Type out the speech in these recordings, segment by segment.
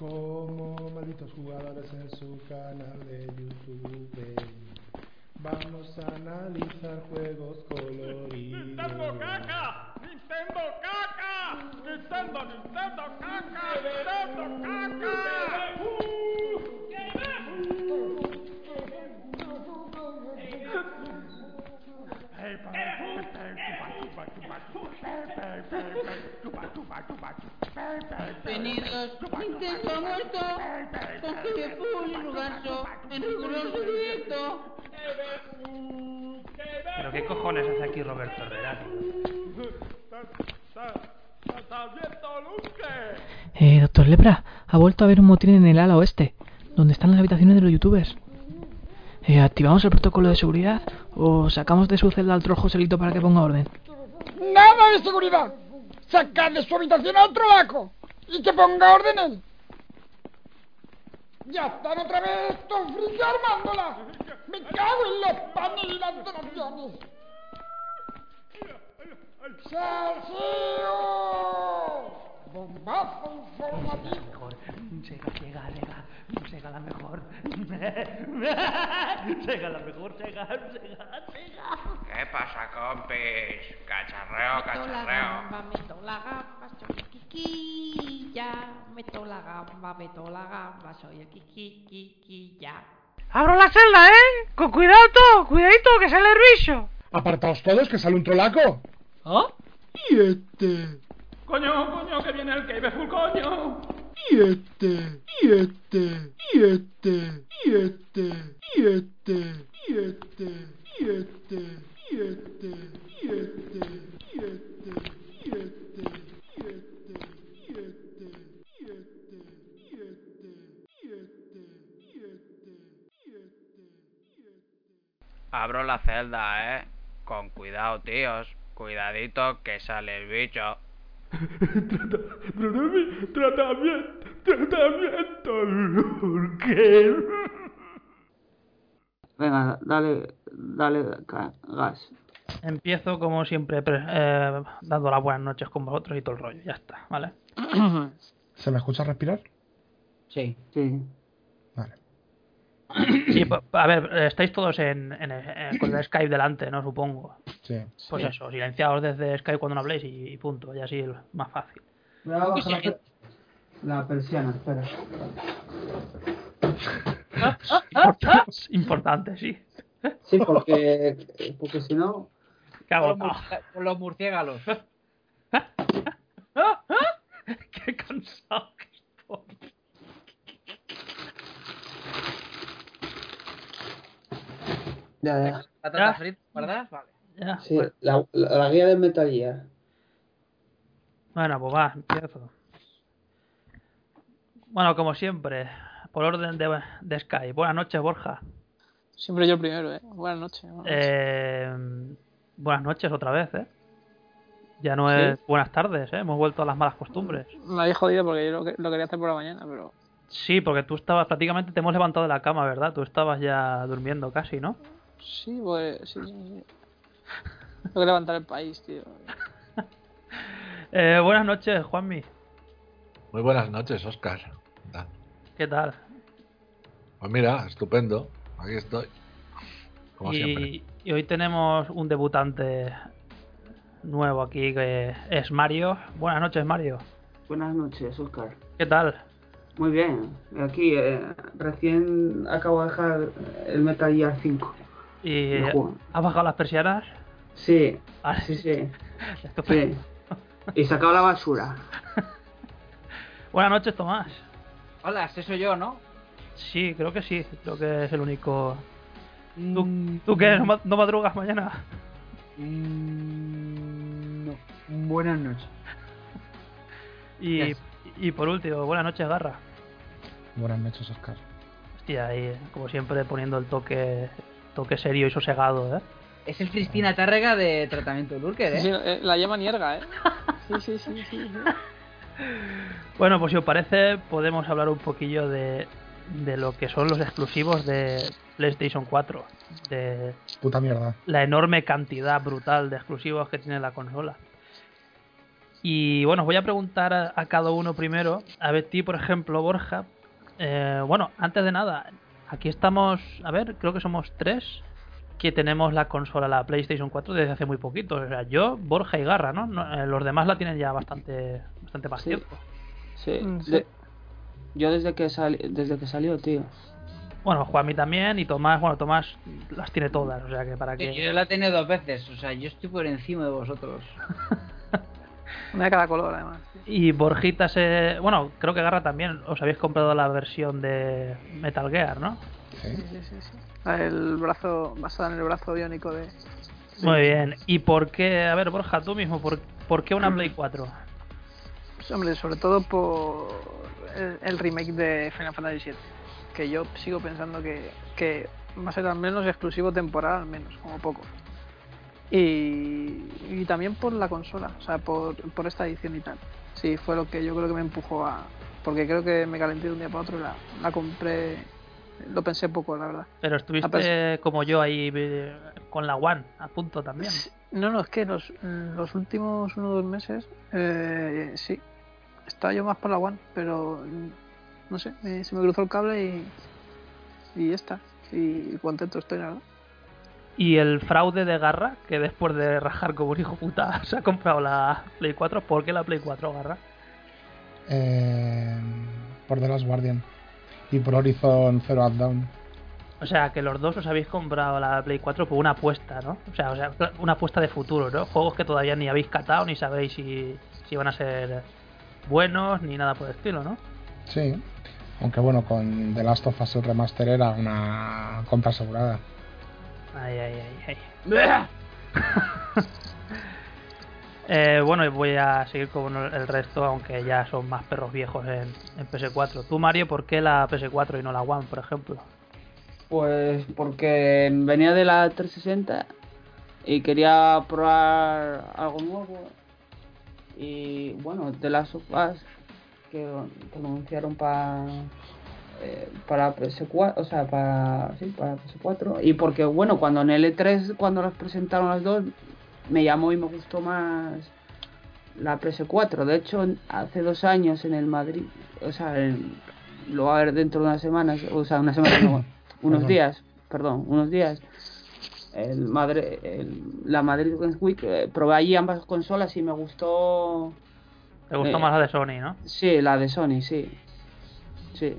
como malditos jugadores en su canal de YouTube. Vamos a analizar juegos coloridos. ¡Nintendo caca! ¡Nintendo caca! ¡Nintendo, Nintendo caca! ¡Nintendo caca! Bienvenidos, Nintendo ha muerto, con que Full y Rugaso en riguroso directo. ¿Pero qué cojones hace aquí Roberto Herrera? Eh, doctor Lepra, ha vuelto a haber un motín en el ala oeste, donde están las habitaciones de los youtubers. Eh, ¿Activamos el protocolo de seguridad o sacamos de su celda al troll Joselito para que ponga orden? ¡Nada de seguridad! ¡Sacad de su habitación a otro laco! ¡Y que ponga orden él! ¡Ya están otra vez estos frikis armándola! ¡Me cago en los panes y las donaciones! ¡Salseo! ¡Bombazo informativo! Mejor. Sega, Sega, Sega. Sega la mejor. Sega la mejor, Sega, Sega, Sega. ¿Qué pasa, compis? Cacharreo, Meto la cacharreo. gamba, meto la gamba, soy el Kikilla. Meto la gamba, meto la gamba, soy el Kikilla. ¡Abro la celda, eh! Con cuidado todo, cuidadito, que sale el bicho. Apartaos todos, que sale un trolaco. ¿Ah? Y este, ¡Coño, coño, que viene el coño! y este, y este, y este, y este, y este, y este, y este, y este, y este, y este, y este, y este, y este, y este, y este, y este, y este, y este, y este. Abro la celda, eh. Con cuidado, tíos. Cuidadito que sale el bicho. Tratamiento, tratamiento, tratamiento, ¿qué? Venga, dale, dale gas. Empiezo como siempre pre- eh, dando las buenas noches con vosotros y todo el rollo. Ya está, ¿vale? ¿Se me escucha respirar? Sí. Sí. Vale. Sí, pa- a ver, estáis todos en, en- en- con el Skype delante, ¿no? Supongo. Sí. Pues eso, silenciados desde Skype cuando no habléis y, y punto. Y así es más fácil. Voy a bajar la, per- la persiana, espera. Importante, importante, sí. Sí, porque, porque si no... Cago Con los, con los murciélagos. Qué cansado que estoy. Ya, ya. Patatas fritas, ¿verdad? Vale. Ya, Sí, bueno. la, la, la guía del Metal Gear. Bueno, pues va, empiezo. Bueno, como siempre, por orden de, de Skype. Buenas noches, Borja. Siempre yo el primero, eh. Buenas noches. buenas noches. Eh, buenas noches otra vez, ¿eh? Ya no Sí. es buenas tardes, ¿eh? Hemos vuelto a las malas costumbres. Me habéis jodido porque yo lo, que- lo quería hacer por la mañana, pero. Sí, porque tú estabas prácticamente, te hemos levantado de la cama, ¿verdad? Tú estabas ya durmiendo casi, ¿no? Sí, pues. Sí, sí, sí. Tengo que levantar el país, tío. Eh, buenas noches, Juanmi. Muy buenas noches, Oscar. ¿Qué tal? ¿Qué tal? Pues mira, estupendo. Aquí estoy. Como siempre. Y, y hoy tenemos un debutante nuevo aquí que es Mario. Buenas noches, Mario. Buenas noches, Oscar. ¿Qué tal? Muy bien. Aquí, eh, recién acabo de dejar el Metal Gear 5. ¿Y has bajado las persianas? Sí, Vale. sí, sí. Y sacado la basura. Buenas noches, Tomás. Hola, ese soy yo, ¿no? Sí, creo que sí. Creo que es el único. ¿Tú, Mm, ¿tú qué? ¿No, no madrugas mañana? mm, no. Buenas noches. Y, Yes. y por último, buenas noches, Garra. Buenas noches, Oscar. Hostia, ahí, como siempre, poniendo el toque toque serio y sosegado, ¿eh? Es el Cristina Tárrega de Tratamiento Lurker, Sí, ¿eh? sí, eh, la llama nierga, eh. Sí, sí, sí, sí. sí. Bueno, pues si os parece, podemos hablar un poquillo de, de lo que son los exclusivos de PlayStation 4. De Puta mierda. la enorme cantidad brutal de exclusivos que tiene la consola. Y bueno, os voy a preguntar a, a cada uno primero. A ver, ti, por ejemplo, Borja. Eh, bueno, antes de nada, aquí estamos, a ver, creo que somos tres que tenemos la consola, la PlayStation 4, desde hace muy poquito. O sea, yo, Borja y Garra, ¿no? No, eh, los demás la tienen ya bastante, bastante más Sí. tiempo. Sí. Mm, sí. de- yo desde que sali- desde que salió, tío. Bueno, Juanmi también y Tomás, bueno, Tomás las tiene todas, o sea que para que... Yo la he tenido dos veces, o sea, yo estoy por encima de vosotros. Una de cada color, además. Y Borjita se... Bueno, creo que Garra también os habéis comprado la versión de Metal Gear, ¿no? Sí, sí, sí. sí. El brazo, basada en el brazo biónico de. Muy bien. ¿Y por qué? A ver, Borja, tú mismo, ¿por, por qué una Play 4? Pues, hombre, sobre todo por el, el remake de Final Fantasy VII. Que yo sigo pensando que, que va a ser al menos exclusivo temporal, al menos, como poco. Y, y también por la consola, o sea, por, por esta edición y tal. Sí, fue lo que yo creo que me empujó a. Porque creo que me calenté de un día para otro y la, la compré. Lo pensé poco, la verdad. Pero estuviste como yo ahí eh, con la One, a punto también. No, no, es que los, los últimos uno o dos meses, eh, sí, estaba yo más por la One, pero no sé, me- se me cruzó el cable y, y ya está. Y contento estoy, la verdad. Y el fraude de Garra, que después de rajar como un hijo puta se ha comprado la Play 4. ¿Por qué la Play 4, Garra? Eh, por The Last Guardian. Y por Horizon Zero Dawn. O sea, que los dos os habéis comprado la Play 4 por una apuesta, ¿no? O sea, o sea, una apuesta de futuro, ¿no? Juegos que todavía ni habéis catado, ni sabéis si, si van a ser buenos, ni nada por el estilo, ¿no? Sí. Aunque bueno, con The Last of Us Remaster era una compra asegurada. Ay, ay, ay, ay. Eh, bueno, voy a seguir con el resto, aunque ya son más perros viejos en, en PS4. Tú, Mario, ¿por qué la PS4 y no la One, por ejemplo? Pues porque venía de la 360 y quería probar algo nuevo. Y bueno, de las of Us que, anunciaron para para PS4, o sea, para sí, para PS4 y porque bueno, cuando en el E3 cuando las presentaron las dos me llamó y me gustó más la PS4. De hecho, hace dos años en el Madrid, o sea, en- lo va a ver dentro de unas semanas, o sea, una semana, no, unos Perdón. días, perdón, unos días. El Madrid, el- la Madrid Games Week, eh, probé allí ambas consolas y me gustó. ¿Te gustó eh, más la de Sony, no? Sí, la de Sony, sí. Sí.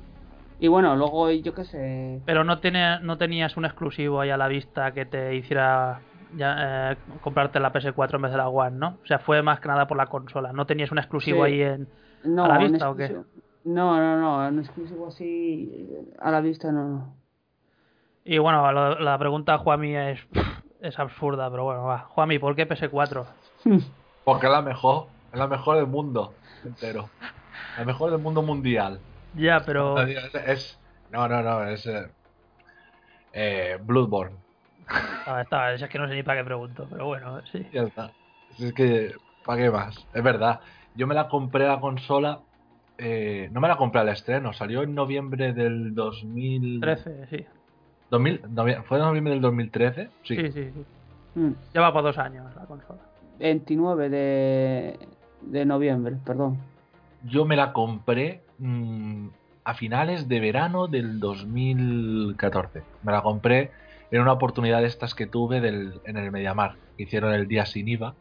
Y bueno, luego yo qué sé. Pero no, tiene, no tenías un exclusivo ahí a la vista que te hiciera ya, eh, comprarte la PS4 en vez de la One, ¿no? O sea, fue más que nada por la consola. ¿No tenías un exclusivo Sí. ahí en, No, a la vista o qué? No, no, no, un exclusivo así a la vista no, no. Y bueno, la pregunta, Juami, es, es absurda, pero bueno, va. Juami, ¿por qué PS4? Porque es la mejor, es la mejor del mundo entero. La mejor del mundo mundial. Ya, pero... Es, es- no, no, no, es eh, eh, Bloodborne. Ah, está, es que no sé ni para qué pregunto, pero bueno, sí. Ya está. Si Es que, ¿para qué más? Es verdad. Yo me la compré la consola. eh, no me la compré al estreno, salió en noviembre del 2000. 13, sí. 2000 novie- ¿Fue en noviembre del 2013? Sí. Sí, sí, sí. Mm. Lleva por dos años la consola. 29 de, de noviembre, perdón. Yo me la compré mm, a finales de verano del 2014. Me la compré en una oportunidad de estas que tuve del, en el Mediamar, que hicieron el día sin IVA,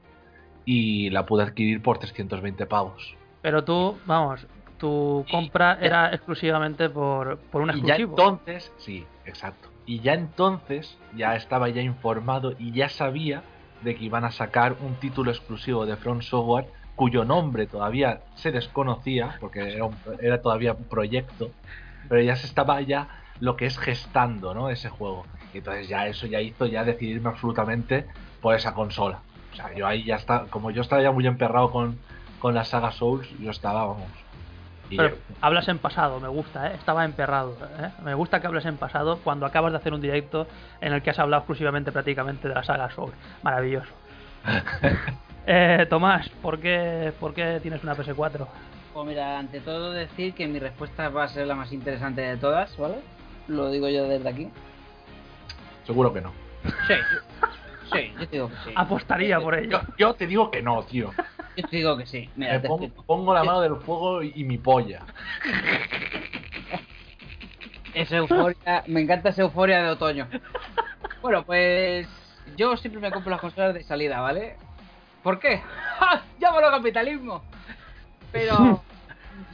y la pude adquirir por 320 pavos. Pero tú, vamos, tu compra era exclusivamente por, por un Y ya exclusivo. entonces, sí, exacto. Y ya entonces ya estaba ya informado y ya sabía de que iban a sacar un título exclusivo de Front Software cuyo nombre todavía se desconocía porque era, un- era todavía un proyecto, pero ya se estaba ya lo que es gestando, ¿no? Ese juego. Y entonces ya eso ya hizo ya decidirme absolutamente por esa consola. O sea, yo ahí ya está, como yo estaba ya muy emperrado con, con la saga Souls, yo estaba, vamos. y Pero hablas en pasado, me gusta, ¿eh? Estaba emperrado. ¿eh? Me gusta que hables en pasado cuando acabas de hacer un directo en el que has hablado exclusivamente prácticamente de la saga Soul. Maravilloso. eh, Tomás, ¿por qué, ¿por qué tienes una PS4? Pues mira, ante todo decir que mi respuesta va a ser la más interesante de todas, ¿vale? Lo digo yo desde aquí. Seguro que no. Sí, sí, yo digo que sí. Apostaría por ello. Yo, yo te digo que no, tío. Yo te digo que sí. Mira, Me te pongo, explico. pongo la mano del fuego y, y mi polla. Esa euforia, me encanta esa euforia de otoño. Bueno, pues yo siempre me compro las consolas de salida, ¿vale? ¿Por qué? ¡Ja! ¡Llámalo capitalismo! Pero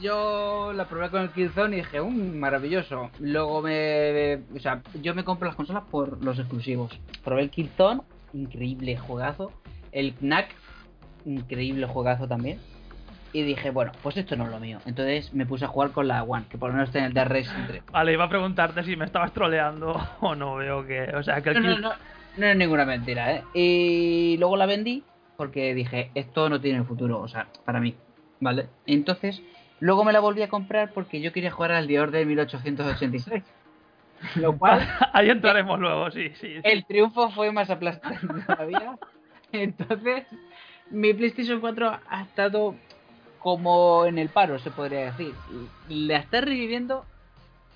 yo la probé con el Killzone y dije, ¡um, maravilloso! Luego me... O sea, yo me compro las consolas por los exclusivos. Probé el Killzone, increíble juegazo. El Knack, increíble juegazo también. Y dije, bueno, pues esto no es lo mío. Entonces me puse a jugar con la One, que por lo menos tiene el de Racing 3. Vale, iba a preguntarte si me estabas troleando o no. Veo que. O sea, que el No, no, no, no es ninguna mentira, ¿eh? Y luego la vendí porque dije, esto no tiene futuro, o sea, para mí, ¿vale? Entonces, luego me la volví a comprar porque yo quería jugar al The Order 1886. Lo cual, Ahí entraremos luego, sí, sí. sí. el triunfo fue más aplastante todavía. Entonces, mi PlayStation 4 ha estado como en el paro, se podría decir. La está reviviendo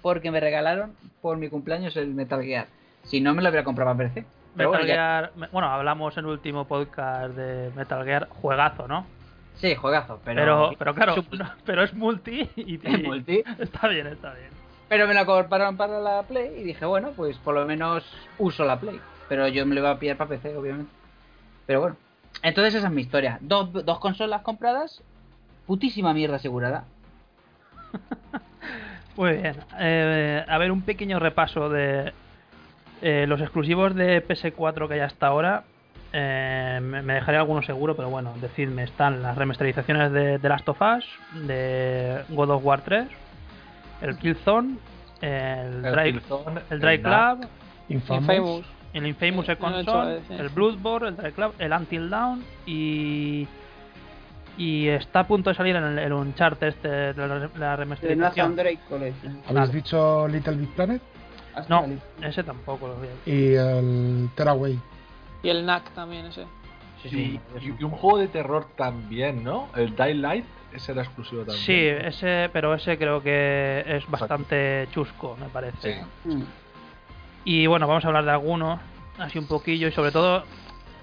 porque me regalaron por mi cumpleaños el Metal Gear. Si no, me lo habría comprado para PC. Metal bueno, ya- Gear. Bueno, hablamos en el último podcast de Metal Gear, juegazo, ¿no? Sí, juegazo, pero... Pero, pero, claro, no, pero es multi y, Es y- multi. Está bien, está bien. Pero me la compraron para la Play y dije, bueno, pues por lo menos uso la Play. Pero yo me lo iba a pillar para PC, obviamente. Pero bueno. Entonces esa es mi historia. Dos, dos consolas compradas, putísima mierda asegurada. Muy bien. Eh, a ver, un pequeño repaso de eh, los exclusivos de PS4 que hay hasta ahora. Eh, me dejaré algunos seguro, pero bueno, decidme. Están las remasterizaciones de The Last of Us, de God of War 3, el Killzone, el, El Dry, Killzone, el Dry el Club, Infamous. Infamous. el Infamous Sí, he hecho Son, de ese. el Bloodborne, el Dry Club, el Until Dawn y. Y está a punto de salir en el, el Uncharted este de la, la remasterización. ¿Habéis Vale. dicho Little Big Planet? Hasta No, ese tampoco lo vi. Y el Tearaway. Y el NAC también ese. Y, y- y un juego de terror también, ¿no? El Daylight, ese era exclusivo también. Sí, ese, pero ese creo que es bastante chusco, me parece. Sí. Mm. Y bueno, vamos a hablar de algunos, así un poquillo, y sobre todo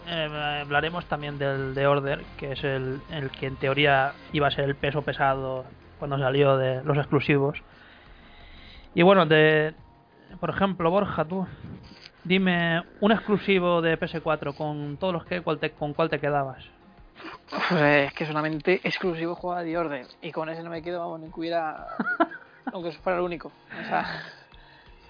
eh, hablaremos también del de Order, que es el, el que en teoría iba a ser el peso pesado cuando salió de los exclusivos. Y bueno, de por ejemplo, Borja, tú, dime un exclusivo de PS4 con todos los que, cuál te- con cuál te quedabas. Pues es que solamente exclusivo juega de Order. Y con ese no me quedo, vamos, ni que hubiera. aunque eso fuera el único. O sea.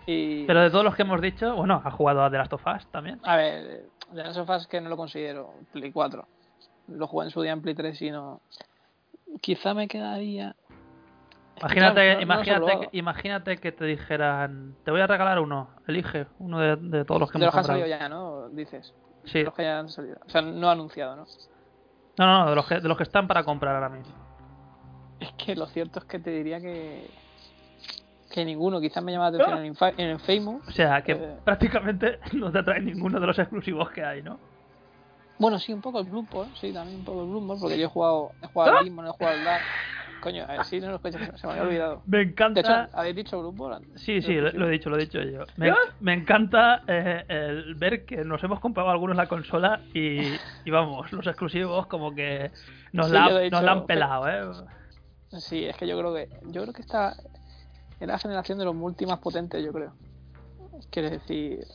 Y. Pero de todos los que hemos dicho, bueno, ha jugado a The Last of Us también. A ver, de las sofás que no lo considero Play 4. Lo jugué en su día en Play 3 y no. Quizá me quedaría. Imagínate, no- no imagínate, imagínate que te dijeran, te voy a regalar uno, elige uno de, de todos los que De hemos los que han comprado. salido ya, ¿no? Dices. Sí. De los que ya han salido. O sea, no anunciado, ¿no? No, no, no, de los que, de los que están para comprar ahora mismo. Es que lo cierto es que te diría que. Que ninguno. Quizás me llama la atención en, Infa- en el Famous. O sea, que Eh. prácticamente no te atrae ninguno de los exclusivos que hay, ¿no? Bueno, sí, un poco el Bloodborne, sí, también un poco el Bloodborne, porque yo he jugado, he jugado al Demon, he jugado al Dark. Coño, a ver, sí, no lo escuchas, se me había olvidado. Me De hecho, encanta... ¿habéis dicho Bloodborne? Sí, sí, lo, lo he dicho, lo he dicho yo. Me, me encanta eh, el ver que nos hemos comprado algunos la consola y, y vamos, los exclusivos como que nos, Sí, la, nos la han pelado, ¿eh? Sí, es que yo creo que yo creo que esta es la generación de los multi más potentes, yo creo. Quiere decir,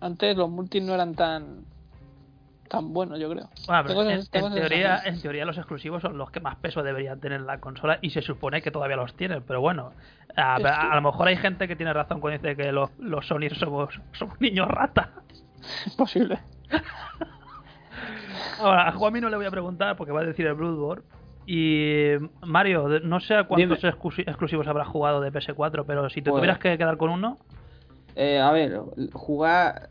antes los multis no eran tan tan buenos, yo creo. Bueno, pero en, teoría, en teoría los exclusivos son los que más peso deberían tener en la consola y se supone que todavía los tienen, pero bueno, a, Es que- a lo mejor hay gente que tiene razón cuando dice que los, los Sony somos, somos niños rata. Es posible. Ahora, a Juanmi no le voy a preguntar porque va a decir el Bloodborne. Y Mario, no sé a cuántos exclusi- exclusivos habrás jugado de PS4, pero si te Pues- tuvieras que quedar con uno, Eh, a ver, jugar.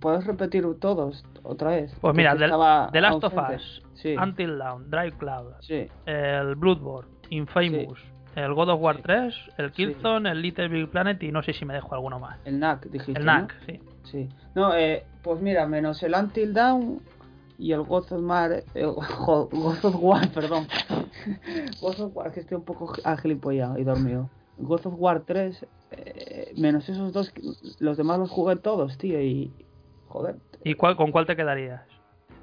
¿Puedes repetir todos otra vez? pues mira, The, Last of. Us, Sí. Until Dawn, Drive Cloud, Sí. el Bloodborne, Infamous, el God of War 3, el Killzone, el Little Big Planet y no sé si me dejo alguno más. El NAC, dijiste. El ¿no? NAC, sí. Sí. No, eh, pues mira, menos el Until Down y el God of War. eh, God of War, perdón. God of War, que estoy un poco agilipollado y dormido. God of War 3, eh, menos esos dos, los demás los jugué todos, tío, y. Joder. ¿Y cuál, con cuál te quedarías?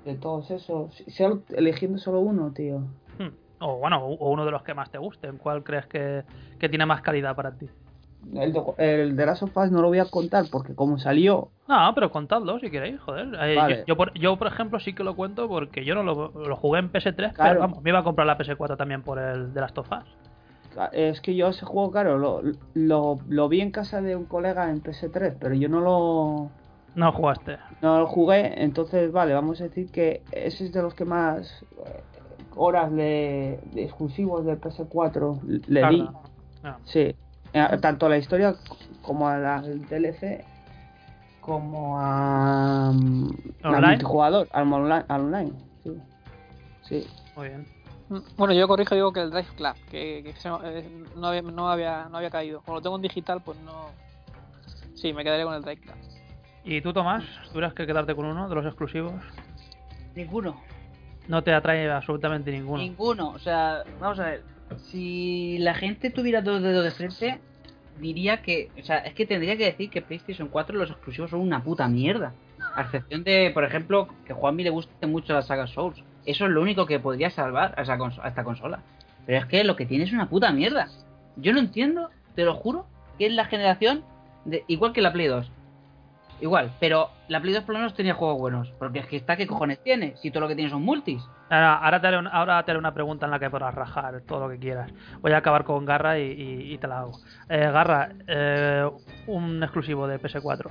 de todos esos. Solo, eligiendo solo uno, tío. Hmm. O bueno, o uno de los que más te gusten. ¿Cuál crees que, que tiene más calidad para ti? El de, el de Last of Us no lo voy a contar porque como salió, No, pero contadlo si queréis, joder. Eh, Vale. yo, yo por, yo, por ejemplo, sí que lo cuento porque yo no lo, lo jugué en PS3, pero Claro. vamos, me iba a comprar la PS4 también por el de las tofas. es que yo ese juego, claro, lo, lo, lo vi en casa de un colega en PS3, pero yo no lo, No jugaste. no lo jugué, entonces vale, vamos a decir que ese es de los que más eh, horas de, de exclusivos de PS4 le Tarda. di. Ah. Sí, Eh, tanto a la historia como a la- al DLC como a mm, al ¿Online? multijugador, al, onla- al online. Sí. sí. Muy bien. Mm, Bueno, yo corrijo digo que el Drive Club, que, que se- eh, no, había, no, había, no había caído. Como lo tengo en digital, pues no. Sí, me quedaré con el Drive Club. ¿Y tú, Tomás? ¿Tuvieras que quedarte con uno de los exclusivos? Ninguno. No te atrae absolutamente ninguno. Ninguno. O sea, vamos a ver. Si la gente tuviera dos dedos de frente, diría que. O sea, es que tendría que decir que PlayStation 4 los exclusivos son una puta mierda. A excepción de, por ejemplo, que a Juanmi le guste mucho la saga Souls. Eso es lo único que podría salvar a, esa conso- a esta consola. Pero es que lo que tiene es una puta mierda. Yo no entiendo, te lo juro, que es la generación de, igual que la Play 2. Igual, pero la Play 2 por lo menos tenía juegos buenos. Porque es que está, ¿qué cojones tiene? Si todo lo que tiene son multis. Ahora, ahora, te haré un- ahora te haré una pregunta en la que podrás rajar todo lo que quieras. Voy a acabar con Garra y, y- y te la hago. Eh, Garra, eh, un exclusivo de PS4.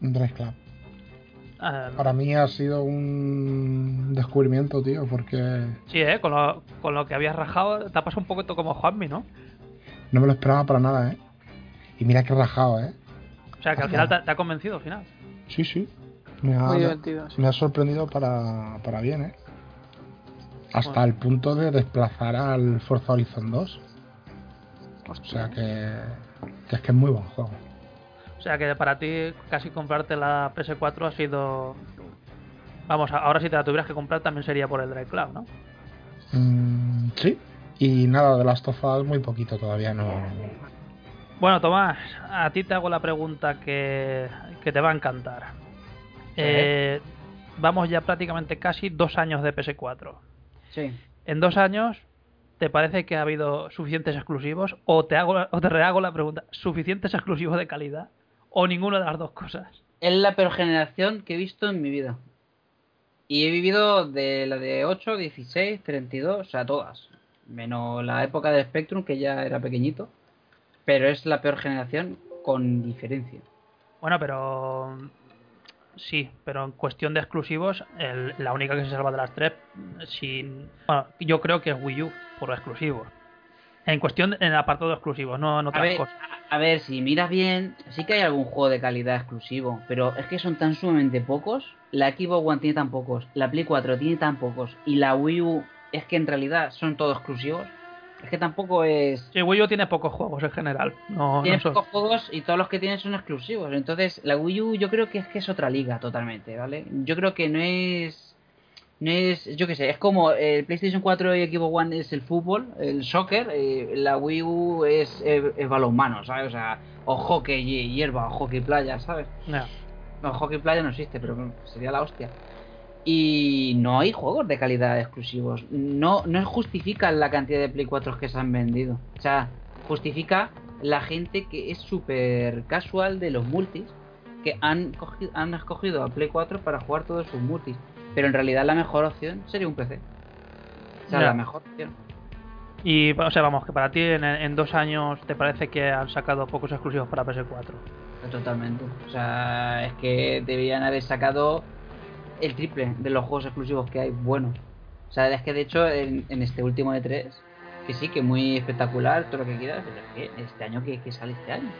Drive Club. Eh, Para mí ha sido un descubrimiento, tío, porque sí, ¿eh? Con lo, con lo que habías rajado, te ha pasado un poquito como Juanmi, ¿no? no me lo esperaba para nada, ¿eh? Y mira que he rajado, ¿eh? O sea, que al final te, te ha convencido, al final. Sí, sí. Me ha, Muy divertido, sí. me ha sorprendido para, para bien, ¿eh? Hasta Bueno. el punto de desplazar al Forza Horizon 2. O sea que, que es que es muy buen juego. O sea, que para ti casi comprarte la PS4 ha sido... Vamos, ahora si te la tuvieras que comprar también sería por el Drive Club, ¿no? Mm, sí. Y nada, de las tofas muy poquito todavía no. Bueno, Tomás, a ti te hago la pregunta que, que te va a encantar. Eh, vamos ya prácticamente casi dos años de PS4. Sí. En dos años, ¿te parece que ha habido suficientes exclusivos? ¿O te, hago, o te rehago la pregunta, ¿suficientes exclusivos de calidad? ¿O ninguna de las dos cosas? Es la peor generación que he visto en mi vida. Y he vivido de la de 8, 16, 32, o sea, todas. Menos la época del Spectrum, que ya era pequeñito. Pero es la peor generación con diferencia. Bueno, pero... Sí, pero en cuestión de exclusivos, el- la única que se salva de las tres, sin... Bueno, yo creo que es Wii U, por exclusivos. En cuestión, en el apartado de exclusivos, no en A otras ver, cosas. a ver, si miras bien, sí que hay algún juego de calidad exclusivo, pero es que son tan sumamente pocos. La Xbox One tiene tan pocos, la Play 4 tiene tan pocos, y la Wii U es que en realidad son todos exclusivos. Es que tampoco es... Sí, Wii U tiene pocos juegos en general. No, Tiene no son- pocos juegos y todos los que tienen son exclusivos. Entonces, la Wii U yo creo que es que es otra liga totalmente, ¿vale? Yo creo que no es. No es. Yo qué sé, es como el PlayStation 4 y Xbox One es el fútbol, el soccer, eh, la Wii U es, es balonmano, ¿sabes? O sea, o hockey y hierba, o hockey playa, ¿sabes? Ya. No, hockey playa no existe, pero sería la hostia. Y no hay juegos de calidad exclusivos. No, no justifican la cantidad de Play 4 que se han vendido. O sea, justifica la gente que es súper casual de los multis. Que han, cogido, han escogido a Play 4 para jugar todos sus multis. Pero en realidad la mejor opción sería un PC. O sea, la mejor opción. Y, o sea, vamos, que para ti en, en dos años te parece que han sacado pocos exclusivos para PS4. Totalmente. O sea, es que deberían haber sacado el triple de los juegos exclusivos que hay buenos. O sea, es que de hecho en, este último de 3, que sí, que muy espectacular, todo lo que quieras, pero es que este año que, que sale este año.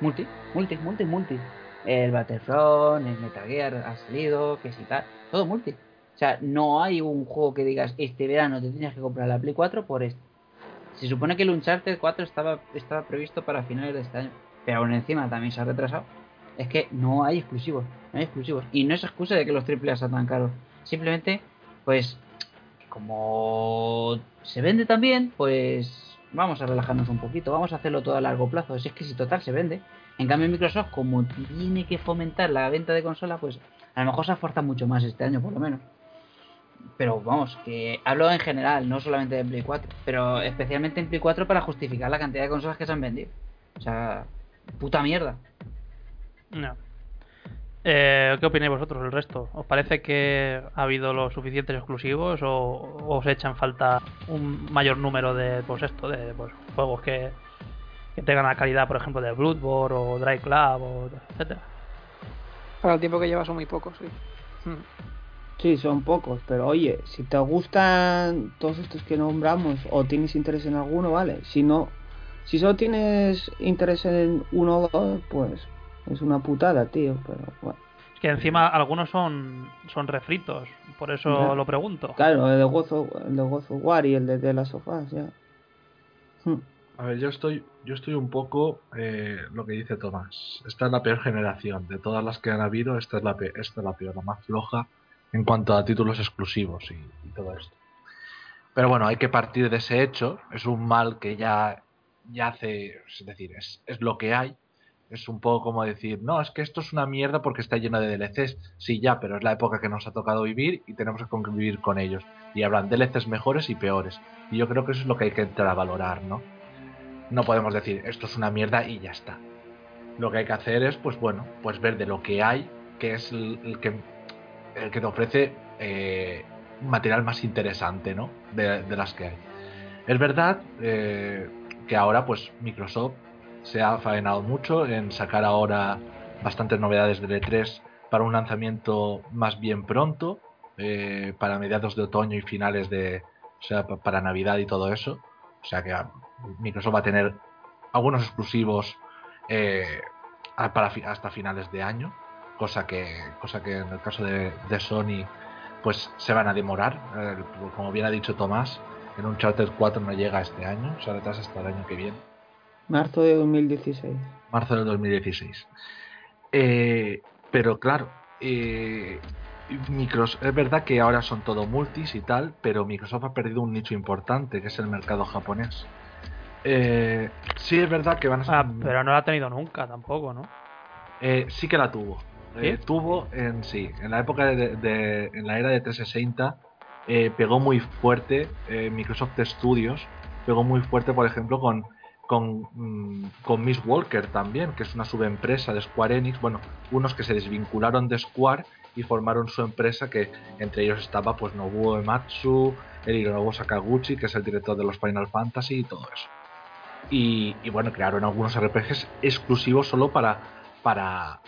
Multi, multi, multi, multi. El Battlefront, el Metal Gear ha salido, que sí tal, todo multi. O sea, no hay un juego que digas, este verano te tienes que comprar la Play 4 por esto. Se supone que el Uncharted 4 estaba, estaba previsto para finales de este año, pero aún encima también se ha retrasado. Es que no hay exclusivos, no hay exclusivos. Y no es excusa de que los AAA sean tan caros. Simplemente, pues, como se vende también, pues vamos a relajarnos un poquito, vamos a hacerlo todo a largo plazo. Si es que si total se vende. En cambio Microsoft, como tiene que fomentar la venta de consola, pues A lo mejor se esfuerza mucho más este año, por lo menos. Pero vamos, que hablo en general, no solamente de Play 4, pero especialmente en Play 4 para justificar la cantidad de consolas que se han vendido. O sea, puta mierda. No. Eh, ¿Qué opináis vosotros, el resto? ¿Os parece que ha habido los suficientes exclusivos o, o os echan falta un mayor número de pues esto, de pues, juegos que, que tengan la calidad, por ejemplo, de Bloodborne o Drive Club, o etcétera? Para el tiempo que lleva son muy pocos, sí. Hmm. Sí, son pocos, pero oye, si te gustan todos estos que nombramos o tienes interés en alguno, vale. Si no, si solo tienes interés en uno o dos, pues es una putada, tío, pero bueno. Es que encima algunos son son refritos, por eso Ya. lo pregunto. Claro, el de Gozo, el de Gozo War y el de, de las sofás, ya. Hmm. A ver, yo estoy, yo estoy un poco eh, lo que dice Tomás. Esta es la peor generación. De todas las que han habido, esta es la, pe- esta es la peor, la más floja en cuanto a títulos exclusivos y, y todo esto. Pero bueno, hay que partir de ese hecho. Es un mal que ya, ya hace, es decir, es, es lo que hay. Es un poco como decir, no, es que esto es una mierda porque está lleno de DLCs. Sí, ya, pero es la época que nos ha tocado vivir y tenemos que convivir con ellos. Y habrán DLCs mejores y peores. Y yo creo que eso es lo que hay que entrar a valorar, ¿no? No podemos decir, esto es una mierda y ya está. Lo que hay que hacer es, pues bueno, pues ver de lo que hay, que es el, que, el que te ofrece eh, material más interesante, ¿no? De, de las que hay. Es verdad eh, que ahora, pues Microsoft se ha faenado mucho en sacar ahora bastantes novedades de E3 para un lanzamiento más bien pronto, eh, para mediados de otoño y finales de, o sea, pa- para Navidad y todo eso. O sea que ah, Microsoft va a tener algunos exclusivos eh, hasta finales de año, cosa que, cosa que en el caso de, de Sony pues se van a demorar. Eh, como bien ha dicho Tomás, en un Charter 4 no llega este año, se retrasa hasta el año que viene Marzo de 2016. marzo del 2016. Eh, pero claro, eh, Microsoft, es verdad que ahora son todo multis y tal, pero Microsoft ha perdido un nicho importante, que es el mercado japonés. Eh, sí es verdad que van a ser... Ah, pero no la ha tenido nunca tampoco, ¿no? Eh, sí que la tuvo. Eh, ¿Sí? tuvo en sí, en la época de, de- en la era de 360 eh, pegó muy fuerte eh, Microsoft Studios, pegó muy fuerte por ejemplo con con, mm, con Miss Walker también, que es una subempresa de Square Enix, bueno, unos que se desvincularon de Square y formaron su empresa que entre ellos estaba pues Nobuo Ematsu, el Hironobu Sakaguchi, que es el director de los Final Fantasy y todo eso. Y, y bueno, crearon algunos RPGs exclusivos solo para para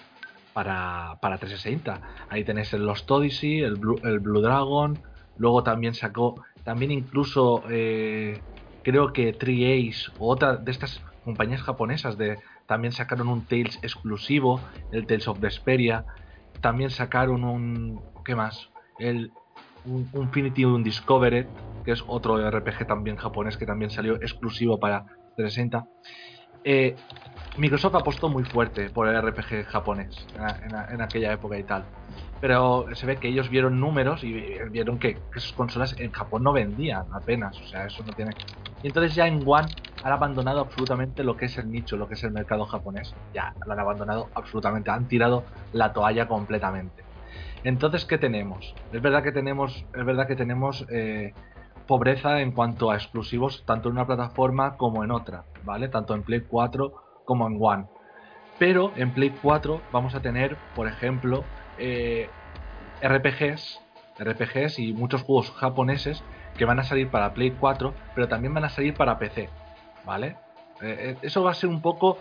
para, para 360. Ahí tenéis el Lost Odyssey, el Blue, el Blue Dragon. Luego también sacó, también incluso eh, creo que Tree Ace o otra de estas compañías japonesas de también sacaron un Tales exclusivo, el Tales of Vesperia. También sacaron un ¿qué más? El un Infinity Undiscovered, que es otro RPG también japonés que también salió exclusivo para 360. Eh, Microsoft apostó muy fuerte por el RPG japonés en, aquella época y tal. Pero se ve que ellos vieron números y vieron que, que sus consolas en Japón no vendían apenas. O sea, eso no tiene. Y entonces ya en One han abandonado absolutamente lo que es el nicho, lo que es el mercado japonés. Ya lo han abandonado absolutamente. Han tirado la toalla completamente. Entonces, ¿qué tenemos? Es verdad que tenemos, es verdad que tenemos eh, pobreza en cuanto a exclusivos, tanto en una plataforma como en otra, ¿vale? Tanto en Play 4 como en One. Pero en Play 4 vamos a tener, por ejemplo, eh, RPGs, RPGs y muchos juegos japoneses que van a salir para Play 4, pero también van a salir para PC, ¿vale? Eh, eh, eso va a ser un poco.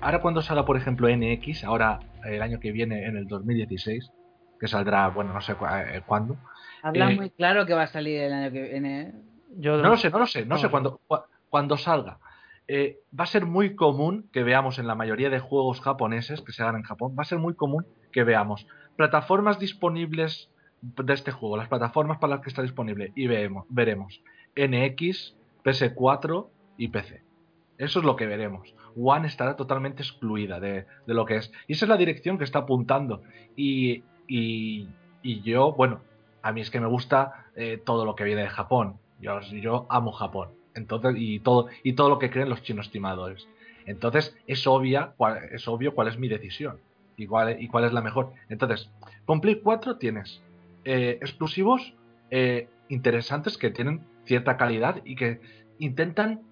ahora, cuando salga, por ejemplo, NX, ahora el año que viene, en el 2016, que saldrá, bueno, no sé cu- cuándo. Habla Eh, muy claro que va a salir el año que viene. ¿eh? Yo no lo sé, no lo sé, no sé cuándo, cua- cuándo salga. Eh, va a ser muy común que veamos en la mayoría de juegos japoneses que se hagan en Japón, va a ser muy común que veamos plataformas disponibles de este juego, las plataformas para las que está disponible, y veemos, veremos NX, PS4 y PC. Eso es lo que veremos. One estará totalmente excluida de, de lo que es. Y esa es la dirección que está apuntando. Y, y, y yo, bueno, a mí es que me gusta eh, todo lo que viene de Japón. Yo, yo amo Japón. Entonces, y todo, y todo lo que creen los chinos estimadores. Entonces, es obvia, es obvio cuál es mi decisión. y cuál, y cuál es la mejor. Entonces, con Play 4 tienes eh, exclusivos eh, interesantes que tienen cierta calidad y que intentan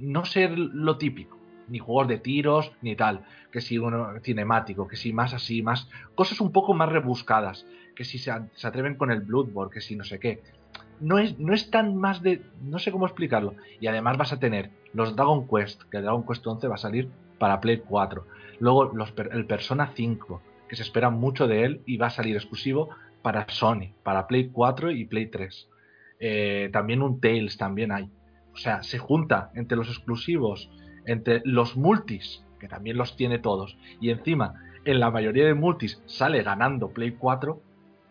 no ser lo típico, ni juegos de tiros, ni tal, que si uno cinemático, que si más así, más cosas un poco más rebuscadas, que si se, se atreven con el Bloodborne, que si no sé qué. No es, no es tan más de. No sé cómo explicarlo. Y además vas a tener los Dragon Quest, que el Dragon Quest 11 va a salir para Play 4. Luego los, el Persona 5, que se espera mucho de él y va a salir exclusivo para Sony, para Play 4 y Play 3. Eh, también un Tales también hay. O sea, se junta entre los exclusivos, entre los multis, que también los tiene todos, y encima en la mayoría de multis sale ganando Play 4,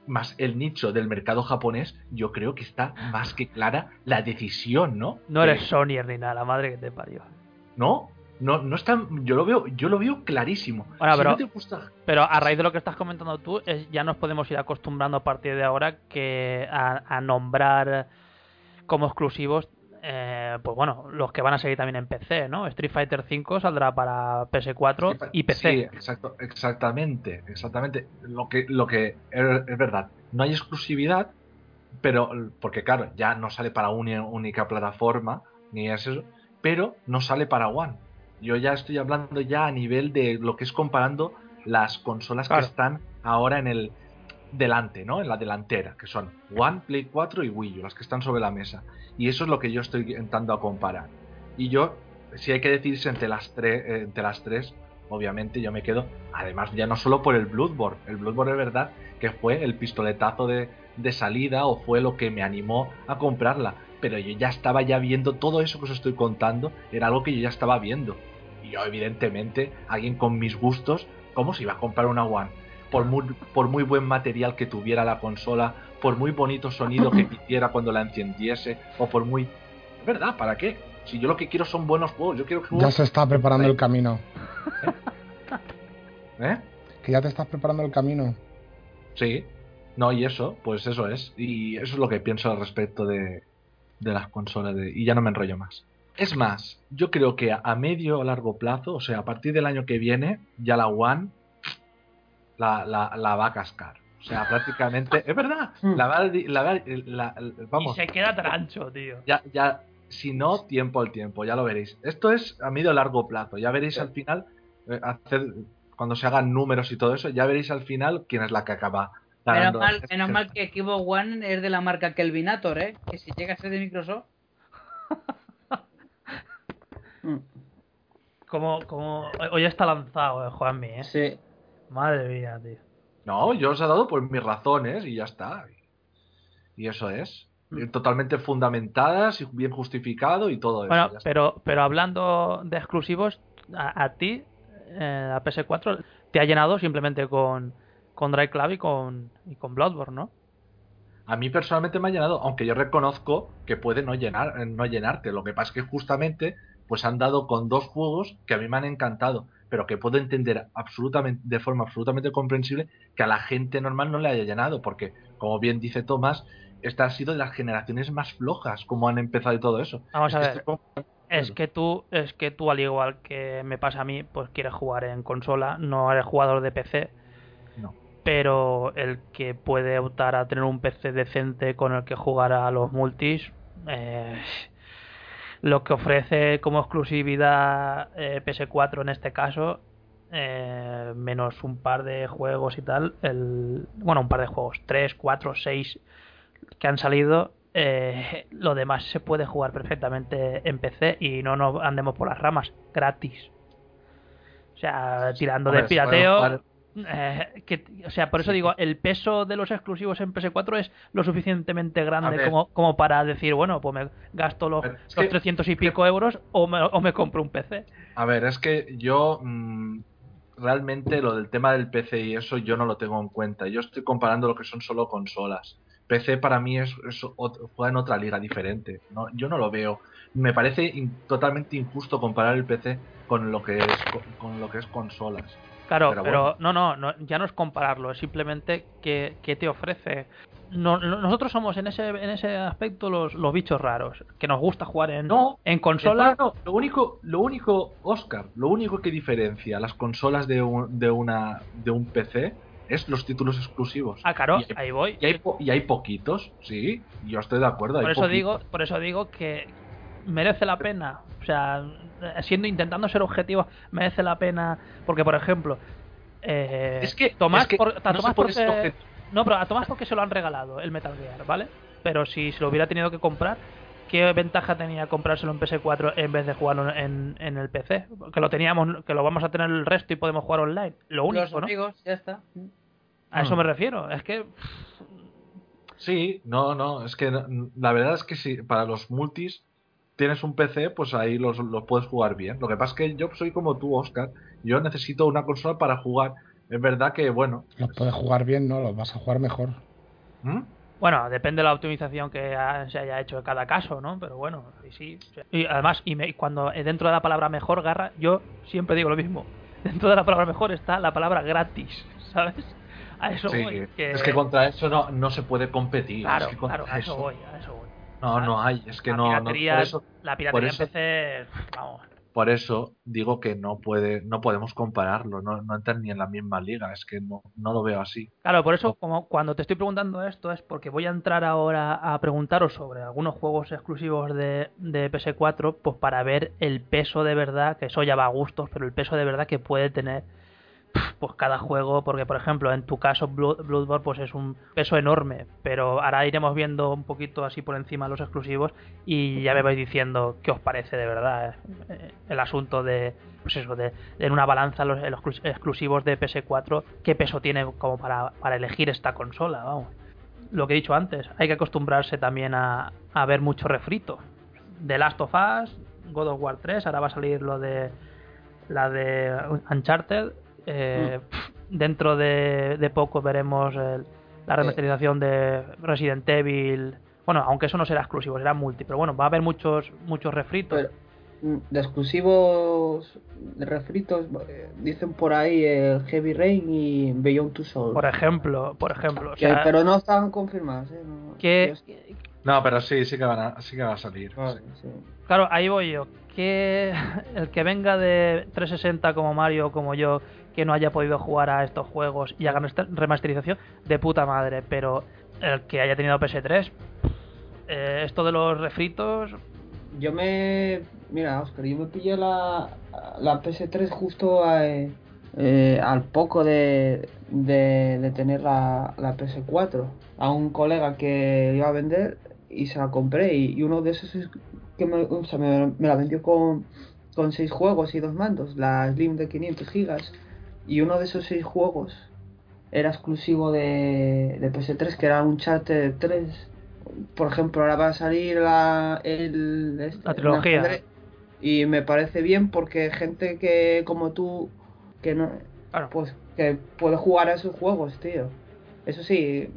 más el nicho del mercado japonés, yo creo que está más que clara la decisión, ¿no? No eres Sonyer ni nada, la madre que te parió. no, no, no está. Yo lo veo, yo lo veo clarísimo. Ahora, Si pero, no te gusta, pero a raíz de lo que estás comentando tú, es- ya nos podemos ir acostumbrando a partir de ahora que a, a nombrar como exclusivos, eh, pues bueno, los que van a seguir también en PC, ¿no? Street Fighter V saldrá para PS4 y PC. Sí, exacto, exactamente, exactamente. Lo que, lo que es, es verdad, no hay exclusividad, pero porque claro, ya no sale para una única plataforma, ni es eso, pero no sale para One. Yo ya estoy hablando ya a nivel de lo que es comparando las consolas Claro. que están ahora en el delante, ¿no? En la delantera, que son One, Play 4 y Wii U, las que están sobre la mesa. Y eso es lo que yo estoy intentando a comparar. Y yo, si hay que decidirse entre las tres, eh, entre las tres, obviamente yo me quedo. Además, ya no solo por el Bloodborne. El Bloodborne es verdad que fue el pistoletazo de, de salida o fue lo que me animó a comprarla. Pero yo ya estaba ya viendo todo eso que os estoy contando, era algo que yo ya estaba viendo. Y yo, evidentemente, alguien con mis gustos, ¿cómo se iba a comprar una One? Por muy, por muy buen material que tuviera la consola, por muy bonito sonido que hiciera cuando la encendiese, o por muy... Es verdad, ¿para qué? Si yo lo que quiero son buenos juegos, yo quiero que Ya se está preparando el camino. ¿Eh? Que ya te estás preparando el camino. Sí. No, y eso, pues eso es. Y eso es lo que pienso al respecto de, de las consolas. De, y ya no me enrollo más. Es más, yo creo que a, a medio o largo plazo, o sea, a partir del año que viene, ya la One la, la, la va a cascar. O sea, prácticamente. es verdad. La va, la la- la- vamos. Y se queda trancho, tío. Ya, ya, si no, tiempo al tiempo, ya lo veréis. Esto es a medio largo plazo, ya veréis al final, eh, hacer, cuando se hagan números y todo eso, ya veréis al final quién es la que acaba Menos mal, menos mal que Xbox One es de la marca Kelvinator, ¿eh? Que si llega a ser de Microsoft. Como, como... Hoy está lanzado, eh, Juanmi, ¿eh? Sí. Madre mía, tío. No, yo os he dado por mis razones y ya está. Y eso es. Mm. Totalmente fundamentadas y bien justificado y todo eso. Bueno, pero, pero hablando de exclusivos, a, a ti, eh, la PS4, te ha llenado simplemente con, con Drive Club y con, y con Bloodborne, ¿no? A mí personalmente me ha llenado, aunque yo reconozco que puede no llenar, no llenarte. Lo que pasa es que justamente pues han dado con dos juegos que a mí me han encantado, pero que puedo entender absolutamente, de forma absolutamente comprensible que a la gente normal no le haya llenado, porque como bien dice Tomás, esta ha sido de las generaciones más flojas, como han empezado y todo eso. Vamos a Es ver. Es que tú, es que tú al igual que me pasa a mí, pues quieres jugar en consola, no eres jugador de PC. No. Pero el que puede optar a tener un PC decente con el que jugar a los multis, eh, lo que ofrece como exclusividad eh, PS4 en este caso, eh, menos un par de juegos y tal, el, bueno, un par de juegos, 3, 4, 6 que han salido, eh, lo demás se puede jugar perfectamente en PC y no nos andemos por las ramas, gratis. O sea, tirando Hombre, de se pirateo. jugar- eh, que, o sea, por eso digo, el peso de los exclusivos en PS4 es lo suficientemente grande ver. como, como para decir, bueno, pues me gasto los, es los que- 300 y pico euros o me, o me compro un PC. A ver, es que yo mm, realmente lo del tema del PC y eso yo no lo tengo en cuenta. Yo estoy comparando lo que son solo consolas. PC para mí es, juega en otra liga diferente. No, yo no lo veo. Me parece in- totalmente injusto comparar el PC con lo que es con, con lo que es consolas. Claro, Pero pero, bueno. no, no, no, ya no es compararlo, es simplemente qué, qué te ofrece. No- no- nosotros somos en ese en ese aspecto los, los bichos raros, que nos gusta jugar en, No, en consola. No, lo único, lo único, Oscar, lo único que diferencia las consolas de un, de una de un PC es los títulos exclusivos. Ah, claro, hay- ahí voy. Y hay, po- y hay poquitos, sí, yo estoy de acuerdo. Por eso poquitos. digo, por eso digo que merece la pena, o sea, siendo intentando ser objetivo, merece la pena, porque por ejemplo, eh, Es que- Tomás, es que por- a no Tomás porque- no, pero a Tomás porque se lo han regalado el Metal Gear, ¿vale? Pero si se lo hubiera tenido que comprar, ¿qué ventaja tenía comprárselo en PS4 en vez de jugarlo en, en el PC? Que lo teníamos, que lo vamos a tener el resto y podemos jugar online. Lo único, Los ¿no? amigos, ya está. A eso Mm. me refiero. Es que Sí, no, no, es que no- la verdad es que si para los multis tienes un PC, pues ahí los, los puedes jugar bien. Lo que pasa es que yo soy como tú, Oscar. Yo necesito una consola para jugar. Es verdad que, bueno, Los puedes jugar bien, ¿no? Los vas a jugar mejor. ¿Mm? Bueno, depende de la optimización que ha- se haya hecho en cada caso, ¿no? Pero bueno, y sí. Y además, y me- cuando eh, dentro de la palabra mejor, Garra, yo siempre digo lo mismo. Dentro de la palabra mejor está la palabra gratis, ¿sabes? A eso Sí, voy. Que... es que contra eso no, no se puede competir. Claro, es que contra claro, a eso eso- voy, a eso voy. No, no hay, es que la no, no- piratería, por eso, la por piratería eso- en PC, vamos. por eso digo que no puede, no podemos compararlo, no, no entran ni en la misma liga, es que no, no lo veo así. Claro, por eso como cuando te estoy preguntando esto es porque voy a entrar ahora a preguntaros sobre algunos juegos exclusivos de, de PS4, pues para ver el peso de verdad, que eso ya va a gustos, pero el peso de verdad que puede tener pues cada juego, porque por ejemplo en tu caso Blood- Bloodborne pues es un peso enorme, pero ahora iremos viendo un poquito así por encima los exclusivos y ya me vais diciendo qué os parece de verdad eh, el asunto de pues eso de, en una balanza los, los exclus- exclusivos de PS4 qué peso tiene como para, para elegir esta consola, vamos. Lo que he dicho antes, hay que acostumbrarse también a, a ver mucho refrito. The Last of Us, God of War 3, ahora va a salir lo de la de Uncharted. Eh, pf, dentro de, de poco veremos el- la remasterización de Resident Evil. Bueno, aunque eso no será exclusivo, será multi, pero bueno, va a haber muchos muchos refritos. Pero, mm, de exclusivos de refritos, eh, dicen por ahí el Heavy Rain y Beyond Two Souls. por ejemplo, por ejemplo, o Que- sea, pero no estaban confirmados, ¿eh? No- que No, pero sí, sí que, van a, sí que va a salir. Vale, sí. Claro, ahí voy yo. Que el que venga de 360 como Mario o como yo, que no haya podido jugar a estos juegos y hagan esta remasterización, de puta madre. Pero el que haya tenido PS3, eh, esto de los refritos, Yo me. Mira, Oscar, yo me pillé la, la PS3 justo a- eh, al poco de, de, tener la, la PS4 a un colega que iba a vender y se la compré. Y, uno de esos es que me, me la vendió con, con seis juegos y dos mandos, la Slim de 500 gigas. Y uno de esos seis juegos era exclusivo de, de PS3, que era un chat 3 por ejemplo, ahora va a salir la, el, este, La trilogía. el y me parece bien porque gente que como tú que no pues que puede jugar a esos juegos, tío. Eso sí,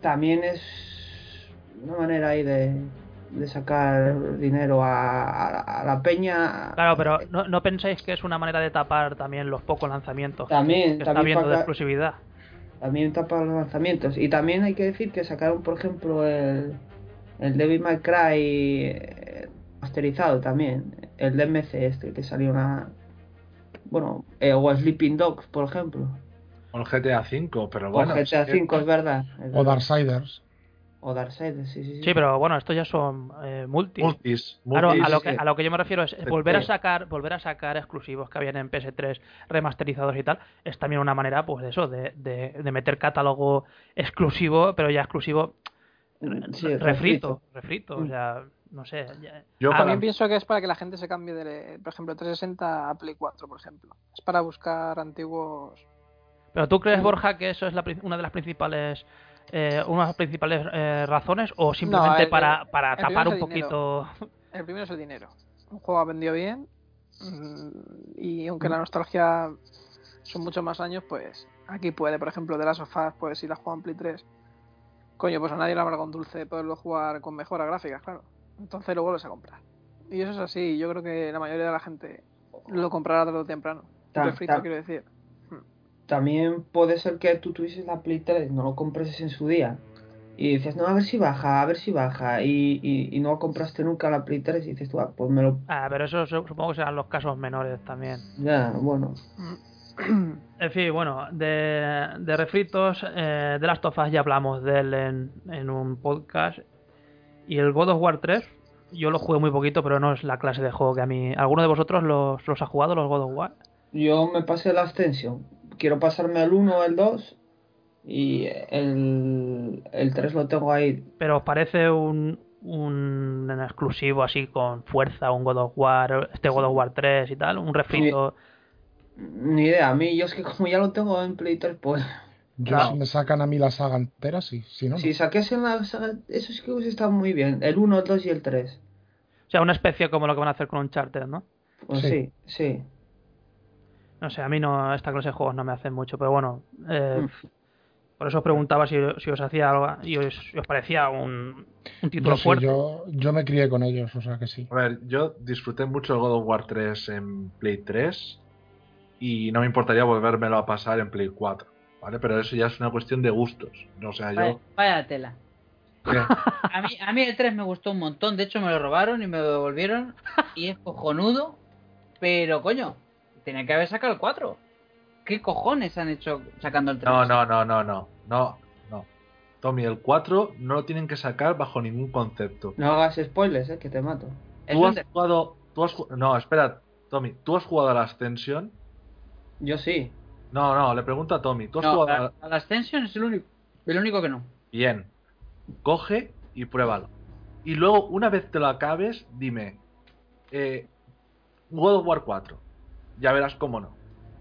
también es una manera ahí de, de sacar dinero a, a- a la peña. claro, pero no, no pensáis que es una manera de tapar también los pocos lanzamientos También, que está también viendo de exclusividad. También tapa los lanzamientos. Y también hay que decir que sacaron, por ejemplo, el, el Devil May Cry eh, masterizado también. El DMC este, que salió una... Bueno, eh, o Sleeping Dogs, por ejemplo. O el GTA V, pero O bueno. GTA es que- V, es verdad. es O verdad. Darksiders. O Darksiders, sí, sí, sí. Sí, pero bueno, estos ya son eh, multis. Multis, Claro, multis, a lo, que, a lo que yo me refiero es volver a sacar volver a sacar exclusivos que habían en PS3 remasterizados y tal es también una manera pues de eso de, de, de meter catálogo exclusivo pero ya exclusivo Sí, refrito refrito. refrito o sea no sé ya- Yo Ah, También pienso que es para que la gente se cambie de, por ejemplo, 360 a Play 4, por ejemplo. Es para buscar antiguos. pero tú crees Mm. Borja que eso es la una de las principales eh, una de las principales eh, razones o simplemente el- para, para el tapar un poquito El primero es el dinero. Un juego ha vendido bien mm, y aunque la nostalgia son muchos más años, pues aquí puede, por ejemplo, de las sofás, pues si la juega en Play 3, coño, pues a nadie le amarga un dulce poderlo jugar con mejoras gráficas, claro. Entonces lo vuelves a comprar. Y eso es así, yo creo que la mayoría de la gente lo comprará tarde o temprano. Ta- refrito, ta- quiero decir. También puede ser que tú tuvieses la Play 3, no lo comprases en su día. Y dices, no, a ver si baja, a ver si baja. Y, y, y no compraste nunca la Play 3 y dices tú, ah, pues me lo... Ah, pero eso su- supongo que serán los casos menores también. Ya, bueno. En fin, bueno, de, de refritos, eh, de las tofas ya hablamos de él en, en un podcast. Y el God of War 3, yo lo jugué muy poquito, pero no es la clase de juego que a mí. ¿Alguno de vosotros los, los ha jugado, los God of War? Yo me pasé la extensión. Quiero pasarme el 1 o el 2. Y el, el 3 lo tengo ahí. Pero os parece un, un exclusivo así con fuerza, un God of War, este God of War 3 y tal, un refrito. Ni idea, a mí, yo es que como ya lo tengo en Play 3, pues. Yo si me sacan a mí la saga entera, sí. Si no, no. Si saquesen la saga, eso sí que hubiese estado muy bien. El 1, el 2 y el 3. O sea, una especie como lo que van a hacer con Uncharted, ¿no? Pues sí, sí. No sé, a mí no, esta clase de juegos no me hacen mucho, pero bueno. eh. Por eso os preguntaba si, si os hacía algo y os, si os parecía un, un título Yo, sí, fuerte. yo, yo me crié con ellos, o sea que sí. A ver, yo disfruté mucho el God of War 3 en Play 3 y no me importaría volvérmelo a pasar en Play 4, ¿vale? Pero eso ya es una cuestión de gustos. O sea, Vaya, yo... vaya tela. A mí, a mí el 3 me gustó un montón, de hecho me lo robaron y me lo devolvieron y es cojonudo, pero coño, tenía que haber sacado el 4. ¿Qué cojones han hecho sacando el 3? No, no, no, no, no, no, no. Tommy, el 4 no lo tienen que sacar bajo ningún concepto. No hagas spoilers, eh, que te mato. Tú has jugado... Tú has No, espera, Tommy, ¿tú has jugado a la Ascension? Yo sí. No, no, le pregunto a Tommy, ¿tú has No, jugado a la, la Ascension es el único, el único que no. Bien. Coge y pruébalo. Y luego, una vez te lo acabes, dime. Eh, God of War 4. Ya verás cómo no.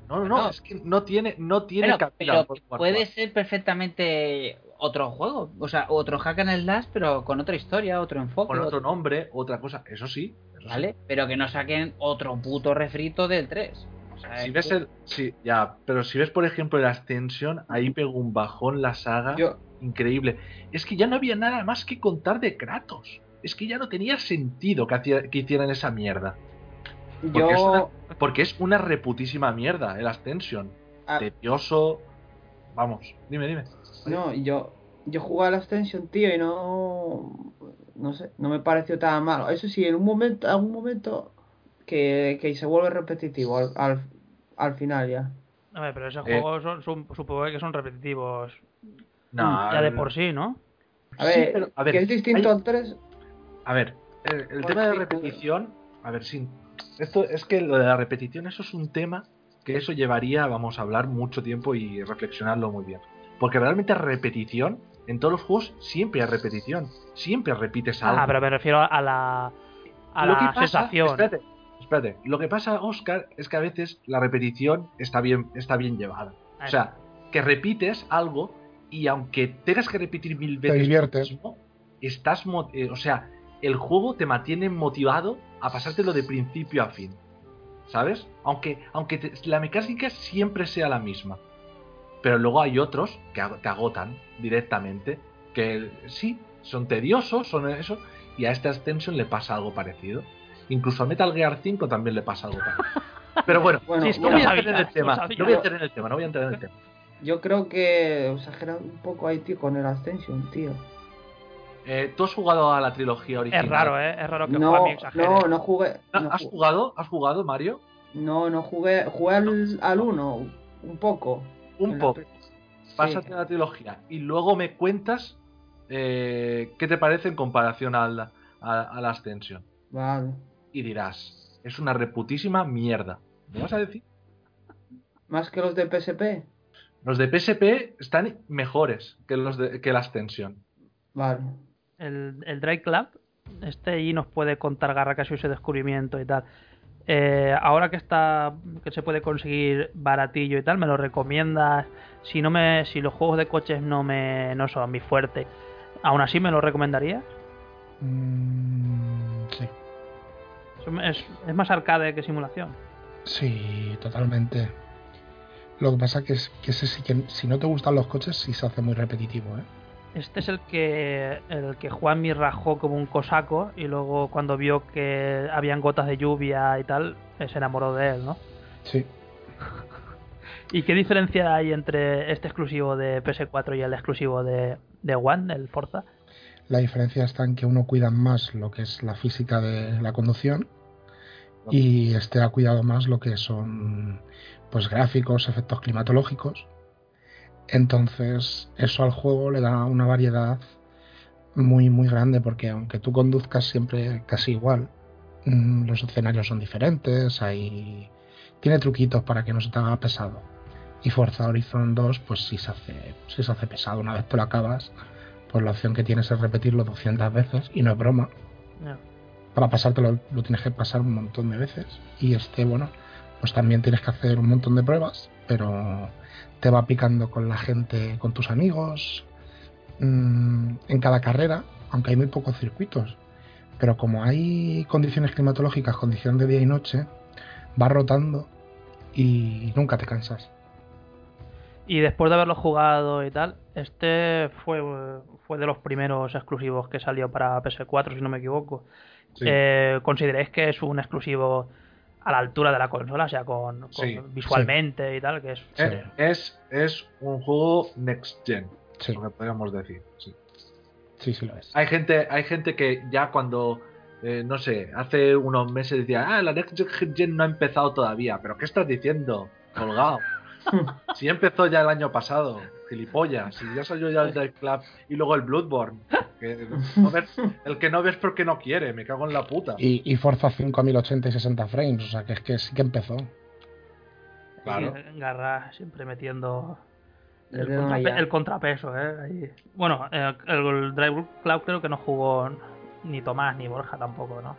No, no, no, es que no tiene, no tiene Bueno, cabida pero puede 4. ser perfectamente otro juego, o sea, otro hack and slash, pero con otra historia, otro enfoque, Con otro otro- nombre, otra cosa. Eso sí. eso sí. ¿vale? Pero que no saquen otro puto refrito del 3. O sea, Si es ves que- el. Sí, ya. Pero si ves, por ejemplo, el Ascension, ahí pegó un bajón la saga. Yo, Increíble. Es que ya no había nada más que contar de Kratos. Es que ya no tenía sentido que, hacía- que hicieran esa mierda. Porque, es yo, una, porque es una reputísima mierda el Ascension. ah, Tedioso. Vamos, dime, dime. no, yo, yo jugué a la Extension, tío, y no, no sé, no me pareció tan malo. Eso sí, en un momento, algún momento que, que se vuelve repetitivo al, al, al final ya. A ver, pero esos Eh. juegos son, son- supongo que son repetitivos No, ya de por sí, ¿no? A Sí, ver, pero, a ver, que es distinto hay- al 3. A ver, el, el tema de repetición. A ver, sí. Esto es que lo de la repetición, eso es un tema que eso llevaría, vamos a hablar mucho tiempo y reflexionarlo muy bien. Porque realmente repetición, en todos los juegos siempre hay repetición. Siempre repites algo. Ah, pero me refiero a la, a Lo la que pasa- sensación. Espérate, espérate. Lo que pasa, Oscar, es que a veces la repetición está bien, está bien llevada. O sea, que repites algo y aunque tengas que repetir mil veces lo diviertes. mismo, estás, mo- eh, o sea, el juego te mantiene motivado a pasártelo de principio a fin. ¿Sabes? Aunque, aunque te- la mecánica siempre sea la misma. Pero luego hay otros que te agotan directamente. Que sí, son tediosos, son eso. Y a esta extension le pasa algo parecido. Incluso a Metal Gear 5 también le pasa algo parecido. Pero bueno, Sí, no voy a entrar en el tema. No voy a entrar en el tema, no voy a entrar en el tema. Yo creo que exageran un poco ahí, tío, con el Ascension, tío. Eh, ¿Tú has jugado a la trilogía original? Es raro, ¿eh? Es raro que No, exagere. no, no jugué. ¿No- No, ¿Has ju- jugado? ¿Has jugado, Mario? no, no jugué. Jugué al, al 1, un poco. Un la poco. pre- Pásate Sí. a la trilogía y luego me cuentas eh, qué te parece en comparación al, a, a la Ascension. Vale. Y dirás, es una reputísima mierda. ¿Me vas a decir? Más que los de PSP. Los de PSP están mejores que los de que la Ascension. Vale. El, el Drake Club, este ahí nos puede contar Garra que ha sido ese descubrimiento y tal. Eh, ahora que está que se puede conseguir baratillo y tal, me lo recomiendas. Si no me, si los juegos de coches no me no son mi fuerte, aún así me lo recomendarías. Mm, sí, Es, es más arcade que simulación. sí, totalmente. Lo que pasa que es que ese sí que si no te gustan los coches sí se hace muy repetitivo, ¿eh? Este es el que el que Juanmi rajó como un cosaco y luego cuando vio que habían gotas de lluvia y tal, eh, se enamoró de él, ¿no? Sí. ¿Y qué diferencia hay entre este exclusivo de PS4 y el exclusivo de, de One, el Forza? La diferencia está en que uno cuida más lo que es la física de la conducción y este ha cuidado más lo que son pues gráficos, efectos climatológicos. Entonces, eso al juego le da una variedad muy muy grande porque aunque tú conduzcas siempre casi igual, mm, los escenarios son diferentes, hay tiene truquitos para que no se te haga pesado. Y Forza Horizon 2 pues sí se hace sí se hace pesado una vez te lo acabas, pues la opción que tienes es repetirlo 200 veces y no es broma. Ya. Para pasártelo lo tienes que pasar un montón de veces y este bueno, pues también tienes que hacer un montón de pruebas, pero te va picando con la gente, con tus amigos, mm, en cada carrera, aunque hay muy pocos circuitos. Pero como hay condiciones climatológicas, condición de día y noche, va rotando y nunca te cansas. Y después de haberlo jugado y tal, este fue, fue de los primeros exclusivos que salió para PS4, si no me equivoco. Sí. Eh, ¿Consideráis que es un exclusivo a la altura de la consola? O sea, con, con- Sí, visualmente y tal, que es... Eh, Es, es un juego next gen, Sí. lo que podríamos decir. sí. Sí, sí lo es. Hay gente, hay gente que ya cuando, eh, no sé, hace unos meses decía, ah, la Next Gen no ha empezado todavía. ¿Pero qué estás diciendo? Colgado. si empezó ya el año pasado, gilipollas. Si ya salió ya el Drive Club y luego el Bloodborne. Que no ves- el que no ves porque no quiere, me cago en la puta. Y, y Forza 5 a 1080 y 60 frames, o sea que es que sí que empezó. Claro. Y Garra siempre metiendo El contrape- contrapeso, ¿eh? Ahí. Bueno, el, Drive Cloud creo que no jugó ni Tomás ni Borja tampoco, ¿no?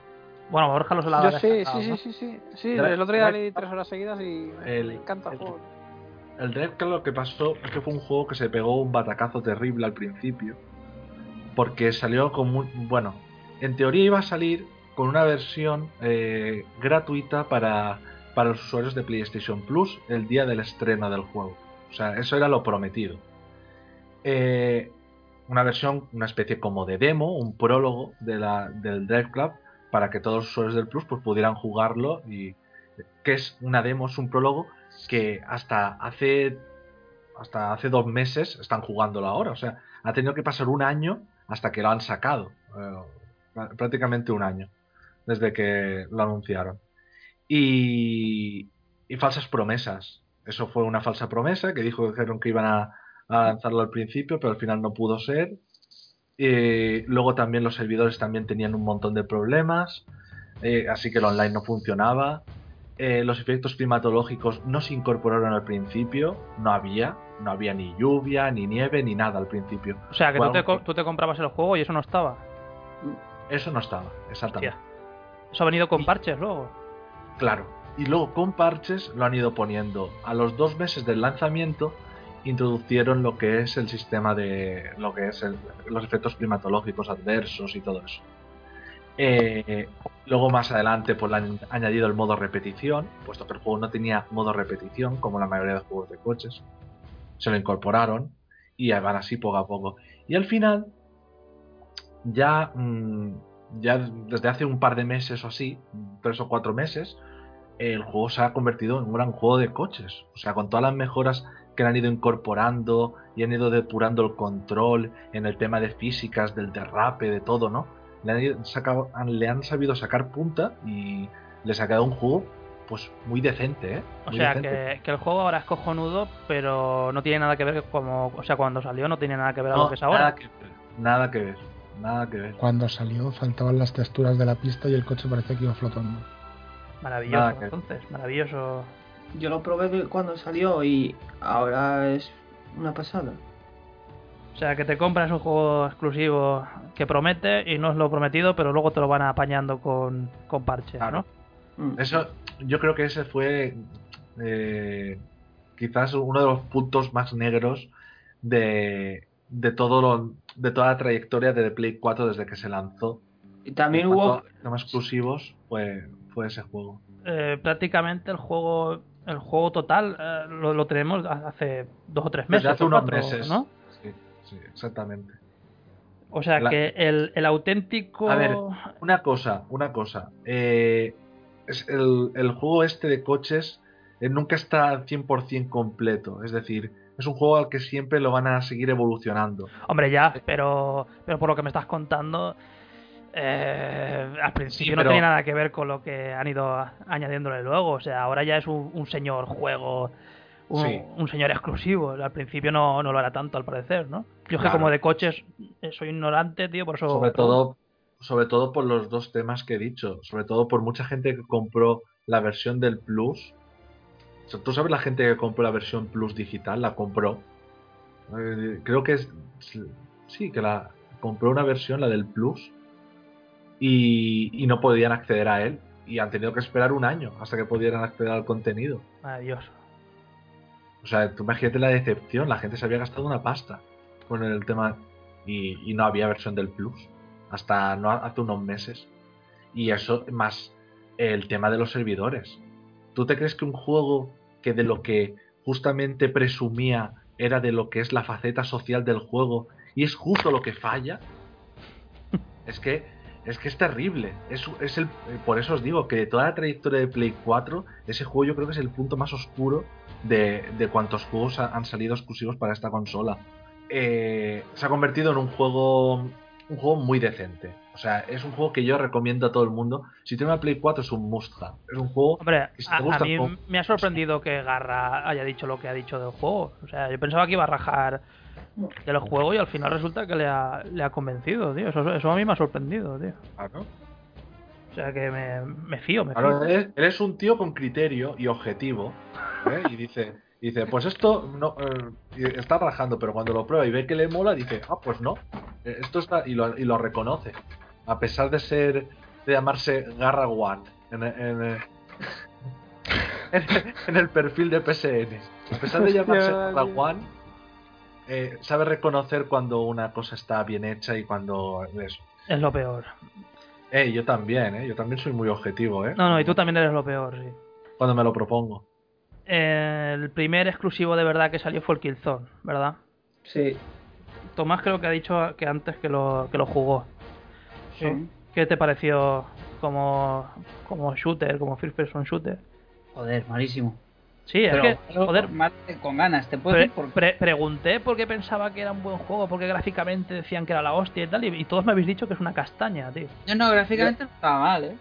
Bueno, Borja lo solaba Yo sí, sí, sí, sí, sí, sí. Dra- El otro día leí tres horas seguidas y me El- encanta el el- juego. El Drive Club lo que pasó es que fue un juego que se pegó un batacazo terrible al principio. Porque salió con muy. Bueno, en teoría iba a salir con una versión eh, gratuita para, para los usuarios de PlayStation Plus el día del estreno del juego. O sea, eso era lo prometido. Eh, una versión, una especie como de demo, un prólogo de la, del Drive Club para que todos los usuarios del Plus pues, pudieran jugarlo. y que es una demo? Es un prólogo que hasta hace hasta hace dos meses están jugándolo ahora. O sea, ha tenido que pasar un año hasta que lo han sacado. Eh, prá- prácticamente un año desde que lo anunciaron. Y, y falsas promesas. Eso fue una falsa promesa que dijo dijeron que iban a, a lanzarlo al principio, pero al final no pudo ser. Eh, luego también los servidores también tenían un montón de problemas, eh, así que el online no funcionaba. Eh, los efectos climatológicos no se incorporaron al principio, no había, no había ni lluvia, ni nieve, ni nada al principio. O sea, que tú te, co- tú te comprabas el juego y eso no estaba. Eso no estaba, exactamente. Eso ha venido con parches luego. Claro. Y luego con parches lo han ido poniendo. A los dos meses del lanzamiento introducieron lo que es el sistema de lo que es el- los efectos climatológicos adversos y todo eso. Eh, luego más adelante pues le han añadido el modo repetición, puesto que el juego no tenía modo repetición como la mayoría de juegos de coches. Se lo incorporaron y van así poco a poco. Y al final, ya, mm, ya desde hace un par de meses o así, tres o cuatro meses, el juego se ha convertido en un gran juego de coches. O sea, con todas las mejoras que han ido incorporando y han ido depurando el control en el tema de físicas, del derrape, de todo, ¿no? Le han, ido- sacado- han- le han sabido sacar punta y les ha quedado un juego pues muy decente, ¿eh? O sea, decente. que, que el juego ahora es cojonudo, pero no tiene nada que ver como... O sea, cuando salió no tiene nada que ver a lo que es ahora. Nada que ver, nada que ver, nada que ver. Cuando salió faltaban las texturas de la pista y el coche parecía que iba flotando. Maravilloso, Nada que- entonces, maravilloso. Yo lo probé cuando salió y ahora es una pasada. O sea, que te compras un juego exclusivo que promete y no es lo prometido, pero luego te lo van apañando con, con parches, Claro. ¿no? Mm. Eso, yo creo que ese fue eh, quizás uno de los puntos más negros de, de todo lo, de toda la trayectoria de The Play 4 desde que se lanzó. Y también hubo temas exclusivos, fue, fue ese juego. Eh, prácticamente el juego el juego total eh, lo, lo tenemos hace dos o tres meses. Desde hace unos cuatro, meses. ¿no? Sí, exactamente. O sea La- que el, el auténtico... A ver, una cosa, una cosa. eh, es el, el juego este de coches eh, nunca está al 100% completo. Es decir, es un juego al que siempre lo van a seguir evolucionando. Hombre, ya, pero, pero por lo que me estás contando, eh, al principio Sí, no tenía nada que ver con lo que han ido añadiéndole luego. O sea, ahora ya es un, un señor juego, un, Sí. un señor exclusivo. Al principio no, no lo era tanto, al parecer, ¿no? Yo es que Claro. como de coches eh, soy ignorante, tío, por eso... Sobre todo, sobre todo por los dos temas que he dicho. Sobre todo por mucha gente que compró la versión del Plus. ¿Tú sabes la gente que compró la versión Plus digital? La compró. Eh, creo que es. Sí, que la compró una versión, la del Plus. Y, y no podían acceder a él. Y han tenido que esperar un año hasta que pudieran acceder al contenido. Adiós. O sea, tú imagínate la decepción. La gente se había gastado una pasta con el tema. Y, y no había versión del Plus. Hasta no hace unos meses. Y eso, más el tema de los servidores. ¿Tú te crees que un juego que de lo que justamente presumía era de lo que es la faceta social del juego y es justo lo que falla? Es que es que es terrible. Es, es el, por eso os digo que de toda la trayectoria de Play 4, ese juego yo creo que es el punto más oscuro de, de cuantos juegos ha- han salido exclusivos para esta consola. Eh, se ha convertido en un juego un juego muy decente. O sea, es un juego que yo recomiendo a todo el mundo. Si tiene una Play 4 es un must have. Es un juego Hombre, que si a, te gusta a mí juego- me ha sorprendido que Garra haya dicho lo que ha dicho del juego. O sea, yo pensaba que iba a rajar del juego y al final resulta que le ha, le ha convencido, tío. Eso, eso a mí me ha sorprendido, tío. Claro. O sea que me, me fío, me Claro, fío. él, es- él es un tío con criterio y objetivo. ¿eh? Y dice, dice, pues esto no eh, está rajando, pero cuando lo prueba y ve que le mola, dice, ah, pues no. eh, Esto está. Y lo, y lo reconoce. A pesar de ser. de llamarse Garra Watt en, en, en, en el perfil de PSN. A pesar de llamarse. Garra One, eh, sabe reconocer cuando una cosa está bien hecha y cuando eso. Es lo peor. Eh, yo también, eh. Yo también soy muy objetivo, eh. No, no, y tú también eres lo peor, sí. Cuando me lo propongo. El primer exclusivo de verdad que salió fue el Killzone, ¿verdad? Sí. Tomás creo que ha dicho que antes que lo, que lo jugó. Sí. ¿Qué te pareció como, como shooter, como first person shooter? Joder, malísimo. Sí, es Pero, que, joder, mal- con ganas, te puedo pre- decir por pre- pregunté por qué pensaba que era un buen juego, porque gráficamente decían que era la hostia y tal, y, y todos me habéis dicho que es una castaña, tío. No, no, gráficamente no estaba mal, ¿eh?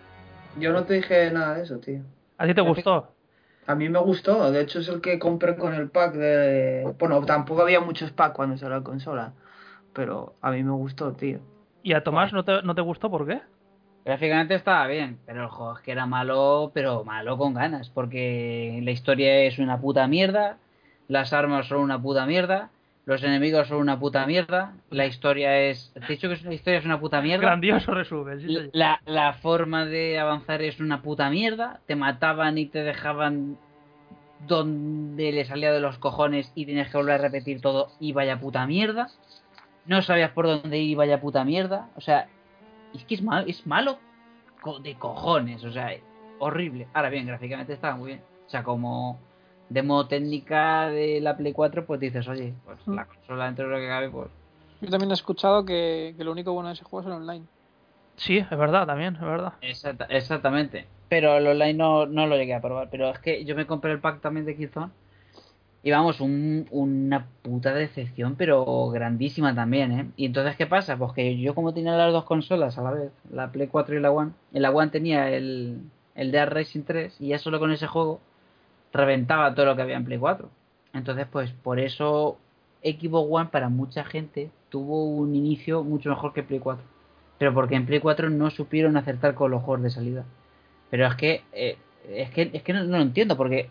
Yo no te dije nada de eso, tío. ¿A ti te gustó? A mí me gustó, de hecho es el que compré con el pack de... Bueno, tampoco había muchos packs cuando salió la consola, pero a mí me gustó, tío. ¿Y a Tomás no te, no te gustó por qué? Gráficamente estaba bien, pero el juego es que era malo, pero malo con ganas, porque la historia es una puta mierda, las armas son una puta mierda, los enemigos son una puta mierda, la historia es... ¿Te he dicho que la historia es una puta mierda? Grandioso resumen, sí. La, la forma de avanzar es una puta mierda. Te mataban y te dejaban donde le salía de los cojones y tenías que volver a repetir todo y vaya puta mierda. No sabías por dónde ir y vaya puta mierda. O sea, es que es malo, es malo co- de cojones. O sea, horrible. Ahora bien, gráficamente estaba muy bien. O sea, como demo técnica de la Play 4, pues dices, oye, pues la consola dentro de lo que cabe, pues Yo también he escuchado que, que lo único bueno de ese juego es el online. Sí, es verdad, también, es verdad. Exacta- exactamente. Pero el online no, no lo llegué a probar. Pero es que yo me compré el pack también de Killzone. Y vamos, un- una puta decepción, pero grandísima también, ¿eh? Y entonces, ¿qué pasa? Pues que yo como tenía las dos consolas a la vez, la Play 4 y la One, en la One tenía el, el Dead Racing 3 y ya solo con ese juego reventaba todo lo que había en Play 4. Entonces, pues por eso Xbox One para mucha gente tuvo un inicio mucho mejor que Play 4. Pero porque en Play 4 no supieron acertar con los juegos de salida. Pero es que eh, es que es que no, no lo entiendo porque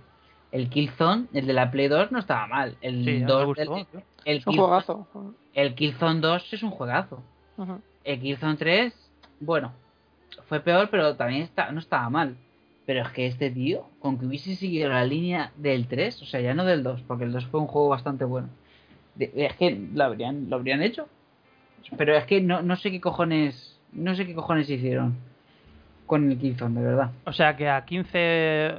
el Killzone, el de la Play 2 no estaba mal. El Sí, a mí me 2 gustó, del- el Es un Killzone- juegazo. El Killzone 2 es un juegazo. Ujú. El Killzone 3, bueno, fue peor, pero también está, no estaba mal. Pero es que este tío, con que hubiese seguido la línea del 3, o sea, ya no del 2, porque el 2 fue un juego bastante bueno. De- es que lo habrían, lo habrían hecho. Pero es que no, no sé qué cojones, no sé qué cojones hicieron con el Killzone, de verdad. O sea que a 15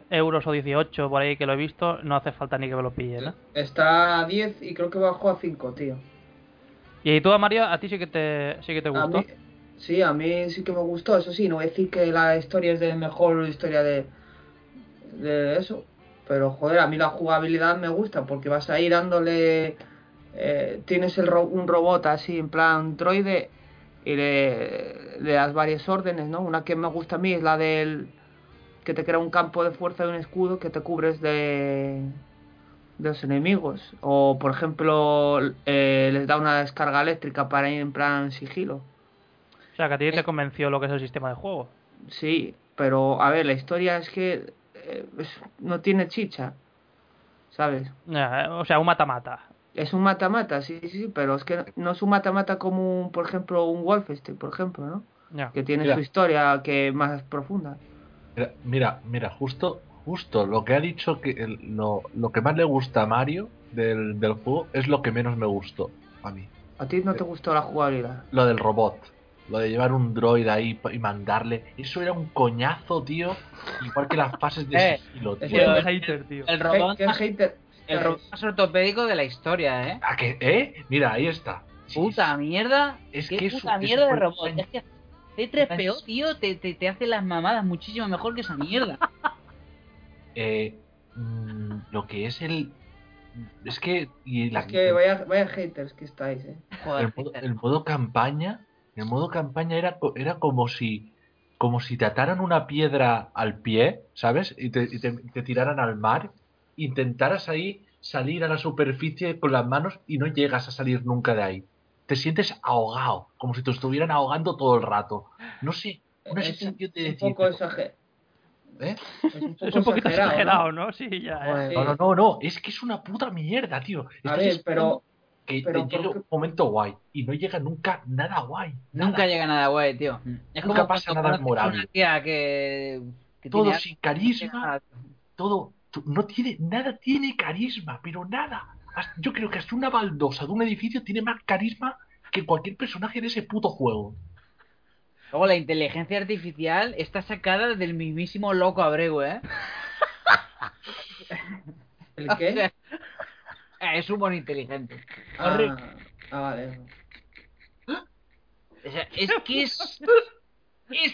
euros o 18 por ahí que lo he visto, no hace falta ni que me lo pille, ¿no? Está a 10 y creo que bajó a 5, tío. Y tú, Mario, a ti sí que te, sí que te A gustó. mí, sí, a mí sí que me gustó, eso sí, no voy a decir que la historia es de mejor historia de, de eso, Pero joder, a mí la jugabilidad me gusta porque vas a ir dándole. eh, tienes el ro- un robot así en plan droide y le, le das varias órdenes, ¿no? Una que me gusta a mí es la del que te crea un campo de fuerza y un escudo que te cubres de, de los enemigos. O, por ejemplo, eh, les da una descarga eléctrica para ir en plan sigilo. O sea, que a ti te convenció lo que es el sistema de juego. Sí, pero a ver, la historia es que eh, es- no tiene chicha, ¿sabes? Ya, O sea, un mata-mata. Es un mata-mata, sí, sí, sí, pero es que no es un mata-mata como, un, por ejemplo, un Wolfenstein, por ejemplo, ¿no? Que tiene Mira. su historia que más profunda. Mira, mira, mira, justo, justo lo que ha dicho que el- lo, lo que más le gusta a Mario del, del juego es lo que menos me gustó a mí. ¿A ti no te gustó la jugabilidad? Lo del robot. Lo de llevar un droid ahí y mandarle. Eso era un coñazo, tío. Igual que las fases de Eh, sigilo, tío. tío, hater, tío. El robot, ¿Qué, qué hater? El robot más ortopédico de la historia, ¿eh? ¿A qué? ¿Eh? Mira, ahí está. Puta mierda. Es que es puta un- es mierda de un- robot. Es que C3PO, tío, te, te, te hace las mamadas muchísimo mejor que esa mierda. Eh, mm, lo que es el. Es que. Y la, Es que vaya, vaya haters que estáis, ¿eh? el, modo, el modo campaña. El modo campaña era, co- era como si. Como si te ataran una piedra al pie, ¿sabes? Y te, y te- te tiraran al mar. Intentaras ahí salir a la superficie con las manos y no llegas a salir nunca de ahí. Te sientes ahogado, como si te estuvieran ahogando todo el rato. No sé, una Es sensación de un decir, poco exagerado. ¿eh? Es un poco Es un poquito exagerado, exagerado, ¿no? ¿no? Sí, ya. eh. Joder. No, no, no, no, es que es una puta mierda, tío. A ver, pero... que pero te llegue ¿por un momento guay y no llega nunca nada guay. nada. Nunca llega nada guay, tío. Es Nunca como pasa nada conoces a memorable. Una tía que, que Todo tiene sin carisma, todo no tiene nada tiene carisma, pero nada. Yo creo que hasta una baldosa de un edificio tiene más carisma que cualquier personaje de ese puto juego. Luego la inteligencia artificial está sacada del mismísimo loco Abreu, ¿eh? ¿El O qué? sea, es humor inteligente. Ah, ah, vale. O sea, es que es... Es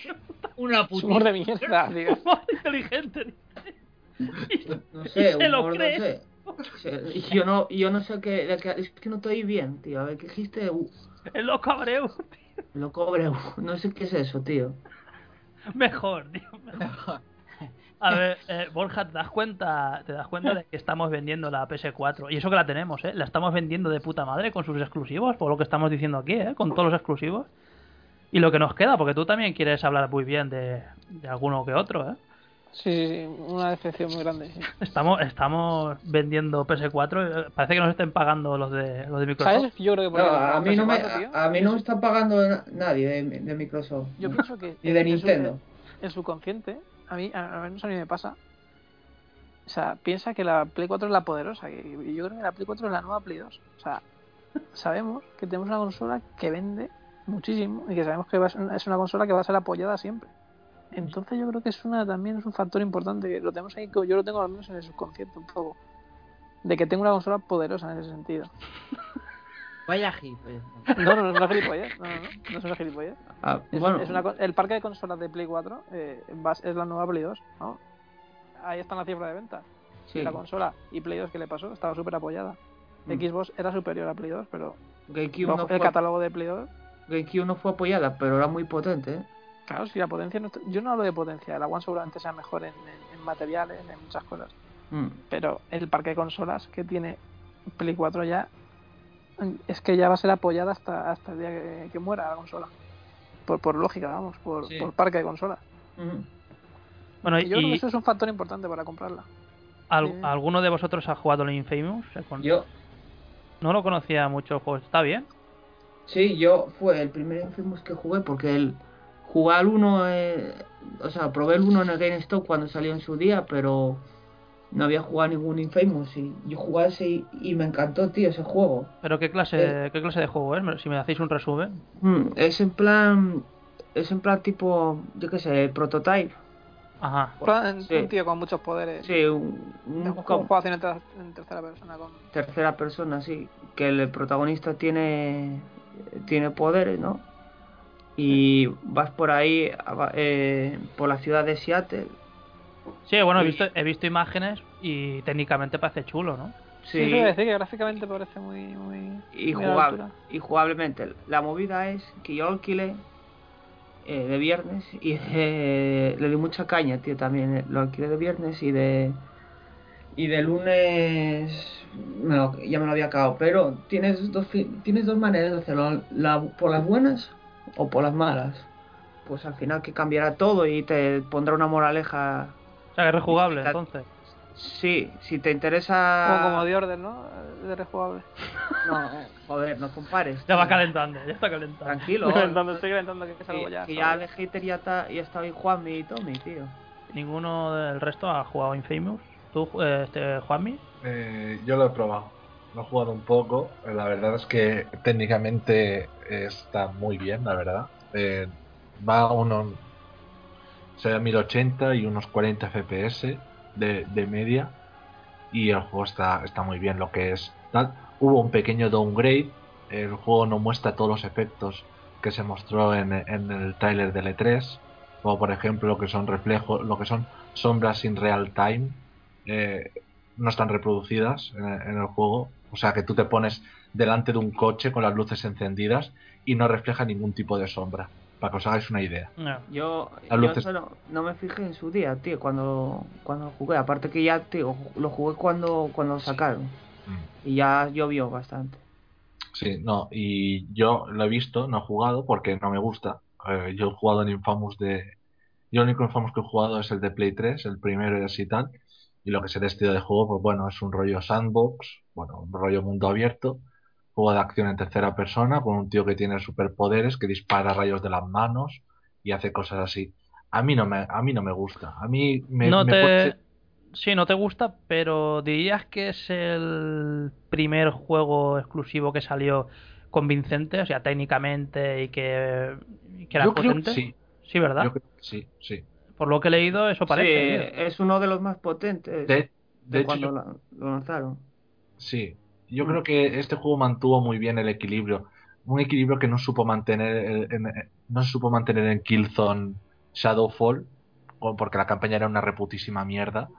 una Es humor de mierda, tío. Humor inteligente. No sé, se lo humor, no cree. sé. Yo no, yo no sé qué, es que no estoy bien, tío. A ver, ¿qué dijiste? Uh, El loco Abreu. uh, no sé qué es eso, tío. Mejor, tío. mejor. A ver, eh, Borja, ¿te das cuenta te das cuenta de que estamos vendiendo la PS4? Y eso que la tenemos, ¿eh? La estamos vendiendo de puta madre con sus exclusivos, por lo que estamos diciendo aquí, ¿eh? Con todos los exclusivos. Y lo que nos queda, porque tú también quieres hablar muy bien de, de alguno que otro, ¿eh? Sí, sí, sí, una decepción muy grande. sí. Estamos, estamos vendiendo PS4, eh, parece que nos estén pagando los de, los de Microsoft. ¿Sabes? Yo creo que por No, ejemplo, a mí no me, PS4, tío, a, a mí no me está pagando na- nadie de, de Microsoft. Yo pienso que Ni de en su- Nintendo. en su consciente, a mí, a, a menos a mí me pasa. O sea, piensa que la Play 4 es la poderosa. Y yo creo que la Play 4 es la nueva Play 2. O sea, sabemos que tenemos una consola que vende muchísimo y que sabemos que va a ser una- es una consola que va a ser apoyada siempre. Entonces yo creo que es una también es un factor importante que lo tenemos ahí, que yo lo tengo al menos en el subconsciente un poco. De que tengo una consola poderosa en ese sentido. Vaya hip. No, no, no, es gilipollez. No, no, no, no es una gilipollez. Ah, Es- bueno, es una co- el parque de consolas de Play 4 eh, es la nueva Play 2. ¿no? Ahí está la cifra de ventas. sí. La consola y Play 2 que le pasó estaba súper apoyada. Mm. Xbox era superior a Play 2, pero GameCube no, el fue, catálogo de Play 2, GameCube no fue apoyada, pero era muy potente, ¿eh? Claro, si la potencia. No, está- yo no hablo de potencia, la One seguramente sea mejor en, en- en materiales, en muchas cosas. Mm. Pero el parque de consolas que tiene Play 4 ya es que ya va a ser apoyada hasta, hasta el día que, que muera la consola. Por, por lógica, vamos, por, Sí. por parque de consolas. Mm. Bueno, Y yo creo que eso es un factor importante para comprarla. al- sí. ¿alguno de vosotros ha jugado el Infamous? Con- Yo, No lo conocía mucho el juego, ¿está bien? sí, yo fue el primer Infamous que jugué porque el al 1, eh, o sea, probé el 1 en el GameStop cuando salió en su día, pero no había jugado ningún Infamous y yo jugué ese y, y me encantó, tío, ese juego. ¿Pero qué clase, qué clase de juego es? Si me hacéis un resumen. Mm, es en plan, es en plan tipo, yo qué sé, prototype. Ajá. Sí. Un tío con muchos poderes. Sí, un, un juego en, ter- en tercera persona con tercera persona, sí, que el protagonista tiene tiene poderes, ¿no? Y vas por ahí, a- eh, por la ciudad de Seattle, Sí, bueno, he visto, he visto imágenes y técnicamente parece chulo, ¿no? Sí, Sí, decir que gráficamente parece muy. muy y, muy jugable, y jugablemente. La movida es que yo alquilé eh, de viernes y eh, le di mucha caña, tío, también. Lo alquilé de viernes y de. Y de lunes me lo- ya me lo había acabado. Pero tienes dos, fi- tienes dos maneras de hacerlo: la- por las buenas o por las malas. Pues al final que cambiará todo y te pondrá una moraleja. O sea, que es rejugable, entonces. Sí, si te interesa. Como, como de Order, ¿no? De rejugable. No, joder, no compares. Ya va calentando, ya está calentando. Tranquilo. Estoy calentando, estoy calentando que salgo Que, ya. que salgo ya de hater ya está, ya está ahí Juanmi y Tommy, tío. Ninguno del resto ha jugado Infamous. ¿Tú, eh, este, Juanmi? Eh, yo lo he probado. Lo he jugado un poco. Eh, La verdad es que técnicamente está muy bien, la verdad. Eh, va a unos. Se ve a 1080 y unos 40 FPS de, de media. Y el juego está, está muy bien, lo que es tal. Hubo un pequeño downgrade. El juego no muestra todos los efectos que se mostró en, en el tráiler del E3. Como por ejemplo lo que son reflejos, lo que son sombras in real time. eh, no están reproducidas en el juego. O sea que tú te pones delante de un coche con las luces encendidas y no refleja ningún tipo de sombra. Para que os hagáis una idea. Yo, Las yo luces- eso no, no me fijé en su día, tío, cuando, cuando jugué. Aparte que ya, tío, lo jugué cuando, cuando lo sacaron. Mm. Y ya llovió bastante. Sí, no, y yo lo he visto, no he jugado porque no me gusta. Eh, yo he jugado en Infamous de. Yo el único Infamous que he jugado es el de Play 3, el primero y así tal. Y lo que sé de estilo de juego, pues bueno, es un rollo sandbox, bueno, un rollo mundo abierto, juego de acción en tercera persona, con un tío que tiene superpoderes, que dispara rayos de las manos y hace cosas así. A mí no me, a mí no me gusta. A mí me, no me te... puede- Sí, no te gusta, pero dirías que es el primer juego exclusivo que salió convincente, o sea, técnicamente y que, y que era Yo creo que potente. sí. Sí, ¿verdad? Yo creo que sí, sí. Por lo que he leído, eso parece. sí, tío. es uno de los más potentes De, de hecho, cuando yo- lo lanzaron. Sí, yo creo que este juego mantuvo muy bien el equilibrio. Un equilibrio que no supo mantener en, en- no supo mantener en Killzone Shadowfall, porque la campaña era una reputísima mierda.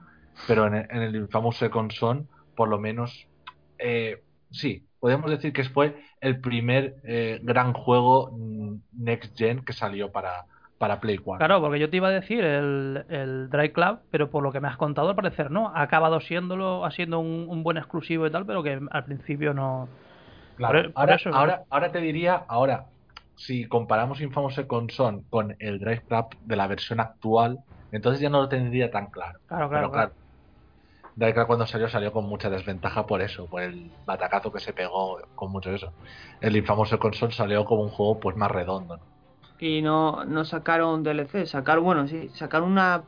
Pero en, el- en el Infamous Second Son, por lo menos, eh, sí, podemos decir que fue el primer eh, gran juego mm, Next Gen que salió para, para Play 4. Claro, porque yo te iba a decir el, el Drive Club, pero por lo que me has contado, al parecer no. Ha acabado siéndolo, siendo un, un buen exclusivo y tal, pero que al principio no. Claro, Por- por ahora, ¿no? ahora, ahora te diría, ahora, si comparamos Infamous Second Son con el Drive Club de la versión actual, entonces ya no lo tendría tan claro. Claro, claro, Pero claro. claro, Drive Club cuando salió salió con mucha desventaja por eso, por el batacazo que se pegó con mucho eso. El Infamous Second Son salió como un juego pues más redondo. ¿no? Y no, no sacaron DLC, sacaron, bueno, sí, sacaron una...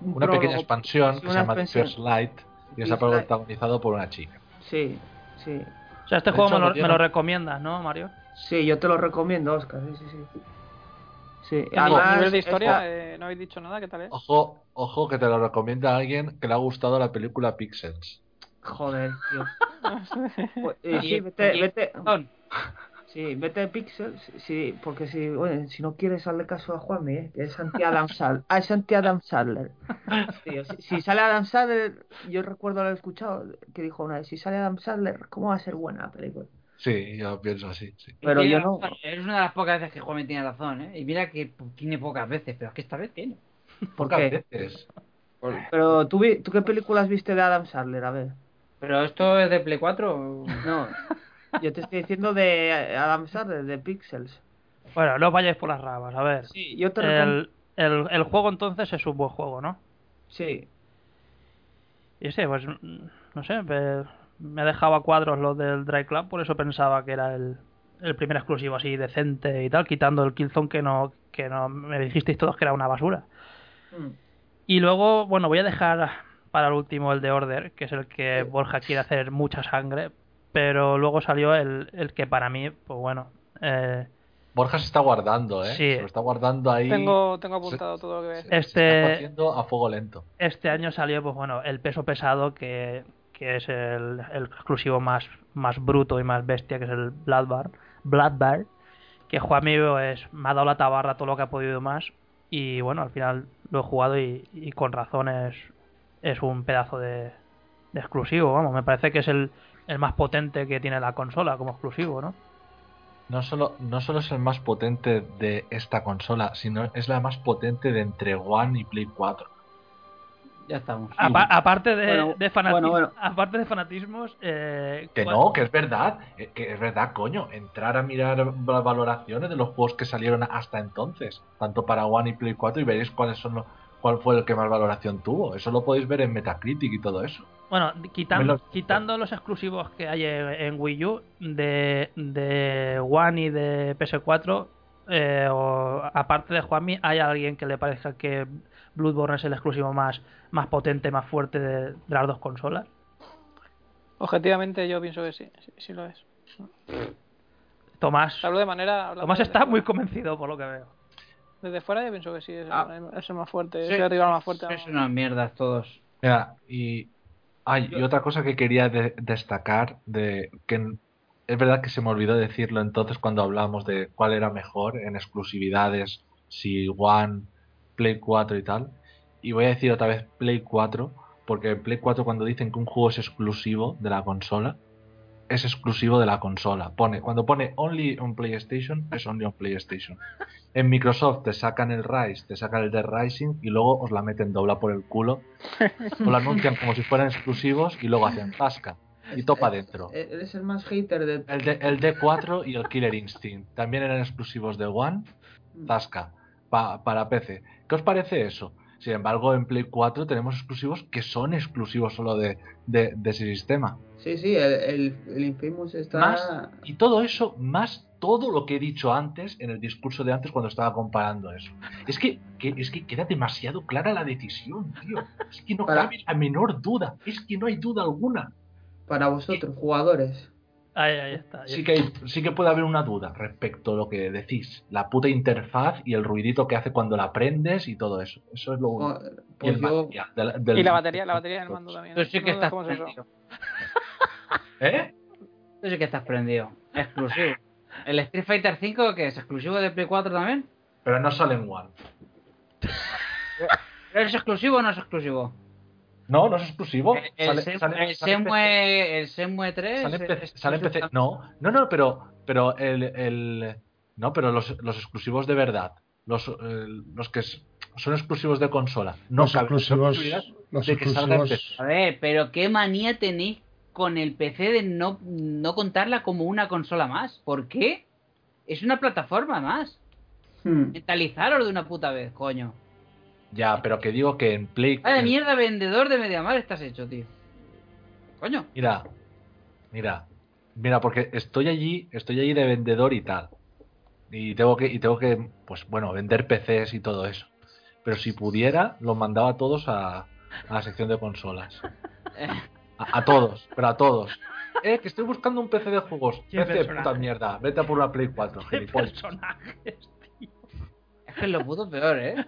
un Una pequeña expansión sí, que una se llama. First Light y está protagonizado por una chica. Sí, sí. O sea, este De juego hecho, me lo, me lo recomiendas, ¿no, Mario? Sí, yo te lo recomiendo, Oscar, sí, sí, sí. Sí, A además... nivel de historia, eh, no habéis dicho nada, ¿qué tal es? Ojo, ojo que te lo recomienda alguien que le ha gustado la película Pixels. Joder, tío. Pues, eh, Y- sí, vete, vete. Sí, vete de Pixels, sí, porque si, bueno, si no quieres darle caso a Juanmi, ¿eh? que es anti-Adam Sandler. Ah, es anti-Adam Sandler. Tío, si, si sale Adam Sandler, yo recuerdo haber escuchado que dijo una vez, si sale Adam Sandler, ¿cómo va a ser buena la película? Sí, yo pienso así, sí. Pero yo no... Es una de las pocas veces que Juan tiene razón, ¿eh? Y mira que tiene pocas veces, pero es que esta vez tiene. ¿Por Pocas qué? veces. Pero ¿tú, vi- ¿tú qué películas viste de Adam Sandler? A ver. ¿Pero esto es de Play 4? o- No, yo te estoy diciendo de Adam Sandler, de Pixels. Bueno, no vayáis por las ramas, a ver. Sí, yo te el, el, el juego entonces es un buen juego, ¿no? Sí. Y sí, pues no sé, me, me dejaba a cuadros lo del Dry Club, por eso pensaba que era el, el primer exclusivo así decente y tal, quitando el Killzone que no, que no me dijisteis todos que era una basura. Mm. Y luego, bueno, voy a dejar para el último el de Order, que es el que Borja quiere hacer mucha sangre, pero luego salió el, el que para mí, pues bueno, eh, Borja se está guardando, ¿eh? Sí. Se lo está guardando ahí. Tengo, tengo apuntado todo lo que voy a decir. Se está este, haciendo a fuego lento. este año salió, pues bueno, el peso pesado, que, que es el, el exclusivo más, más bruto y más bestia, que es el Bloodbar, Bloodbar que Juanmi pues, me ha dado la tabarra todo lo que ha podido más. Y bueno, al final lo he jugado y, y con razón es, es un pedazo de, de exclusivo, vamos, me parece que es el, el más potente que tiene la consola como exclusivo, ¿no? No solo, no solo es el más potente de esta consola, sino es la más potente de entre One y Play 4. Ya estamos. Apa- aparte de, Bueno, de bueno, bueno. aparte de fanatismos, eh, Que no, que es verdad, eh, que es verdad, coño. Entrar a mirar las valoraciones de los juegos que salieron hasta entonces, tanto para One y Play 4, y veréis cuáles son los, cuál fue el que más valoración tuvo. Eso lo podéis ver en Metacritic y todo eso. Bueno, quitando los exclusivos que hay en, en Wii U, de, de One y de PS4, eh, o- aparte de Juanmi, ¿hay alguien que le parezca que Bloodborne es el exclusivo más, más potente, más fuerte de, de las dos consolas? Objetivamente yo pienso que sí, sí, sí lo es. Tomás, Hablo de manera... Tomás está muy convencido por lo que veo. Desde fuera yo pienso que sí, es, Ah. el, es el más fuerte, Sí. es el rival más fuerte. Sois unas mierdas todos. Mira, y, ay, y otra cosa que quería de- destacar, de que es verdad que se me olvidó decirlo entonces cuando hablábamos de cuál era mejor en exclusividades, si One, Play 4 y tal. Y voy a decir otra vez Play 4, porque en Play 4 cuando dicen que un juego es exclusivo de la consola, es exclusivo de la consola. Pone, cuando pone only on PlayStation, es only on PlayStation. En Microsoft te sacan el Rise, te sacan el Dead Rising y luego os la meten dobla por el culo. Os lo anuncian como si fueran exclusivos y luego hacen tasca. Y topa dentro. Eh, Eres el más hater de... El, el D4 y el Killer Instinct también eran exclusivos de One, tasca, pa- para PC. ¿Qué os parece eso? Sin embargo, en Play 4 tenemos exclusivos que son exclusivos solo de, de- de ese sistema. Sí, sí, el, el, el Infamous está... Más, y todo eso, más todo lo que he dicho antes en el discurso de antes cuando estaba comparando eso. Es que, que- es que queda demasiado clara la decisión, tío. Es que no Para- cabe la menor duda. Es que no hay duda alguna. Para vosotros, jugadores. Ahí, ahí está. ahí Sí está. que, hay- sí que puede haber una duda respecto a lo que decís. La puta interfaz y el ruidito que hace cuando la prendes y todo eso. Eso es lo único. Oh, y Pues el yo... del- del- Y la batería, la batería del mando también. Tú sí que estás. ¿Eh? Tú sí que estás prendido. Exclusivo. ¿El Street Fighter 5 que es exclusivo de Play 4 también? Pero no sale en One. ¿Pero ¿Es exclusivo o no es exclusivo? No, no es exclusivo. El, el, Sale- el sale PC. Semue, el Semue 3. Sale PC. en PC. exclusivo No, no, no, pero, pero el, el- No, pero los, los exclusivos de verdad. Los, los que son exclusivos de consola. No los exclusivos, los exclusivos, PC. A ver, pero qué manía tenéis con el PC de no, no contarla como una consola más. ¿Por qué? Es una plataforma más. Hmm. Mentalizaros de una puta vez, coño. Ya, pero que digo que en Play. Vaya en- mierda vendedor de Mediamar estás hecho, tío. Coño. Mira, mira, mira, porque estoy allí, estoy allí de vendedor y tal. Y tengo que, y tengo que, pues bueno, vender PCs y todo eso. Pero si pudiera, los mandaba a todos a, a la sección de consolas. A, a todos, pero a todos. Eh, que estoy buscando un PC de juegos. Qué PC, personaje. puta mierda. Vete a por una Play 4. Qué personajes, tío. Es que es lo puto peor, ¿eh?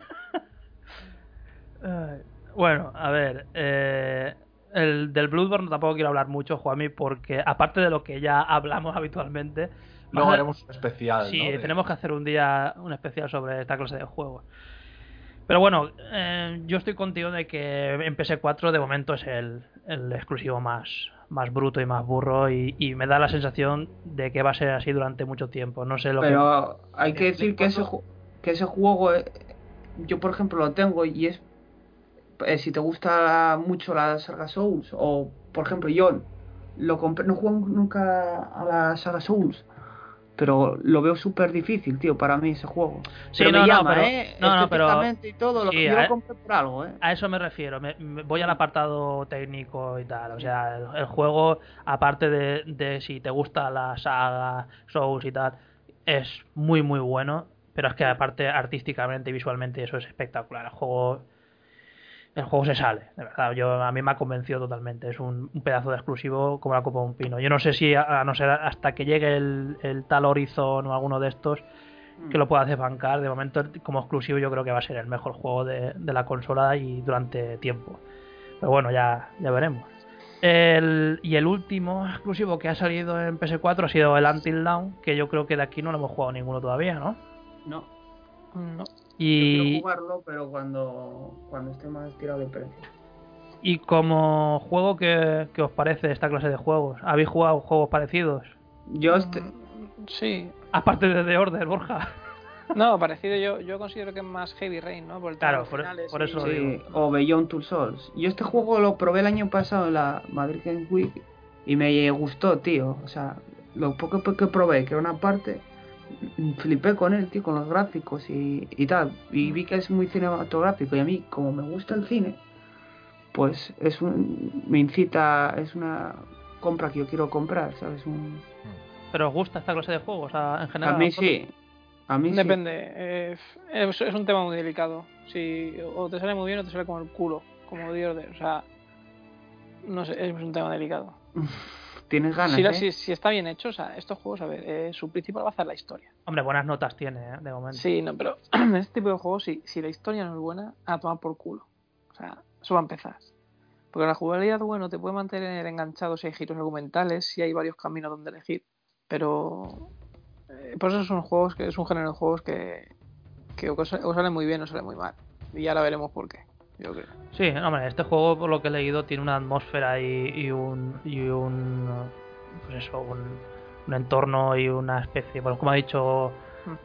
Ay, Bueno, a ver, eh, el del Bloodborne tampoco quiero hablar mucho, Juanmi, porque aparte de lo que ya hablamos habitualmente, Luego haremos un especial. sí, ¿no? De- tenemos que hacer un día un especial sobre esta clase de juegos. Pero bueno, eh, yo estoy contigo de que en PS4 de momento es el, el exclusivo más, más bruto y más burro y, y me da la sensación de que va a ser así durante mucho tiempo. No sé lo que... Pero hay que decir que ese, ju- que ese juego, eh, yo por ejemplo lo tengo y es, eh, si te gusta mucho la saga Souls, o por ejemplo yo lo compré, no juego nunca a la saga Souls, pero lo veo súper difícil, tío, para mí ese juego. Sí, pero no, me no, pero- ¿eh? no, no, pero- y todo, lo, sí, yo a- compré por algo, ¿eh? A eso me refiero, me- me- voy al apartado técnico y tal. O sea, el, el juego, aparte de, de si te gusta la saga, Souls y tal, es muy, muy bueno. Pero es que aparte, artísticamente y visualmente, eso es espectacular. El juego, el juego se sale, de verdad. Yo, a mí me ha convencido totalmente. Es un, un pedazo de exclusivo como la copa de un pino. Yo no sé si, a, a no ser hasta que llegue el, el tal Horizon o alguno de estos, que lo pueda hacer bancar. De momento, como exclusivo, yo creo que va a ser el mejor juego de, de la consola y durante tiempo. Pero bueno, ya, ya veremos. El, y el último exclusivo que ha salido en PS4 ha sido el Until Dawn, que yo creo que de aquí no lo hemos jugado ninguno todavía, ¿no? No. No. Quiero Y, jugarlo, pero cuando, cuando esté más tirado de precio. y como juego, ¿qué, qué os parece esta clase de juegos? ¿Habéis jugado juegos parecidos? Yo este... Sí. Aparte de The Order, Borja. No, parecido yo, yo considero que es más Heavy Rain, ¿no? Por el Claro, por- finales por y- eso lo Sí, digo. o Beyond Two Souls. Yo este juego lo probé el año pasado en la Madrid Games Week y me gustó, tío. O sea, lo poco que probé, que era una parte, flipé con él, tío, con los gráficos y, y tal. Y vi que es muy cinematográfico y a mí, como me gusta el cine, pues es un, me incita, es una compra que yo quiero comprar, ¿sabes? Un, ¿Pero os gusta esta clase de juegos o sea, en general? a mí sí. A mí sí. Depende. eh, es, es un tema muy delicado. Si o te sale muy bien o te sale como el culo, como Dios de, o sea, no sé, es un tema delicado. Tienes ganas, si, ¿eh? si, si está bien hecho, o sea, estos juegos, a ver, eh, su principal base es la historia. Hombre, buenas notas tiene, ¿eh? de momento. Sí, no, pero en este tipo de juegos, si, si la historia no es buena, a tomar por culo. O sea, eso va a empezar. Porque la jugabilidad, bueno, te puede mantener enganchado si hay giros argumentales, si hay varios caminos donde elegir. Pero eh, por eso son juegos que es un género de juegos que, que o, sa- o sale muy bien o sale muy mal. Y ahora veremos por qué. Yo creo. Sí, hombre, este juego, por lo que he leído, tiene una atmósfera y, y un. y un. pues eso, un, un entorno y una especie. Bueno, como ha dicho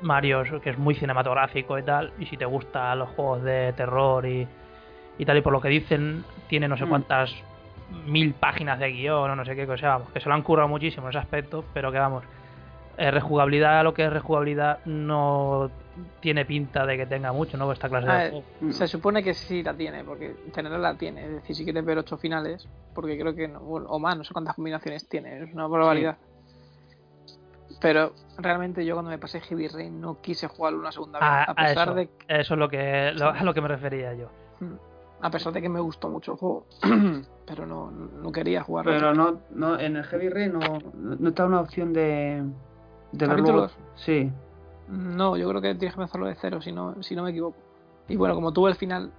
Mario, que es muy cinematográfico y tal. Y si te gustan los juegos de terror y, y tal, y por lo que dicen, tiene no sé Mm. cuántas mil páginas de guion o no sé qué cosa, vamos, que se lo han currado muchísimo en ese aspecto, pero que vamos. eh, rejugabilidad, lo que es rejugabilidad, no tiene pinta de que tenga mucho, ¿no? Esta clase Ah, de juego. se supone que sí la tiene, porque tenerla la tiene. Es decir, si quieres ver ocho finales, porque creo que no, bueno, o más, no sé cuántas combinaciones tiene, es una barbaridad. Pero realmente yo cuando me pasé Heavy Rain no quise jugarlo una segunda vez, A- a a pesar eso, de eso es lo que lo- a lo que me refería yo. a pesar de que me gustó mucho el juego, pero no, no quería jugarlo. Pero no, no, en el Heavy Rain no, no está una opción de. de verlo. ¿Capítulos? Sí. No, yo creo que tienes que empezarlo de cero, si no, si no me equivoco. Y bueno, como tuve el final,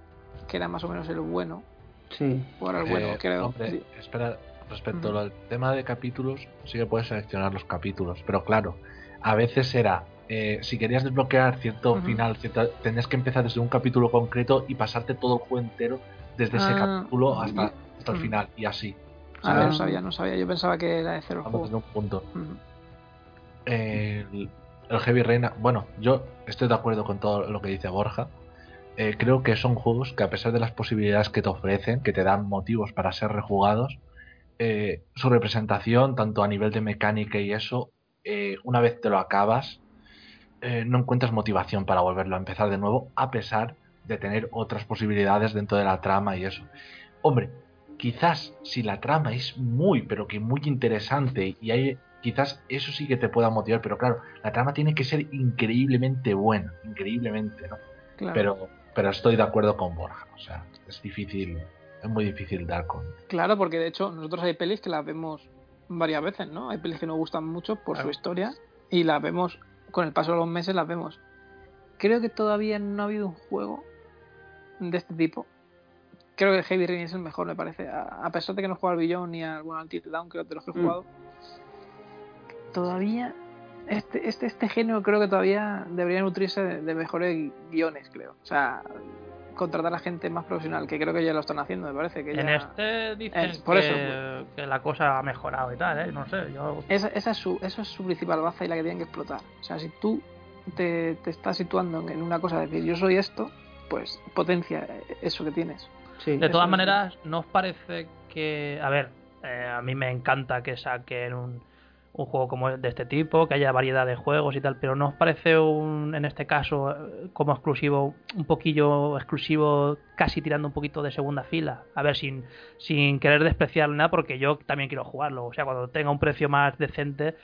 que era más o menos el bueno, Sí. jugar al bueno, Eh, creo. hombre, sí. espera, respecto al tema de capítulos, sí que puedes seleccionar los capítulos, pero claro, a veces era, eh, si querías desbloquear cierto final, cierta, tenías que empezar desde un capítulo concreto y pasarte todo el juego entero desde ese Ah, capítulo hasta, hasta el final, y así. Ah, no sabía, no sabía. Yo pensaba que era de cero el Vamos juego. desde un punto. Ujú. El, Heavy Rain, bueno, yo estoy de acuerdo con todo lo que dice Borja. Eh, creo que son juegos que a pesar de las posibilidades que te ofrecen, que te dan motivos para ser rejugados, eh, su representación, tanto a nivel de mecánica y eso, eh, una vez te lo acabas, no encuentras motivación para volverlo a empezar de nuevo, a pesar de tener otras posibilidades dentro de la trama y eso. Hombre, quizás si la trama es muy, pero que muy interesante y hay, quizás eso sí que te pueda motivar, pero claro, la trama tiene que ser increíblemente buena, increíblemente, ¿no? Claro. Pero, pero estoy de acuerdo con Borja, o sea, es difícil, es muy difícil dar con. Claro, porque de hecho nosotros hay pelis que las vemos varias veces, ¿no? Hay pelis que nos gustan mucho por su historia y las vemos, con el paso de los meses las vemos. Creo que todavía no ha habido un juego de este tipo. Creo que el Heavy Rain es el mejor, me parece. A, a pesar de que no he jugado al Beyond ni al bueno, al Till Down, creo que de los que he Mm. jugado. Todavía, este, este, este género creo que todavía debería nutrirse de, de mejores gui- guiones, creo. O sea, contratar a gente más profesional, que creo que ya lo están haciendo, me parece. Que En ya... este dicen por que, eso, que la cosa ha mejorado y tal, ¿eh? No sé, yo... Esa, esa es su, eso es su principal baza y la que tienen que explotar. O sea, si tú te, te estás situando en- una cosa de decir yo soy esto, pues potencia eso que tienes. Sí. De todas maneras, ¿no os parece que... A ver, eh, a mí me encanta que saquen un, un juego como de este tipo, que haya variedad de juegos y tal, pero ¿no os parece un, en este caso, eh, como exclusivo, un poquillo exclusivo, casi tirando un poquito de segunda fila? A ver, sin, sin querer despreciar nada, porque yo también quiero jugarlo. O sea, cuando tenga un precio más decente,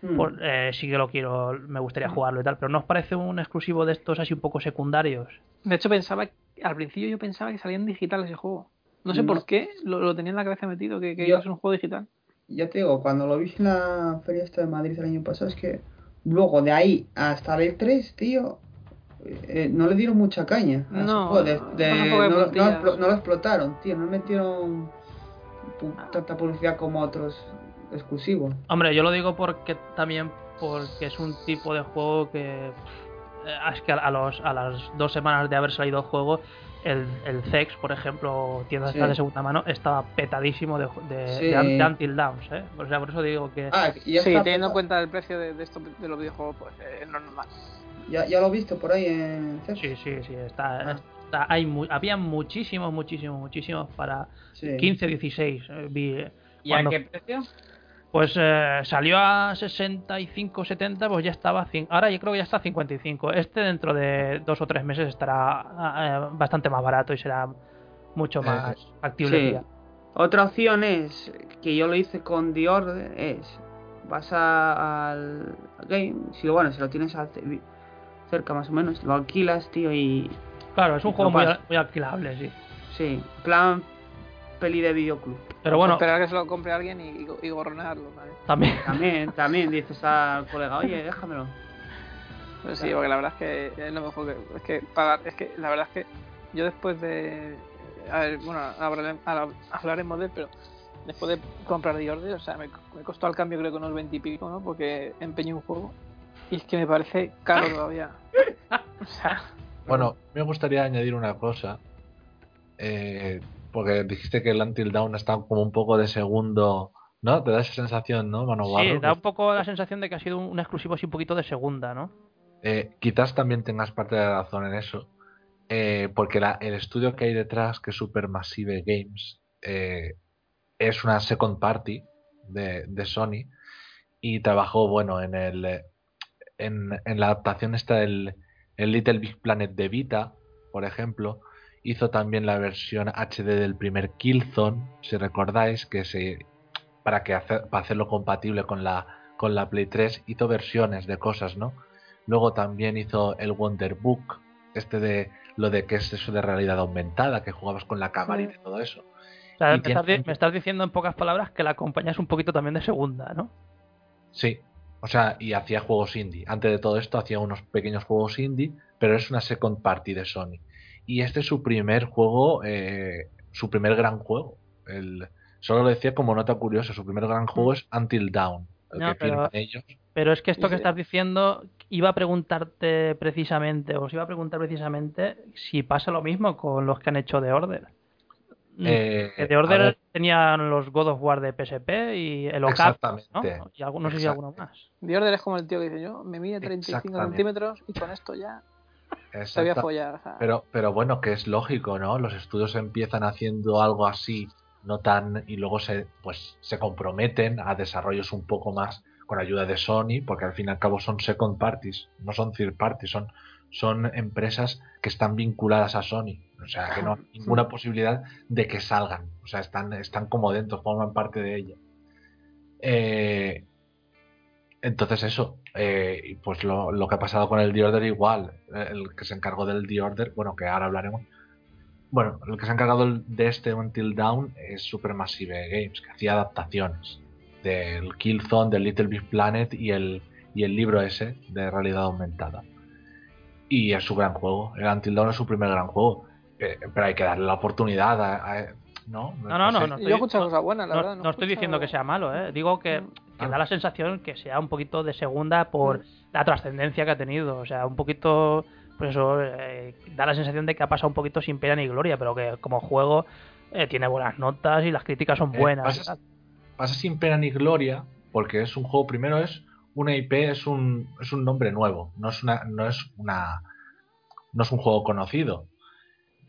Mm. por- eh, sí que lo quiero, me gustaría jugarlo y tal, pero ¿no os parece un exclusivo de estos así un poco secundarios? De hecho, pensaba, al principio yo pensaba que salía en digital ese juego. No sé No. por qué, lo, lo tenía en la cabeza metido, que, que Yo- iba a ser un juego digital. Ya te digo, cuando lo vi en la feria esta de Madrid el año pasado, es que luego de ahí hasta el 3, tío, eh, no le dieron mucha caña. No, juego, de- no, no explo- no lo explotaron, tío, no metieron pu- tanta publicidad como otros exclusivos. Hombre, yo lo digo porque también porque es un tipo de juego que eh, es que a, los, a las dos semanas de haber salido el juego, el, el CEX, por ejemplo, tiendas Sí. de segunda mano, estaba petadísimo de, de, Sí. de, de Until Downs, ¿eh? O sea, por eso digo que... Ah, y Sí, teniendo en cuenta el precio de, de, esto, de los videojuegos, pues eh, es normal. ya, ya lo he visto por ahí en. Sí, sí, sí, está, Ah. está- hay mu- había muchísimos, muchísimos, muchísimos para Sí. 15, 16. eh, vi, eh, ¿Y a qué precio? Pues eh, salió a 65, 70, pues ya estaba. Ahora yo creo que ya está a 55. Este dentro de dos o tres meses estará eh, bastante más barato y será mucho más factible. Sí. Otra opción es, que yo lo hice con The Order, es, vas a- al game, si bueno, si lo tienes cerca más o menos, lo alquilas, tío, y... Claro, es un y juego muy, muy alquilable, sí. Sí, plan peli de videoclub. Pero bueno, Esperar que se lo compre alguien y, y, y gorronearlo, ¿vale? también. También, también dices al colega, oye, déjamelo. Pues sí, porque la verdad es que es lo mejor que. Es que pagar. Es que la verdad es que yo después de. A ver, bueno, hablaremos de él, pero después de comprar The Order, o sea, me, me costó al cambio creo que unos 20 y pico, ¿no? Porque empeñé un juego. Y es que me parece caro todavía. O sea, Bueno, me gustaría añadir una cosa. eh, porque dijiste que el Until Dawn está como un poco de segundo. ¿No? Te da esa sensación, ¿no, Sí, da un poco la sensación de que ha sido un, exclusivo así un poquito de segunda, ¿no? Eh, quizás también tengas parte de la razón en eso. eh, porque la- el estudio que hay detrás, que es Supermassive Games, eh, es una second party de, de Sony y trabajó, bueno, en el en, en la adaptación está el, el Little Big Planet de Vita, por ejemplo. Hizo también la versión HD del primer Killzone, si recordáis, que se para que hacer, para hacerlo compatible con la con la Play 3 hizo versiones de cosas, ¿no? Luego también hizo el Wonder Book, este de lo de que es eso de realidad aumentada, que jugabas con la cámara y de todo eso. O sea, me, estás, tiene- me estás diciendo en pocas palabras que la compañía es un poquito también de segunda, ¿no? Sí, o sea, y hacía juegos indie. Antes de todo esto hacía unos pequeños juegos indie, pero es una second party de Sony. Y este es su primer juego, eh, su primer gran juego. El, solo lo decía como nota curiosa, su primer gran juego es Until Dawn, el No, que pero- firman ellos. Pero es que esto que estás diciendo iba a preguntarte precisamente, os iba a preguntar precisamente si pasa lo mismo con los que han hecho The Order. Mm, Eh, que The Order tenían los God of War de PSP y el Ocap, ¿no? Exactamente. Y algo- no sé si alguno más. The Order es como el tío que dice yo, me mide 35 Exactamente. centímetros y con esto ya O sea, Pero, pero bueno, que es lógico, ¿no? Los estudios empiezan haciendo algo así, no tan, y luego se, pues, se comprometen a desarrollos un poco más con ayuda de Sony, porque al fin y al cabo son second parties, no son third parties, son, son empresas que están vinculadas a Sony. O sea, que no hay ninguna posibilidad de que salgan. O sea, están, están como dentro, forman parte de ella. Eh, entonces eso, eh, y pues lo, lo que ha pasado con el The Order igual, el que se encargó del The Order, bueno, que ahora hablaremos, bueno, el que se ha encargado de este Until Dawn es Supermassive Games, que hacía adaptaciones del Killzone, del Little Big Planet y el, y el libro ese de realidad aumentada. Y es su gran juego, el Until Dawn es su primer gran juego, eh, pero hay que darle la oportunidad a... a- ¿no? No, no, no, no yo he escuchado no- cosas buenas, la no- verdad. no estoy he diciendo que sea malo, ¿eh? Digo que, que Ah. da la sensación que sea un poquito de segunda por la trascendencia que ha tenido. O sea, un poquito, pues eso, eh, da la sensación de que ha pasado un poquito sin pena ni gloria, pero que como juego eh, tiene buenas notas y las críticas son Eh, buenas. pasa, pasa sin pena ni gloria, porque es un juego, primero es una IP, es un, es un nombre nuevo, no es una, no es una, no es un juego conocido.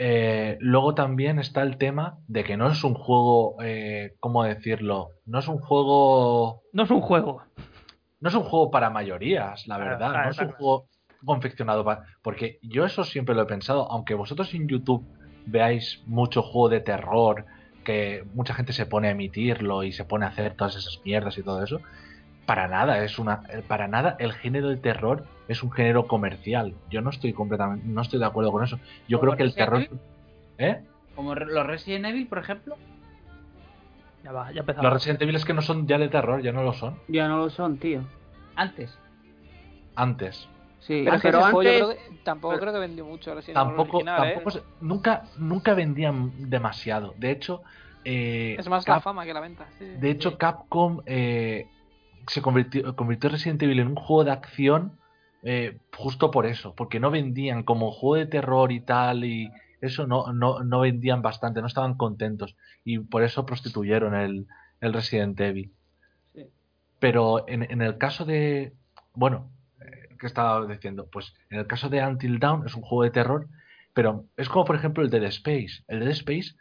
Eh, luego también está el tema de que no es un juego, eh, ¿cómo decirlo? No es un juego, No es un juego. no es un juego para mayorías, la Claro, verdad. claro, no es un claro. juego confeccionado para. Porque yo eso siempre lo he pensado, aunque vosotros en YouTube veáis mucho juego de terror, que mucha gente se pone a emitirlo y se pone a hacer todas esas mierdas y todo eso. Para nada, es una. Para nada el género de terror es un género comercial. Yo no estoy completamente. no estoy de acuerdo con eso. Yo creo que el terror. ¿Eh? Como los Resident Evil, por ejemplo. Ya va, ya empezamos. Los Resident Evil es que no son ya de terror, ya no lo son. Ya no lo son, tío. Antes. Antes. Sí, Pero, juego yo antes... creo que tampoco pero- creo que vendió mucho Resident Evil tampoco, original, ¿eh? tampoco se- nunca, nunca vendían demasiado. De hecho, eh, Es más la Cap- fama que la venta. sí. de hecho Capcom eh, se convirtió, convirtió Resident Evil en un juego de acción eh, justo por eso, porque no vendían como juego de terror y tal, y eso no, no, no vendían bastante, no estaban contentos, y por eso prostituyeron el, el Resident Evil. Pero en, en el caso de, bueno, eh, ¿qué estaba diciendo? Pues en el caso de Until Dawn es un juego de terror, pero es como por ejemplo el Dead Space. El Dead Space,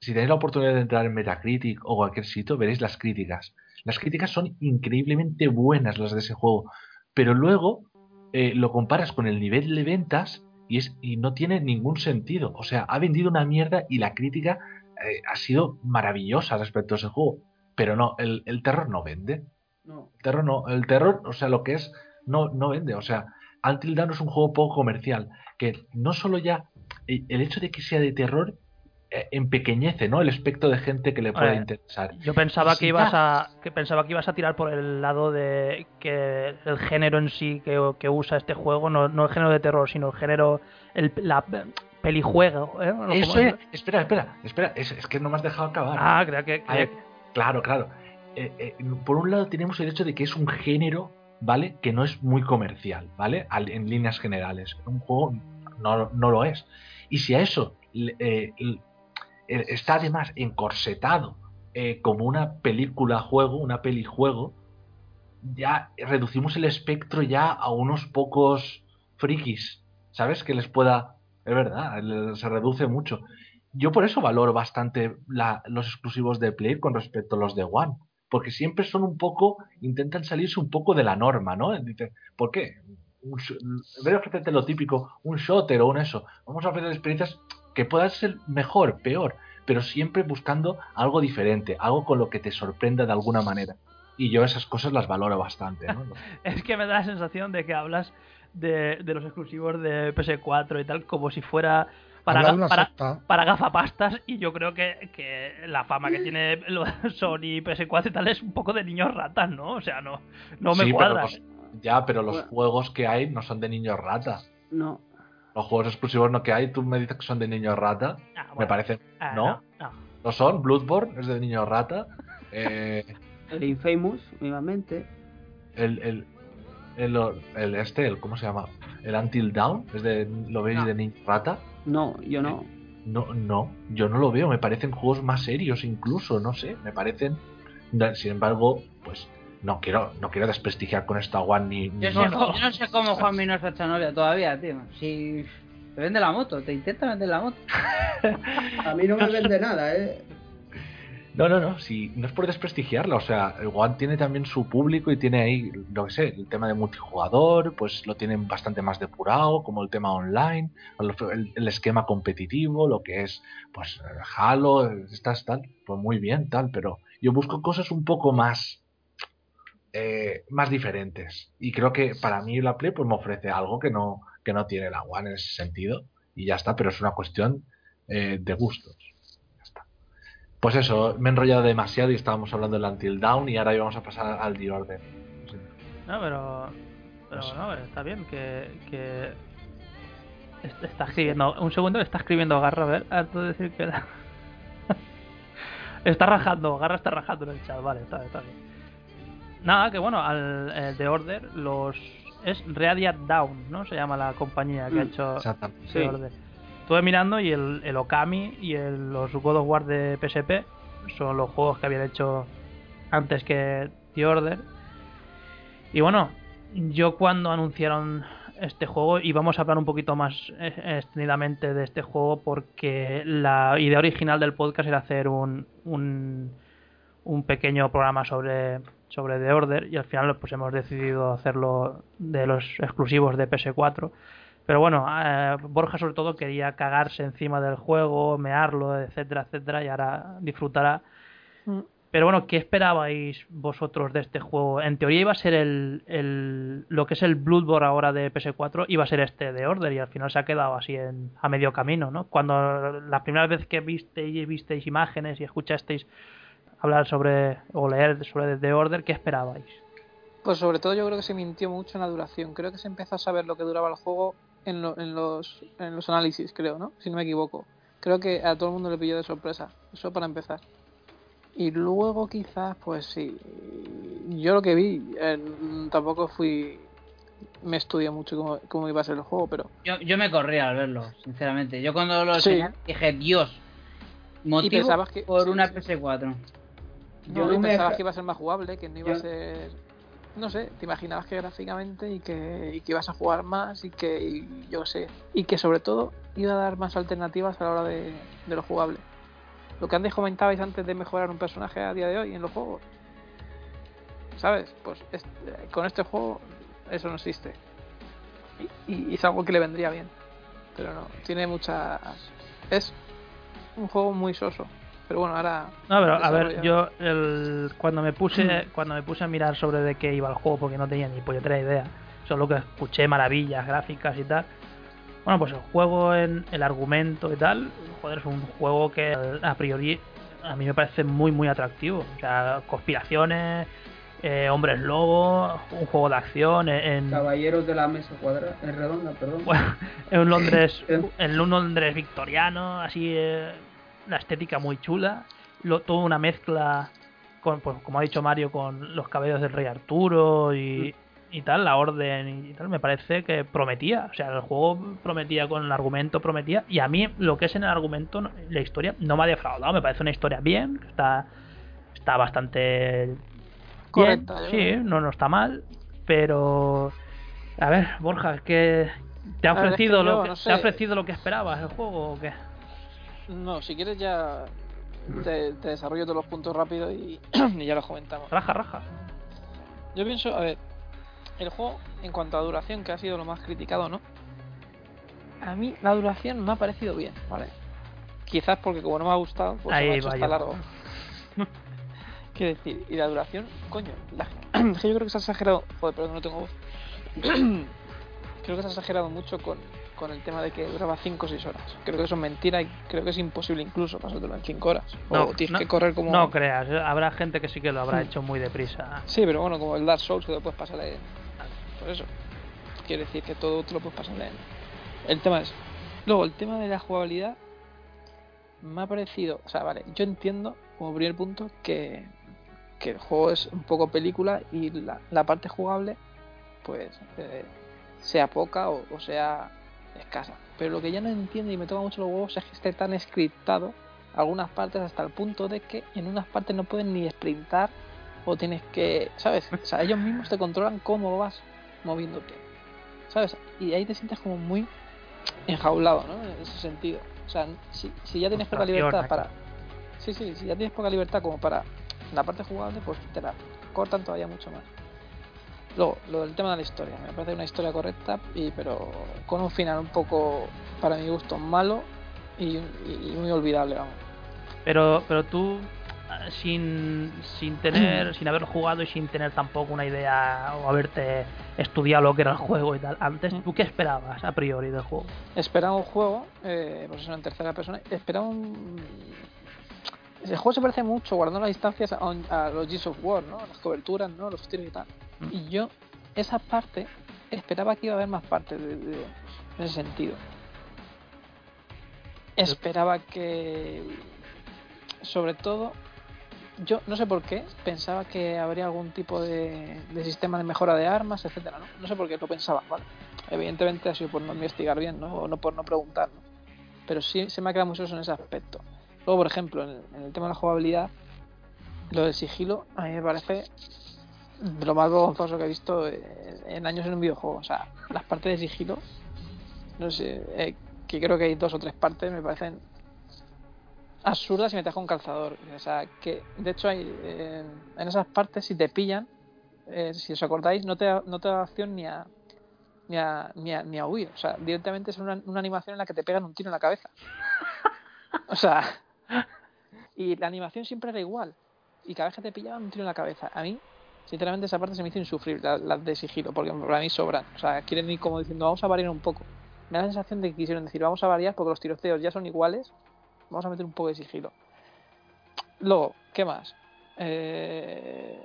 si tenéis la oportunidad de entrar en Metacritic o cualquier sitio, veréis las críticas. Las críticas son increíblemente buenas las de ese juego, pero luego eh, lo comparas con el nivel de ventas y, es, y no tiene ningún sentido. O sea, ha vendido una mierda y la crítica eh, ha sido maravillosa respecto a ese juego. Pero no, el, el terror no vende. No. El terror no, el terror, o sea, lo que es, no, no vende. O sea, Until Dawn es un juego poco comercial, que no solo ya el, el hecho de que sea de terror eh, empequeñece, ¿no? El espectro de gente que le pueda Eh, interesar. Yo pensaba Si que ibas a que pensaba que ibas a tirar por el lado de que el género en sí que, que usa este juego no, no el género de terror, sino el género el, la pelijuego, ¿eh? ¿No? Eso ¿Cómo es, espera, espera, espera, es, es que no me has dejado acabar. Ah, creo que, ver, claro, claro. Eh, eh, por un lado tenemos el hecho de que es un género, ¿vale? Que no es muy comercial, ¿vale? Al- en líneas generales. Un juego no, no lo es. Y si a eso eh, eh, está además encorsetado eh, como una película-juego, una peli-juego, ya reducimos el espectro ya a unos pocos frikis, ¿sabes? Que les pueda... Es verdad, se reduce mucho. Yo por eso valoro bastante los exclusivos de Play con respecto a los de One. Porque siempre son un poco, intentan salirse un poco de la norma, ¿no? Dice, ¿por qué? Un en vez de ofrecerte lo típico, un shooter o un eso, vamos a ofrecer experiencias que puedan ser mejor, peor, pero siempre buscando algo diferente, algo con lo que te sorprenda de alguna manera. Y yo esas cosas las valoro bastante, ¿no? Es que me da la sensación de que hablas de, de los exclusivos de PS4 y tal como si fuera para, ga- para, gafapastas y yo creo que, que la fama que tiene lo- Sony PS4 y tal es un poco de niños ratas, ¿no? O sea, no, no me Sí, pero los- ya, pero los juegos que hay no son de niños rata. No. Los juegos exclusivos no que hay, tú me dices que son de niños rata. Me parece. Ah, ¿No? no, no. ¿No son? Bloodborne es de niños rata. Eh, El Infamous, vivamente. el, el, el, el este, el, ¿cómo se llama? El Until Dawn es de. ¿Lo veis No. de niños rata? No, yo no. No, no, yo no lo veo. Me parecen juegos más serios, incluso, no sé. Me parecen. Sin embargo, pues no quiero, no quiero desprestigiar con esta One ni. ni- Yo, sé, yo no sé cómo Juan no se ha hecho novia todavía, tío. Si te vende la moto, te intenta vender la moto. A mí no me vende nada, ¿eh? No, no, no, si no es por desprestigiarla, o sea, el One tiene también su público y tiene ahí, lo que sé, el tema de multijugador, pues lo tienen bastante más depurado, como el tema online, el, el- esquema competitivo, lo que es, pues, Halo, estas tal, pues muy bien, tal, pero yo busco cosas un poco más, eh, más diferentes. Y creo que para mí la Play, pues me ofrece algo que no, que no tiene la One en ese sentido, y ya está, pero es una cuestión eh, de gustos. Pues eso, me he enrollado demasiado y estábamos hablando del Until Down y ahora íbamos a pasar al The Order. No, pero. Pero no, está bien que. que est- está escribiendo. Un segundo está escribiendo Garra, a ver, de decir que. está rajando, Garra está rajando en el chat, vale, está, está bien. Nada, que bueno, al eh, The Order, los. Es Radiant Down, ¿no? Se llama la compañía que ha Mm, hecho exactamente. The Sí. Order. Estuve mirando y el, el Okami y el- los God of War de PSP son los juegos que habían hecho antes que The Order. Y bueno, yo cuando anunciaron este juego, y vamos a hablar un poquito más eh, extendidamente de este juego, porque la idea original del podcast era hacer un, un, un pequeño programa sobre, sobre The Order, y al final pues hemos decidido hacerlo de los exclusivos de PS4. Pero bueno, eh, Borja sobre todo quería cagarse encima del juego, mearlo, etcétera, etcétera, y ahora disfrutará. Pero bueno, ¿qué esperabais vosotros de este juego? En teoría iba a ser el, el lo que es el Bloodborne ahora de PS4, iba a ser este de Order y al final se ha quedado así en, a medio camino, ¿no? Cuando la primera vez que visteis, visteis imágenes y escuchasteis hablar sobre o leer sobre The Order, ¿qué esperabais? Pues sobre todo yo creo que se mintió mucho en la duración. Creo que se empezó a saber lo que duraba el juego en, lo- en, los, en los análisis, creo, ¿no? Si no me equivoco. Creo que a todo el mundo le pilló de sorpresa. Eso para empezar. Y luego quizás, pues sí, yo lo que vi, eh, tampoco fui me estudié mucho cómo, cómo iba a ser el juego, pero Yo, yo me corría al verlo, sinceramente. Yo cuando lo Sí. enseñé dije, Dios, motivo pensabas que- por sí, una sí. PS4. Yo Yo me pensaba deja- que iba a ser más jugable, que no iba a ser... No sé, te imaginabas que gráficamente y que, y que ibas a jugar más y que, y yo sé, y que sobre todo iba a dar más alternativas a la hora de, de lo jugable. Lo que antes comentabais antes de mejorar un personaje a día de hoy en los juegos. ¿Sabes? Pues es- con este juego eso no existe. Y, y es algo que le vendría bien. Pero no, tiene muchas... Es un juego muy soso. Pero bueno, ahora... No, pero a ver, yo el, cuando me puse cuando me puse a mirar sobre de qué iba el juego porque no tenía ni puñetera idea, solo que escuché maravillas gráficas y tal. Bueno, pues el juego en el argumento y tal, joder, es un juego que a priori a mí me parece muy muy atractivo. O sea, conspiraciones, eh, hombres lobo, un juego de acción en, Caballeros de la mesa cuadrada, es redonda, perdón. bueno, en un Londres, en un Londres victoriano, así eh, la estética muy chula, lo, toda una mezcla con, pues, como ha dicho Mario, con los cabellos del rey Arturo y, y tal, la orden y tal, me parece que prometía, o sea, el juego prometía con el argumento, prometía, y a mí lo que es en el argumento, la historia, no me ha defraudado, me parece una historia bien, está, está bastante bien, Correcta, sí, no, no está mal, pero a ver, Borja, ¿qué te ha ver, es que ofrecido lo yo que no te ha ofrecido lo que esperabas el juego o qué? No, si quieres ya te, te desarrollo todos los puntos rápido y, y ya los comentamos. Raja, raja. Yo pienso, a ver, el juego en cuanto a duración, que ha sido lo más criticado, ¿no? A mí la duración me ha parecido bien, ¿vale? Quizás porque como no me ha gustado, pues se me ha Ahí hecho hasta largo. Quiero decir, y la duración, coño, la- es que yo creo que se ha exagerado. Joder, perdón, no tengo voz. creo que se ha exagerado mucho con, con el tema de que duraba 5 o 6 horas. Creo que eso es mentira y creo que es imposible incluso pasártelo en 5 horas. o tienes que correr como. no creas, eh, habrá gente que sí que lo habrá Mm. hecho muy deprisa. Sí, pero bueno, como el Dark Souls que lo puedes pasar en... Por eso. Quiere decir que todo te lo puedes pasar en... El tema es... Luego, el tema de la jugabilidad me ha parecido... O sea, vale, yo entiendo, como primer punto, que, que el juego es un poco película y la, la parte jugable, pues, eh, sea poca o, o sea escasa. Pero lo que ya no entiendo y me toca mucho los huevos es que esté tan scriptado algunas partes hasta el punto de que en unas partes no pueden ni sprintar o tienes que, ¿sabes? O sea, ellos mismos te controlan cómo vas moviéndote, ¿sabes? Y ahí te sientes como muy enjaulado, ¿no? En ese sentido. O sea, si, si ya tienes poca libertad para... Sí, sí, si ya tienes poca libertad como para la parte jugable, pues te la cortan todavía mucho más. Luego, lo del tema de la historia. Me parece una historia correcta, y, pero con un final un poco, para mi gusto, malo y, muy olvidable, vamos. Pero, pero tú, sin, sin tener, sin haber jugado y sin tener tampoco una idea o haberte estudiado lo que era el juego y tal, antes, ¿tú qué esperabas a priori del juego? Esperaba un juego, eh, pues eso en tercera persona, esperaba un... El juego se parece mucho, guardando las distancias a, a los Gears of War, ¿no? Las coberturas, ¿no? Los tiros y tal. Y yo, esa parte, esperaba que iba a haber más partes de, de- en ese sentido. Esperaba que, sobre todo, yo no sé por qué, pensaba que habría algún tipo de, de sistema de mejora de armas, etcétera, ¿no? No sé por qué lo pensaba, ¿vale? Evidentemente ha sido por no investigar bien, ¿no? O no por no preguntar, ¿no? Pero sí se me ha quedado mucho eso en ese aspecto. Luego, por ejemplo, en el, en el tema de la jugabilidad, lo del sigilo, a mí me parece lo más vergonzoso que he visto en, años en un videojuego. O sea, las partes de sigilo, no sé, eh, que creo que hay dos o tres partes, me parecen absurdas y me con calzador. O sea, que de hecho hay en esas partes, si te pillan, eh, si os acordáis, no te, no te da opción ni a, ni a, ni a, ni a huir. O sea, directamente es una, una animación en la que te pegan un tiro en la cabeza. O sea, y la animación siempre era igual. Y cada vez que te pillaban un tiro en la cabeza. A mí, sinceramente, esa parte se me hizo insufrible, la- las de sigilo, porque para mí sobran. O sea, quieren ir como diciendo, vamos a variar un poco. Me da la sensación de que quisieron decir, vamos a variar porque los tiroteos ya son iguales, vamos a meter un poco de sigilo. Luego, ¿qué más? Eh,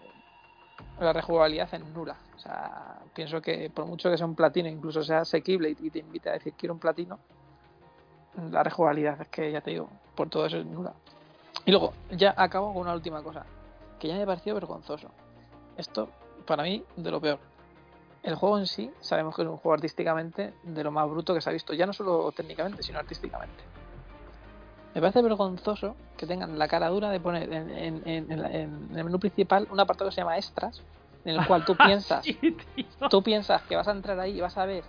la rejugabilidad es nula. O sea, pienso que por mucho que sea un platino, incluso sea asequible y te invite a decir quiero un platino, la rejugabilidad es que ya te digo, por todo eso es nula. Y luego, ya acabo con una última cosa, que ya me pareció vergonzoso. Esto, para mí, de lo peor. el juego en sí, sabemos que es un juego artísticamente de lo más bruto que se ha visto, ya no solo técnicamente, sino artísticamente. Me parece vergonzoso que tengan la cara dura de poner en, en- en- en la- en el menú principal un apartado que se llama extras, en el cual tú piensas, Sí, tío. tú piensas que vas a entrar ahí y vas a ver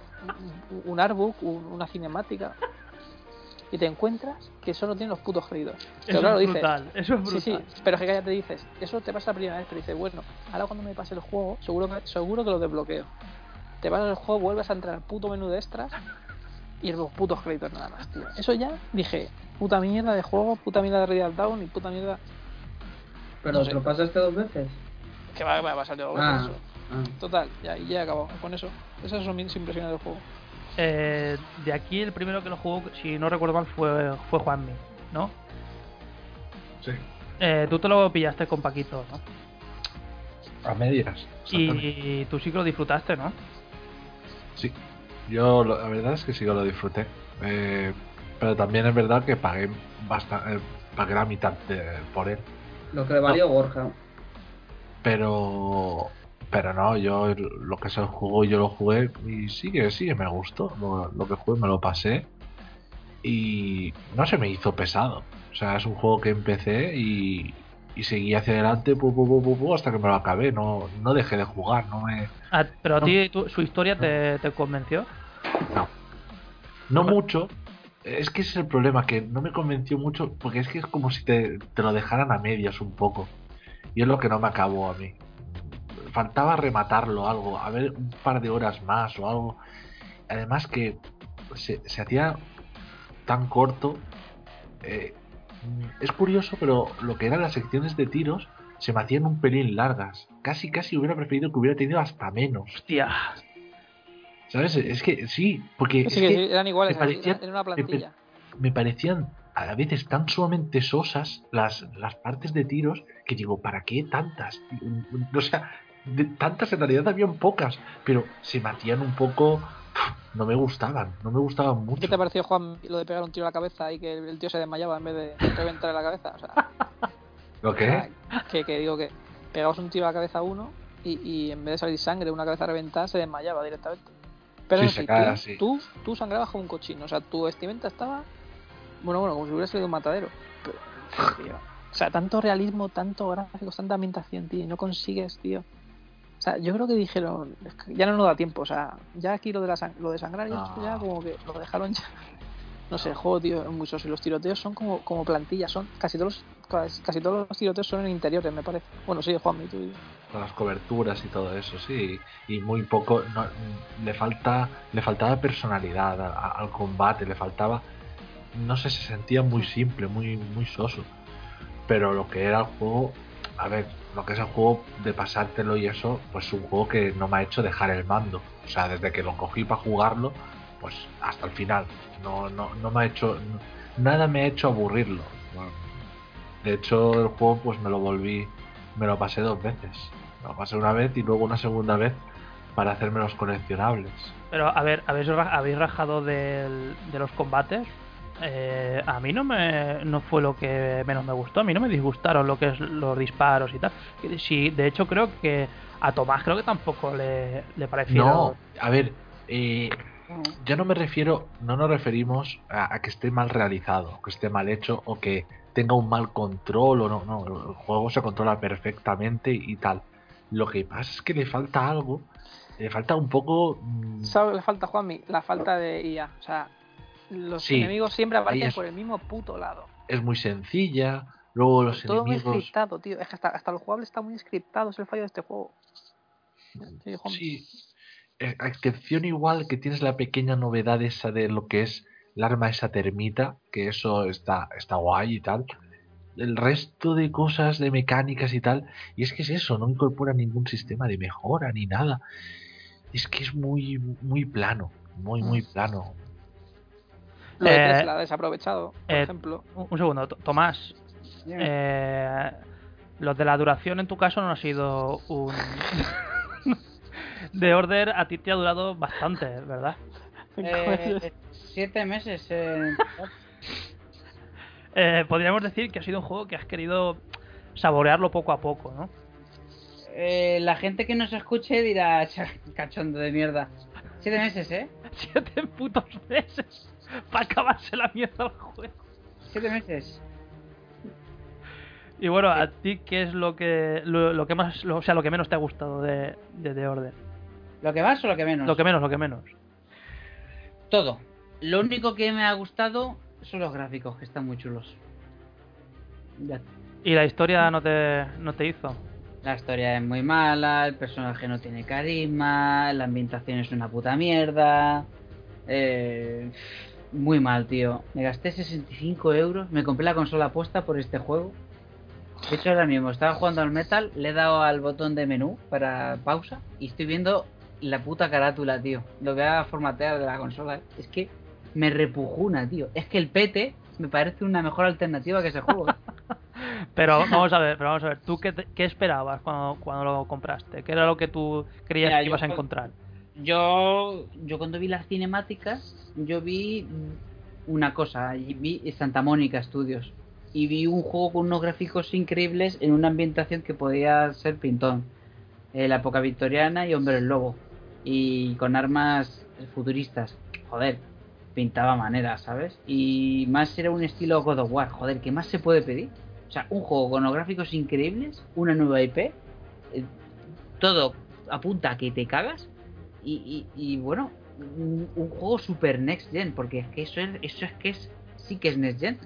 un, un artbook, un- una cinemática, y te encuentras que solo tiene los putos créditos. Pero Eso claro, es dices, brutal, eso es Sí, sí, brutal. pero es que ya te dices, eso te pasa la primera vez, pero dices, bueno, ahora cuando me pase el juego, seguro que, seguro que lo desbloqueo. Te pasas el juego, vuelves a entrar al puto menú de extras y los putos créditos nada más, tío. Eso ya dije, puta mierda de juego, puta mierda de Real Down y puta mierda. Pero No sé. te lo pasaste dos veces. Que va, va, va a salir algo Ah, eso. ah. Total, ya, y ya he acabado con eso. Esas son mis impresiones del juego. Eh, de aquí el primero que lo jugó, si no recuerdo mal, fue, fue Juanmi, ¿no? Sí. Eh, tú te lo pillaste con Paquito, ¿no? A medias. exactamente. Y tú sí que lo disfrutaste, ¿no? Sí, yo lo- la verdad es que sí que lo disfruté. Eh, pero también es verdad que pagué bastante, pagué la mitad de- por él. Lo que le valió Borja. Pero pero no, yo lo que es el juego yo lo jugué y sí que sí que me gustó. Lo, lo que jugué me lo pasé y no se me hizo pesado. O sea, es un juego que empecé y, y seguí hacia adelante pu, pu, pu, pu, pu, hasta que me lo acabé. No, no dejé de jugar, no me, Ah, pero a No. ti tu- su historia te, te convenció. No mucho. Es que ese es el problema, que no me convenció mucho, porque es que es como si te, te lo dejaran a medias un poco. Y es lo que no me acabó a mí. Faltaba rematarlo algo, a ver un par de horas más o algo. Además que se, se hacía tan corto. eh, es curioso, pero lo que eran las secciones de tiros se me hacían un pelín largas. Casi, casi hubiera preferido que hubiera tenido hasta menos. Hostia. ¿Sabes? Es que sí, porque Sí, es que que sí, eran iguales, me parecían- era una me- plantilla. me parecían a veces tan sumamente sosas las, las partes de tiros que digo, ¿para qué tantas? O sea, de tantas en realidad habían pocas, pero se me hacían un poco... No me gustaban, no me gustaban mucho. ¿Qué te pareció, Juan, lo de pegar un tiro a la cabeza y que el, tío se desmayaba en vez de reventarle la cabeza? O sea, ¿Lo qué? que, que digo que pegabas un tiro a la cabeza a uno y, y en vez de salir sangre, una cabeza reventada, se desmayaba directamente. Pero Sí, no, se sí, tú, tú, tú sangrabas como un cochino, o sea, tu vestimenta estaba, bueno, bueno, como si hubiera sido un matadero. Pero, tío, o sea, tanto realismo, tanto gráficos, tanta ambientación, tío, y no consigues, tío. O sea, yo creo que dijeron, "Es que ya no nos da tiempo, o sea, ya aquí lo de, la lo de sangrar, ya, ya como que lo dejaron ya. No sé, el juego, tío, es muy soso. Y los tiroteos son como, como plantillas, son casi todos, los, casi, todos los tiroteos son en interiores, me parece. Bueno, sí, Juan, tú y Con las coberturas y todo eso, sí. Y muy poco... no- le falta le faltaba personalidad a- a- al combate, le faltaba... No sé, se sentía muy simple, muy, muy soso. Pero lo que era el juego... A ver, lo que es el juego de pasártelo y eso, pues es un juego que no me ha hecho dejar el mando. O sea, desde que lo cogí para jugarlo, pues hasta el final. No, no, no me ha hecho... Nada me ha hecho aburrirlo. De hecho, el juego pues me lo volví... Me lo pasé dos veces. Me lo pasé una vez y luego una segunda vez para hacerme los coleccionables. Pero a ver, habéis, habéis rajado de los combates. Eh, a mí no me no fue lo que menos me gustó. A mí no me disgustaron lo que es los disparos y tal. Sí, de hecho creo que a Tomás creo que tampoco le, le pareció. No, a ver, eh, yo no me refiero, no nos referimos a, a que esté mal realizado, que esté mal hecho o que tenga un mal control o no, no, el juego se controla perfectamente y tal. Lo que pasa es que le falta algo, le falta un poco... mm, ¿Sabes lo que le falta, Juanmi? La falta de IA. O sea, los Sí, enemigos siempre aparecen es- por el mismo puto lado. es muy sencilla, luego los Todo muy enemigos... scriptado, tío. Es que hasta, hasta lo jugable está muy scriptado, es el fallo de este juego. Sí, eh, a excepción igual que tienes la pequeña novedad esa de lo que es el arma esa termita, que eso está, está guay y tal. El resto de cosas, de mecánicas y tal, y es que es eso, no incorpora ningún sistema de mejora ni nada. Es que es muy, muy plano, muy, muy plano. Lo de Eh, Tesla desaprovechado, por eh, ejemplo. Un, un segundo, Tomás. Eh, lo de la duración en tu caso no ha sido un. de Order a ti te ha durado bastante, ¿verdad? Eh, siete meses. eh, Eh, podríamos decir que ha sido un juego que has querido saborearlo poco a poco, ¿no? eh, la gente que nos escuche dirá, "Cha, cachondo de mierda. Siete meses, ¿eh? Siete putos meses para acabarse la mierda el juego. Siete meses. Y bueno, a ti qué es lo que lo, lo que más, lo- o sea, lo que menos te ha gustado de, de The Order. ¿Lo que más o lo que menos? Lo que menos, lo que menos. Todo. Lo único que me ha gustado son los gráficos, que están muy chulos. Ya. Y la historia no te no te hizo. La historia es muy mala, el personaje no tiene carisma, la ambientación es una puta mierda. Eh, muy mal, tío. Me gasté 65 euros, me compré la consola puesta por este juego. De hecho, ahora mismo estaba jugando al Metal, le he dado al botón de menú para pausa y estoy viendo la puta carátula, tío. Lo voy a formatear de la consola. ¿eh? Es que me repujuna, tío. Es que el PT me parece una mejor alternativa que ese juego. ¿eh? Pero vamos a ver, pero vamos a ver, ¿tú qué, qué esperabas cuando, cuando lo compraste? ¿Qué era lo que tú creías Mira, que ibas a encontrar? Yo, yo cuando vi las cinemáticas, yo vi una cosa, vi Santa Mónica Studios y vi un juego con unos gráficos increíbles en una ambientación que podía ser pintón, la época victoriana y Hombre el Lobo y con armas futuristas, joder, pintaba manera, ¿sabes? Y más era un estilo God of War, joder, ¿qué más se puede pedir? O sea, un juego con los gráficos increíbles, una nueva IP, eh, todo apunta a que te cagas y, y, y, bueno, un, un juego super next gen, porque es que eso es, eso es que es, sí que es next gen.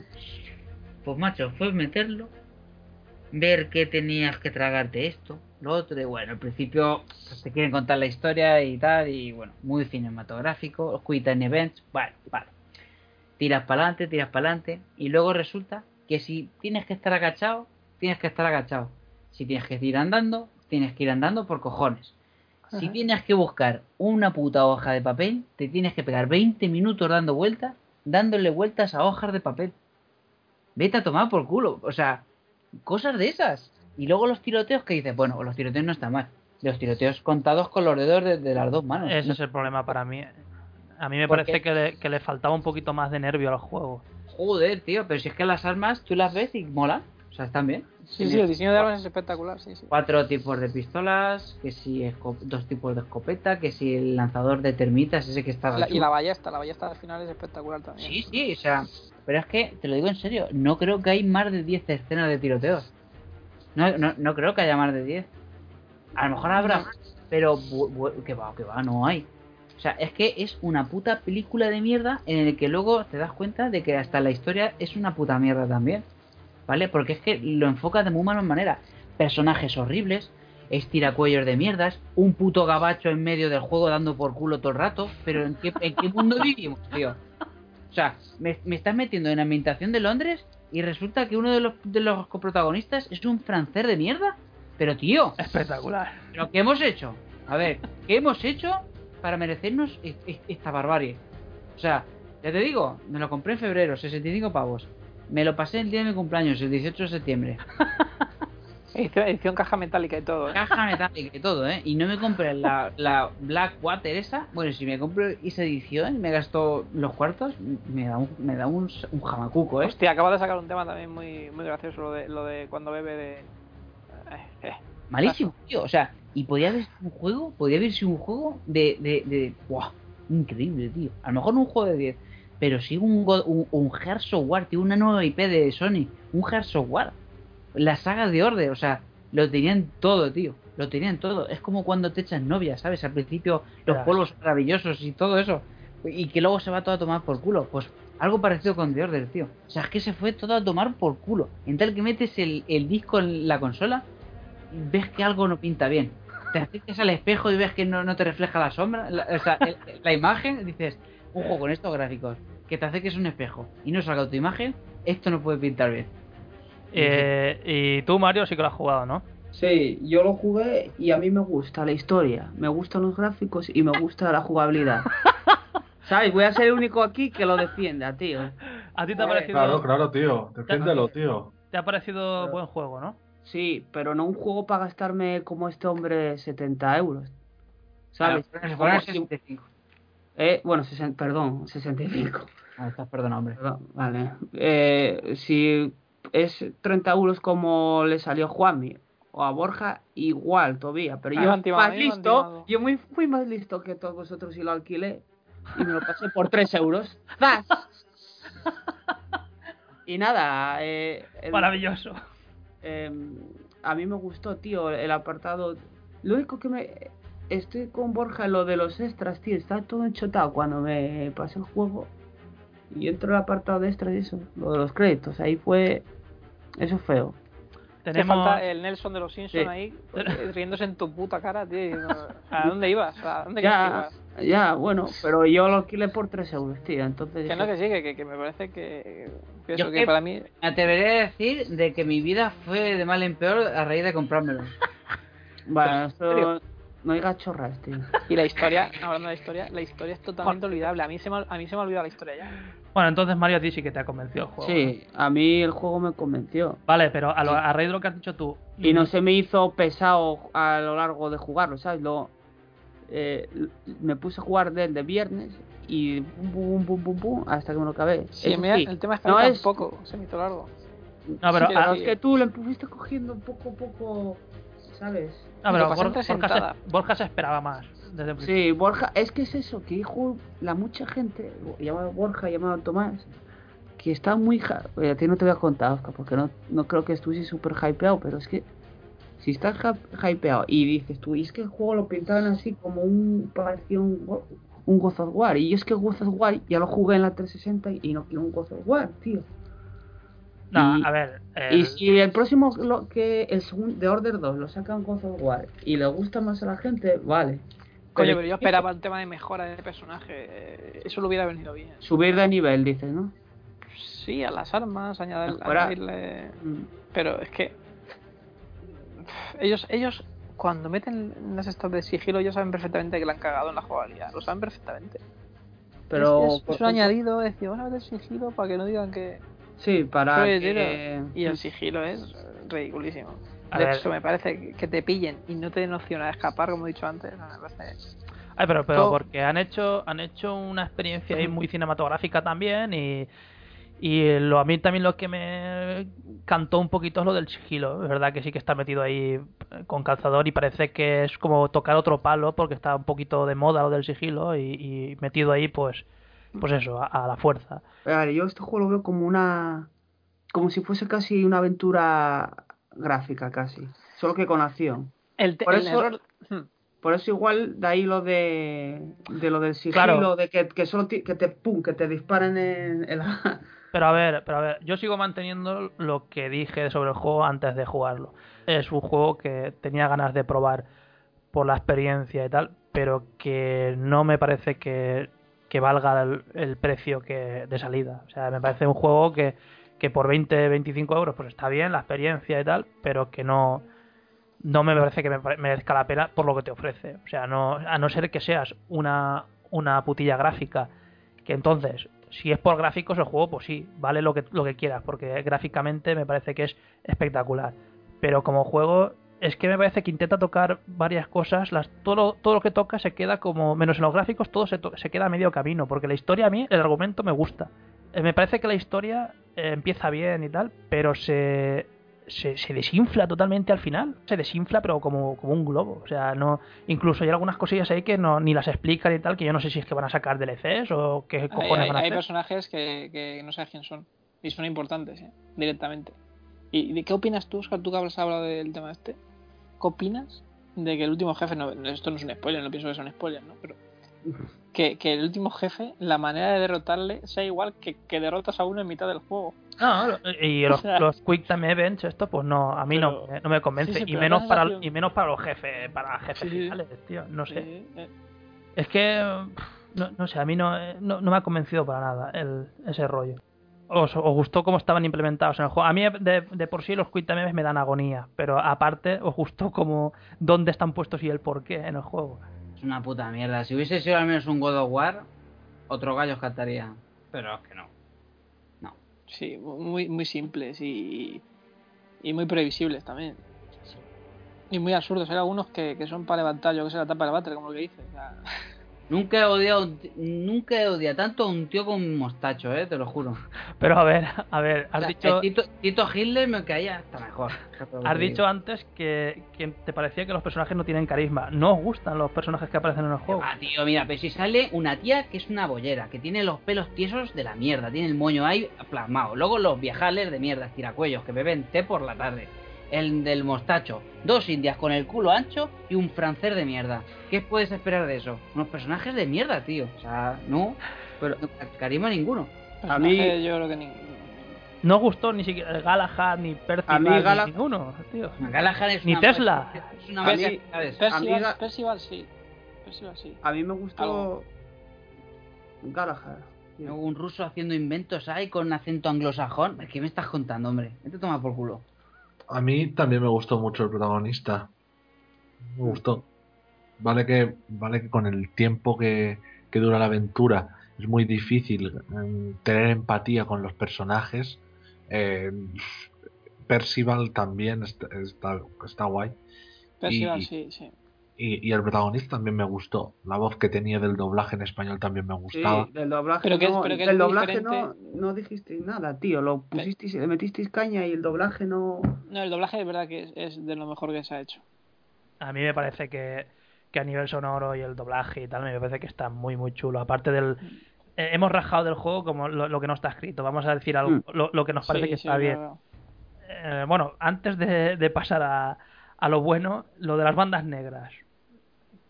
Pues macho, fue meterlo, ver que tenías que tragarte esto, lo otro, y bueno, al principio pues, te quieren contar la historia y tal, y bueno, muy cinematográfico, quick time events, vale, vale. Tiras para adelante, tiras para adelante, y luego resulta que si tienes que estar agachado, tienes que estar agachado. Si tienes que ir andando, tienes que ir andando por cojones. Si tienes que buscar una puta hoja de papel, te tienes que pegar 20 minutos dando vueltas, dándole vueltas a hojas de papel. Vete a tomar por culo. O sea, cosas de esas. Y luego los tiroteos que dices, bueno, los tiroteos no están mal. Los tiroteos contados con los dedos de, de las dos manos. Ese No- es el problema para mí. A mí me ¿Por parece que le, que le faltaba un poquito más de nervio al juego. Joder, tío, pero si es que las armas tú las ves y molan. O sea, están bien. Sí, sí, el diseño de armas es espectacular, sí, sí. Cuatro tipos de pistolas, que si dos tipos de escopeta, que si el lanzador de termitas, ese que está La- y la ballesta, la ballesta al final es espectacular también. Sí, sí, o sea, pero es que, te lo digo en serio, no creo que hay más de 10 escenas de tiroteos. No, no, no creo que haya más de 10. A lo mejor habrá más, pero que va, que va, no hay. O sea, es que es una puta película de mierda en el que luego te das cuenta de que hasta la historia es una puta mierda también. ¿Vale? Porque es que lo enfoca de muy mala manera. Personajes horribles, estiracuellos de mierdas, un puto gabacho en medio del juego dando por culo todo el rato. Pero ¿en qué, en qué mundo vivimos, tío? O sea, me, me estás metiendo en la ambientación de Londres y resulta que uno de los, de los coprotagonistas es un francés de mierda. Pero tío, Espectacular. ¿pero qué hemos hecho? A ver, ¿qué hemos hecho para merecernos esta barbarie? O sea, ya te digo, me lo compré en febrero, 65 pavos. Me lo pasé el día de mi cumpleaños, el 18 de septiembre. Edición, edición caja metálica y todo, ¿eh? Caja metálica y todo, ¿eh? Y no me compré la, la Blackwater esa. Bueno, si me compro esa edición y me gasto los cuartos, me da un, me da un, un jamacuco, ¿eh? Hostia, acabas de sacar un tema también muy, muy gracioso, lo de, lo de cuando bebe de... Eh, eh. Malísimo, tío. O sea, y podía haber sido un juego, podía haber sido un juego de, de, de ¡buah! Increíble, tío. A lo mejor no un juego de 10, pero sí un, God- un, Gears tío, una nueva IP de Sony. Un Gears of War. La saga de Order, o sea, lo tenían todo, tío. Lo tenían todo. Es como cuando te echas novia, ¿sabes? Al principio los polvos maravillosos y todo eso. Y que luego se va todo a tomar por culo. Pues algo parecido con The Order, tío. O sea, es que se fue todo a tomar por culo. En tal que metes el, el disco en la consola ves que algo no pinta bien. Te acercas al espejo y ves que no, no te refleja la sombra, la, o sea, el- la imagen, dices, un juego con estos gráficos, que te acerques a un espejo y no salga tu imagen, esto no puede pintar bien. Eh, y tú, Mario, sí que lo has jugado, ¿no? Sí, yo lo jugué y a mí me gusta la historia, me gustan los gráficos y me gusta la jugabilidad. ¿Sabes? Voy a ser el único aquí que lo defienda, tío. ¿A ti te ha parecido, Claro, claro, tío. Defiéndelo, tío. te ha parecido buen juego, no? Sí, pero no un juego para gastarme como este hombre 70 euros. ¿Sabes? Claro, se Como si- 65. Eh, bueno, sesen- perdón, 65. Ah, estás perdona, hombre. Perdón, Vale. Eh, si es 30 euros como le salió Juanmi, o a Borja igual todavía, pero Ah, yo me han timado, más listo, yo muy, fui más listo que todos vosotros y lo alquilé y me lo pasé por 3 euros. ¡Zas! Y nada, eh, el- Maravilloso. eh, a mí me gustó, tío, el apartado. Lo único que me. Estoy con Borja en lo de los extras, tío. Está todo enchotado cuando me pasé el juego. Y entro al apartado de extras y eso. Lo de los créditos. Ahí fue. Eso es feo. Te Tenemos- falta el Nelson de los Simpsons Sí. ahí eh, riéndose en tu puta cara, tío. ¿A dónde ibas? ¿A dónde Ya, ibas? ya, bueno, pero yo lo alquilé por 3 euros, tío. Entonces. Que no, que sí, que, que, me parece que, que Yo eso, que que- para mí... Me atreveré a decir de que mi vida fue de mal en peor a raíz de comprármelo. Vale, ¿En serio? esto. No digas chorras, tío. Y la historia, hablando de la historia, la historia es totalmente olvidable. A mí se me, a mí se me ha olvidado la historia ya. Bueno, entonces Mario a ti sí que te ha convencido el juego. Sí, a mí el juego me convenció. Vale, pero a, lo- a raíz de lo que has dicho tú. Y no se me hizo pesado a lo largo de jugarlo, ¿sabes? Lo, eh, me puse a jugar desde viernes y pum, pum, pum, pum, hasta que me lo acabé. Sí, Eso mira, sí, el tema es que a no es, tampoco se me hizo largo. No, pero, Sí, ah, es que tú le fuiste cogiendo poco a poco, ¿sabes? No, pero Bor- entre Borja, se, Borja se esperaba más. Desde el principio. Sí, Borja, es que es eso, que hijo, la mucha gente, llamado Borja, llamado Tomás, que está muy... Oye, a ti no te voy a contar, Oscar, porque no, no creo que estuviese súper hypeado, pero es que si estás hy- hypeado y dices tú, y es que el juego lo pintaban así como un... parecía un, un God of War, y es que God of War ya lo jugué en la 360 y no quiero un God of War, tío. No, Y- a ver. Y si el próximo, lo que el segundo de Order 2 lo sacan God of War y le gusta más a la gente, vale. Coño, pero yo esperaba el tema de mejora de personaje. eh, Eso lo hubiera venido bien. Subir de nivel, dices, ¿no? Sí, a las armas, añadir, Mejora. añadirle... Mm. Pero es que... Ellos, ellos cuando meten las estas de sigilo, ellos saben perfectamente que la han cagado en la jugabilidad. Lo saben perfectamente. Pero, es, es- por es un añadido, es decir, vamos a meter sigilo para que no digan que... Sí, para que... tío, Y el sigilo es eh, ridiculísimo. A de ver. hecho, me parece que- te pillen y no te den opción a escapar, como he dicho antes. me parece... Ay, pero, pero todo- porque han hecho han hecho una experiencia ahí muy cinematográfica también y, y lo, a mí también lo que me cantó un poquito es lo del sigilo. Es verdad que sí que está metido ahí eh, con calzador y parece que es como tocar otro palo porque está un poquito de moda lo del sigilo y, y metido ahí pues pues eso, a, a la fuerza. Yo este juego lo veo como una... Como si fuese casi una aventura gráfica, casi. Solo que con acción. El, Por el eso- error... Hmm. Por eso igual de ahí lo de... De lo del sigilo, Claro. de que, que solo que te... Pum, que te disparen en... en la- Pero a ver, pero a ver, yo sigo manteniendo lo que dije sobre el juego antes de jugarlo. Es un juego que tenía ganas de probar por la experiencia y tal, pero que no me parece que, que valga el, precio que de salida. O sea, me parece un juego que, que por 20, 25 euros pues está bien la experiencia y tal, pero que no no me parece que me merezca la pena por lo que te ofrece. O sea, no a no ser que seas una una putilla gráfica que entonces si es por gráficos el juego pues sí vale lo que lo que quieras porque gráficamente me parece que es espectacular pero como juego es que me parece que intenta tocar varias cosas las todo lo, todo lo que toca se queda como menos en los gráficos todo se, to- se queda a medio camino porque la historia a mí el argumento me gusta Eh, me parece que la historia eh, empieza bien y tal pero se se, se desinfla totalmente al final. Se desinfla, pero como, como un globo. O sea, no. Incluso hay algunas cosillas ahí que no, ni las explican y tal, que yo no sé si es que van a sacar DLCs o qué Hay, cojones hay- van a hay hacer. personajes que, que no sabes quién son. Y son importantes, ¿eh? directamente. ¿Y de qué opinas tú, Oscar? Tú que has hablado del tema este. ¿Qué opinas de que el último jefe, no, esto no es un spoiler, no pienso que sea un spoiler, ¿no? Pero que, que el último jefe, la manera de derrotarle sea igual que, que derrotas a uno en mitad del juego. No, y O los, sea- los Quick Time Events, esto, pues no, a mí no, Pero- me- no me convence. Sí, sí, y, menos para, sensación- y menos para los jefes, para jefes Sí, finales, tío. No sé. Eh, Es que, no, no sé, a mí no, eh, no, no me ha convencido para nada el, ese rollo. ¿Os, os gustó cómo estaban implementados en el juego? A mí de, de por sí los Quick Time Events me dan agonía, pero aparte os gustó como dónde están puestos y el por qué en el juego. Es una puta mierda. Si hubiese sido al menos un God of War, otro gallo cantaría. Pero es que no. Sí, muy, muy simples y, y muy previsibles también. Y muy absurdos. Hay algunos que, que son para levantar, yo que sé, la tapa del váter, como lo que dices. o sea, Nunca he odiado, nunca he odiado tanto a un tío con un mostacho, eh, te lo juro. Pero a ver, a ver, has O sea, dicho, Tito, Tito Hitler me caía hasta mejor. has dicho antes que, que te parecía que los personajes no tienen carisma. ¿No os gustan los personajes que aparecen en el juego? Ah, tío, mira, pero si sale una tía que es una bollera, que tiene los pelos tiesos de la mierda, tiene el moño ahí plasmado. Luego los viajales de mierda, tiracuellos, que beben té por la tarde. El del mostacho, dos indias con el culo ancho y un francés de mierda. ¿Qué puedes esperar de eso? Unos personajes de mierda, tío. O sea, no, Pero no, carisma ninguno. a mí, yo creo que ni- No gustó ni siquiera el Galahad, ni Percival, A mí ni Gala- ninguno, tío. Galahad es Ni una Tesla. Es una mí- ¿sabes? Percival, sí. Percival sí. a mí me gustó Algo. Galahad. Un ruso haciendo inventos ahí con acento anglosajón. ¿Qué me estás contando, hombre? Vete a tomar por culo. A mí también me gustó mucho el protagonista. Me gustó. Vale que, vale que con el tiempo que, que dura la aventura es muy difícil mm, tener empatía con los personajes. Eh, Percival también está, está, está guay. Percival Y- sí, sí. Y, y el protagonista también me gustó. La voz que tenía del doblaje en español también me Sí, gustaba. del doblaje, Pero que es- no, pero que del doblaje no, diferente. no dijisteis nada, tío. Lo pusisteis, le metisteis caña y el doblaje no. No, el doblaje es verdad que es, es de lo mejor que se ha hecho. A mí me parece que, que a nivel sonoro y el doblaje y tal, me parece que está muy, muy chulo. Aparte del... eh, hemos rajado del juego como lo, lo que no está escrito. Vamos a decir algo, Mm. lo, lo que nos parece Sí, que sí, está bien. Eh, bueno, antes de, de pasar a, a lo bueno, lo de las bandas negras.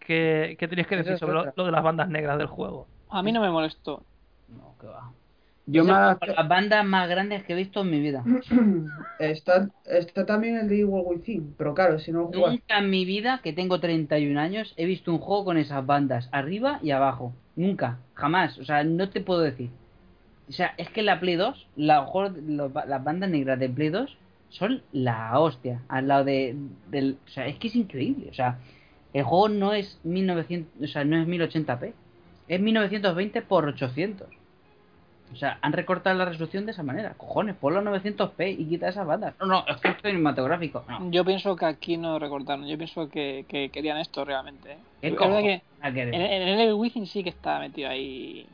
¿Qué, qué tenéis que decir sobre lo, de las bandas negras del juego? A mí no me molestó. No, que va. Yo de las bandas más grandes que he visto en mi vida. está, está también el de Evil Within, pero claro, si no juegas. Nunca en mi vida, que tengo 31 años, he visto un juego con esas bandas, arriba y abajo. Nunca, jamás. O sea, no te puedo decir. O sea, es que la Play 2, la, mejor- los las bandas negras de Play 2 son la hostia. Al lado de, del. O sea, es que es increíble. O sea, el juego no es 1900, o sea, no es 1080p. Es 1920 por 800. O sea, han recortado la resolución de esa manera. Cojones, ponlo a 900p y quita esas bandas. No, no, es justo cinematográfico. No. Yo pienso que aquí no recortaron. Yo pienso que, que querían esto realmente. ¿eh? ¿Qué Es que en, en el Within sí que está metido ahí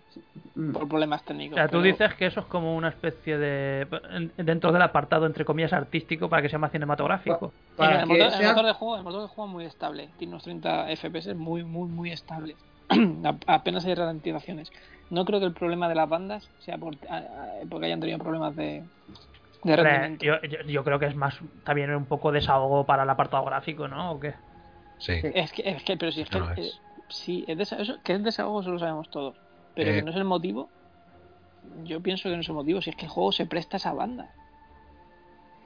Mm. por problemas O técnicos. sea, tú pero- dices que eso es como una especie de... en- dentro del apartado, entre comillas, artístico para que sea más cinematográfico. Para el, que motor, el sea- motor de juego, el motor de juego es muy estable. Tiene unos 30 FPS muy, muy, muy estables. Apenas hay ralentizaciones. No creo que el problema de las bandas sea por, a- a- porque hayan tenido problemas de, de rendimiento. yo, yo, yo creo que es más también un poco desahogo para el apartado gráfico, ¿no? ¿O qué? Sí. Es que, es que, pero si es que, Eso eh, es. sí, es desa- eso- que es desahogo, eso lo sabemos todos. Pero Eh. que no es el motivo, yo pienso que no es el motivo. Si es que el juego se presta a esa banda.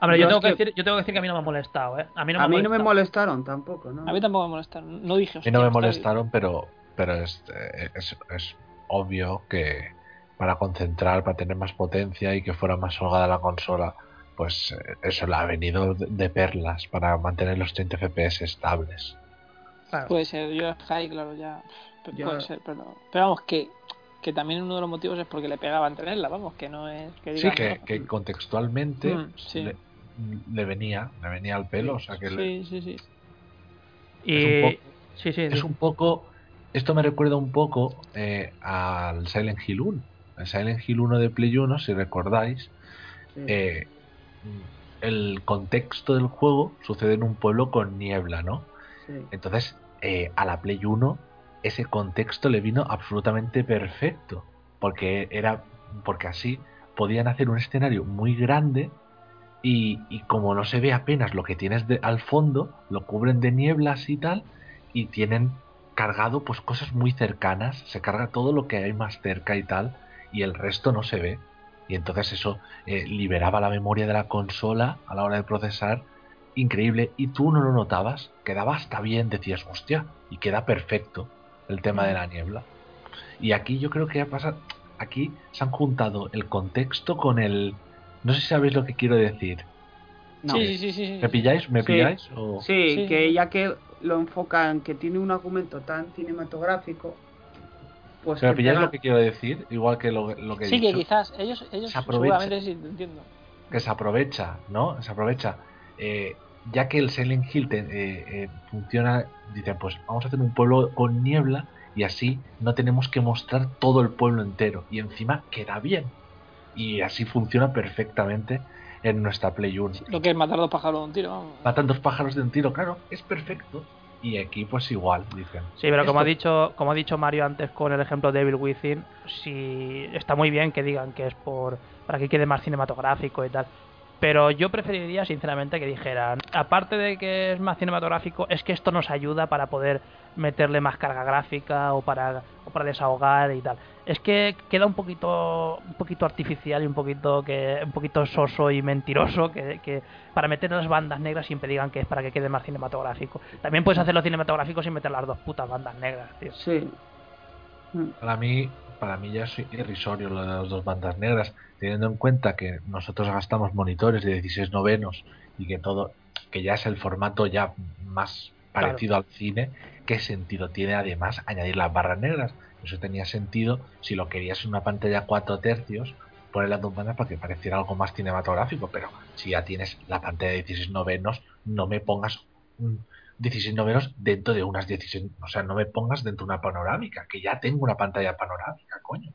Hombre, Yo yo, tengo que que- decir, yo tengo que decir que a mí no me ha molestado, ¿eh? A mí no me, a mí no molestaron tampoco, ¿no? A mí tampoco me molestaron. No dije. A mí no me "Hostia, está molestaron, pero, pero es, eh, es, es obvio que para concentrar, para tener más potencia y que fuera más holgada la consola, pues eh, eso le ha venido de, perlas para mantener los 30 FPS estables. Claro. Puede ser, yo high, claro, ya. Yo- Puede ser, pero. Pero vamos, que, que también uno de los motivos es porque le pegaban tenerla, vamos, que no es. Que Sí, que, "No". que contextualmente Mm, sí. le, le venía, le venía al pelo, o sea que le- Sí, sí, sí. Y... es un poco- Sí, sí, es un poco esto me recuerda un poco eh, al Silent Hill 1 el Silent Hill 1 de Play 1 si recordáis Sí. eh, el contexto del juego sucede en un pueblo con niebla no Sí. entonces eh, a la Play 1 ese contexto le vino absolutamente perfecto porque era porque así podían hacer un escenario muy grande y, y como no se ve apenas lo que tienes de- al fondo, lo cubren de nieblas y tal, y tienen cargado pues cosas muy cercanas, se carga todo lo que hay más cerca y tal, y el resto no se ve. Y entonces eso eh, liberaba la memoria de la consola a la hora de procesar, increíble, y tú no lo notabas, quedaba hasta bien, decías, hostia, y queda perfecto el tema de la niebla. Y aquí yo creo que ha pasado, aquí se han juntado el contexto con el... No sé si sabéis lo que quiero decir. No. Sí, sí, sí, sí, sí. ¿Me pilláis? ¿Me Sí. pilláis? O- Sí, Sí. que ya que lo enfocan, que tiene un argumento tan cinematográfico, pues... ¿Me que pilláis pega- lo que quiero decir? Igual que lo, lo que he Sí, que quizás ellos, ellos seguramente sí, entiendo. que se aprovecha, ¿no? Se aprovecha. Eh, ya que el Silent Hill te- eh, eh, funciona, dicen, pues vamos a hacer un pueblo con niebla y así no tenemos que mostrar todo el pueblo entero y encima queda bien. Y así funciona perfectamente en nuestra Play 1. Lo que es matar dos pájaros de un tiro, vamos. Matan dos pájaros de un tiro, claro, es perfecto. Y aquí pues igual, dicen. Sí, pero como ha dicho, como ha dicho Mario antes con el ejemplo de Evil Within, sí está muy bien que digan que es por para que quede más cinematográfico y tal. Pero yo preferiría sinceramente que dijeran, aparte de que es más cinematográfico, es que esto nos ayuda para poder meterle más carga gráfica o para o para desahogar y tal. Es que queda un poquito un poquito artificial y un poquito que un poquito soso y mentiroso que, que para meter las bandas negras siempre digan que es para que quede más cinematográfico. También puedes hacerlo cinematográfico sin meter las dos putas bandas negras, tío. Sí. Para mí, para mí ya es irrisorio lo de las dos bandas negras, teniendo en cuenta que nosotros gastamos monitores de 16 novenos y que todo, que ya es el formato ya más parecido al cine, ¿qué sentido tiene además añadir las barras negras? Eso tenía sentido si lo querías en una pantalla 4 tercios, poner las dos bandas para que pareciera algo más cinematográfico, pero si ya tienes la pantalla de 16 novenos, no me pongas un 16 novenos dentro de unas 16, o sea, no me pongas dentro de una panorámica, que ya tengo una pantalla panorámica, coño.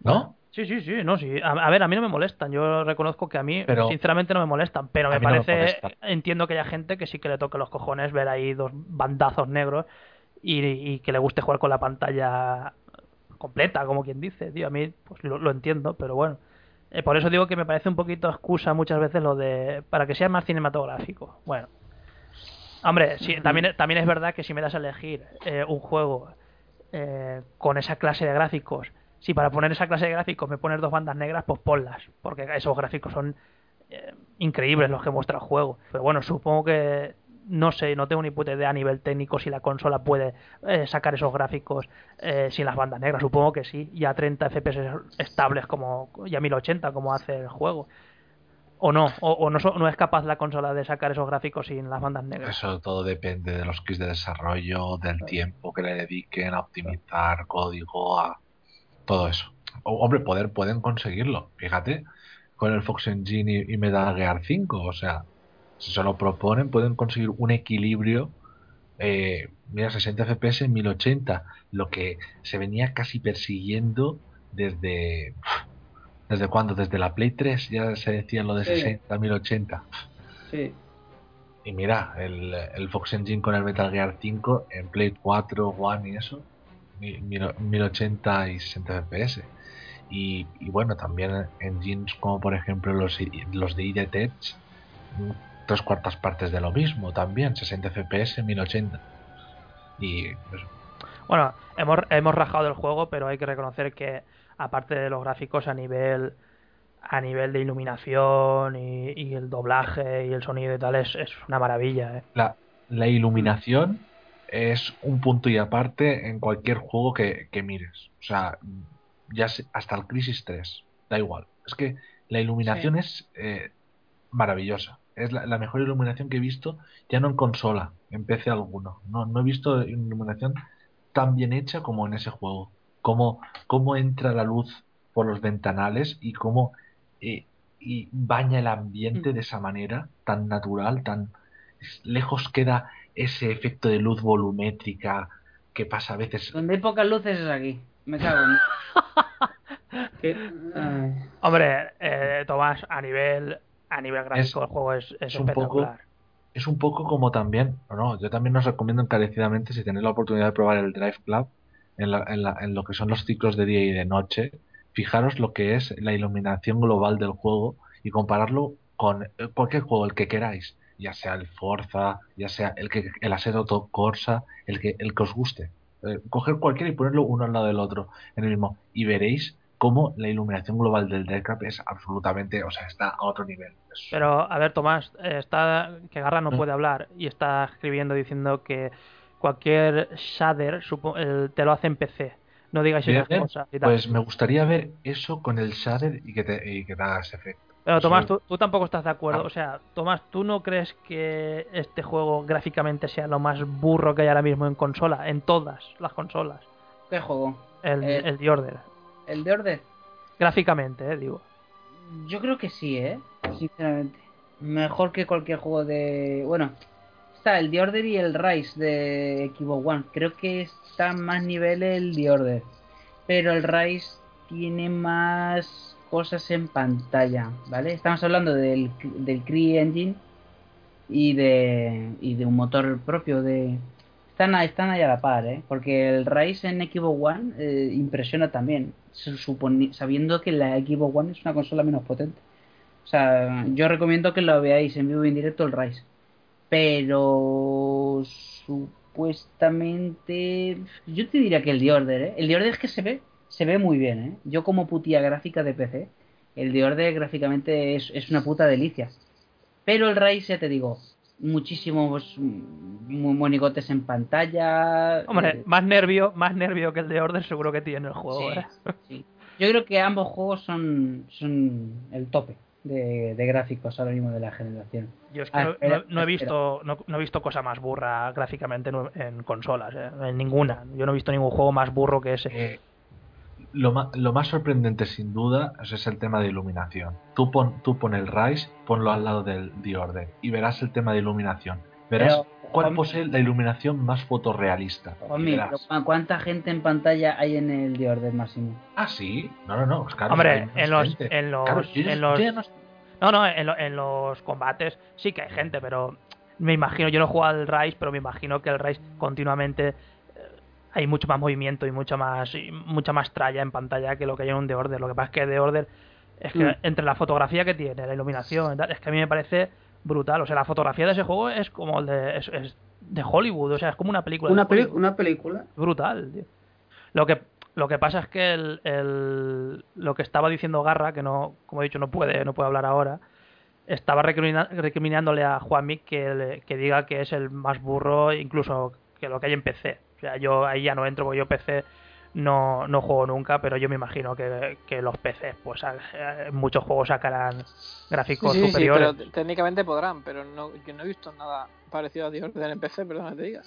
¿No? Sí, sí, sí, no, sí. A, a ver, a mí no me molestan. Yo reconozco que a mí, Pero- sinceramente, no me molestan. Pero me mí no me parece, entiendo que haya gente que sí que le toque los cojones ver ahí dos bandazos negros y, y que le guste jugar con la pantalla completa, como quien dice, tío. A mí, pues lo, lo entiendo, pero bueno. Eh, por eso digo que me parece un poquito excusa muchas veces lo de. para que sea más cinematográfico. Bueno. Hombre, sí, también, también es verdad que si me das a elegir eh, un juego eh, con esa clase de gráficos, si para poner esa clase de gráficos me pones dos bandas negras, pues ponlas, porque esos gráficos son eh, increíbles los que muestra el juego. Pero bueno, supongo que no sé, no tengo ni puta idea a nivel técnico si la consola puede eh, sacar esos gráficos eh, sin las bandas negras. Supongo que sí, y a 30 FPS estables como y a 1080 como hace el juego. O no, o, o no, so- no es capaz la consola de sacar esos gráficos sin las bandas negras. Eso todo depende de los kits de desarrollo, del tiempo que le dediquen a optimizar código, a todo eso. O- hombre, poder pueden conseguirlo. Fíjate, con el Fox Engine y, y Metal Gear 5, o sea, si se lo proponen, pueden conseguir un equilibrio. Eh, mira, 60 FPS en 1080, lo que se venía casi persiguiendo desde. ¿Desde cuándo? Desde la Play 3 ya se decía lo de Sí. 60 1080. Sí. Y mira, el, el Fox Engine con el Metal Gear 5 en Play 4, One y eso, mi- mil- 1080 y 60 FPS. Y, y bueno, también engines como por ejemplo los, i- los de ID Tech, tres cuartas partes de lo mismo también, 60 FPS, 1080. Y pues, Bueno, hemos, hemos rajado el juego, pero hay que reconocer que aparte de los gráficos a nivel a nivel de iluminación y, y el doblaje y el sonido y tal es, es una maravilla, ¿eh? la, la iluminación es un punto y aparte en cualquier juego que, que mires. O sea, ya se- hasta el Crisis 3, da igual. Es que la iluminación es eh, maravillosa. Es la, la mejor iluminación que he visto, ya no en consola, en PC alguno. No, no he visto iluminación tan bien hecha como en ese juego. Cómo, cómo entra la luz por los ventanales y cómo eh, y baña el ambiente de esa manera tan natural, tan lejos queda ese efecto de luz volumétrica que pasa a veces. Donde hay pocas luces es aquí. Me cago en... Hombre, eh, Tomás, a nivel a nivel gráfico el juego es, es es un poco espectacular. Es un poco como también, no, yo también os recomiendo encarecidamente si tenéis la oportunidad de probar el Drive Club en, la- en, la- en lo que son los ciclos de día y de noche, fijaros lo que es la iluminación global del juego y compararlo con eh, cualquier juego, el que queráis, ya sea el Forza, ya sea el que el Assetto Corsa, el que el que os guste. Eh, coger cualquiera y ponerlo uno al lado del otro en el mismo y veréis cómo la iluminación global del Club es absolutamente, o sea, está a otro nivel. Es- Pero, a ver, Tomás, eh, está que Garra no Mm. puede hablar y está escribiendo diciendo que cualquier shader supo- el- te lo hace en PC. No digáis Bien, esas cosas y tal. Pues me gustaría ver eso con el shader y que te, y que te haga ese efecto. Pero Tomás, tú tampoco estás de acuerdo. Ah. O sea, Tomás, ¿tú no crees que este juego gráficamente sea lo más burro que hay ahora mismo en consola? En todas las consolas. ¿Qué juego? El, Eh. el The Order. ¿El de Order? Gráficamente, eh, digo. Yo creo que sí, ¿eh? Sinceramente. Mejor que cualquier juego de... Bueno, está el The Order y el Rise de Xbox One. Creo que está más nivel el The Order. Pero el Rise tiene más cosas en pantalla, ¿vale? Estamos hablando del, del Cree Engine y de, y de un motor propio de... Están, están ahí a la par, ¿eh? Porque el Rise en Xbox One eh, impresiona también, sabiendo que la Xbox One es una consola menos potente. O sea, yo recomiendo que lo veáis en vivo y en directo el Rise. Pero supuestamente yo te diría que el The Order, ¿eh? El The Order es que se ve, se ve muy bien, ¿eh? Yo como putía gráfica de PC, el The Order gráficamente es, es una puta delicia. Pero el Rise, ya te digo, muchísimos monigotes en pantalla. Hombre, eh, más nervio, más nervio que el de Order seguro que tiene el juego, Sí, ¿eh? sí. Yo creo que ambos juegos son, son el tope de, de gráficos ahora mismo de la generación. Yo es que Ah, no, espera, no- no he visto no, no he visto cosa más burra gráficamente en, en consolas, ¿eh? en ninguna. Yo no he visto ningún juego más burro que ese. Lo, ma- lo más sorprendente, sin duda, es el tema de iluminación. Tú pon, tú pon el Rise, ponlo al lado del The Order y verás el tema de iluminación. Verás Pero, cuál Juan- posee la iluminación más fotorrealista. Juanmi, verás. pero ¿cu- ¿cuánta gente en pantalla hay en el The Order máximo? Ah, sí. No, no, no. pues claro, Hombre, en los, gente. en los, Claro, en los- no- no, no, en, lo- en los combates sí que hay gente, pero me imagino, yo no he jugado al Rise, pero me imagino que el Rise continuamente hay mucho más movimiento y mucha más y mucha más tralla en pantalla que lo que hay en un The Order. Lo que pasa es que The Order es que Mm. entre la fotografía que tiene, la iluminación, y tal, es que a mí me parece brutal. O sea, la fotografía de ese juego es como el de, es, es de Hollywood, o sea, es como una película. Una, peli- una película. brutal, tío. Lo que lo que pasa es que el, el- lo que estaba diciendo Garra, que no, como he dicho, no puede, no puede hablar ahora, estaba recrimina- recriminándole a Juanmi que, que diga que es el más burro incluso que lo que hay en PC. O sea, yo ahí ya no entro porque yo PC no, no juego nunca, pero yo me imagino que, que los PCs, pues eh, muchos juegos sacarán gráficos Sí, sí, sí, superiores. pero t- técnicamente podrán, pero no, yo no he visto nada parecido a The Order en PC, perdona que te diga.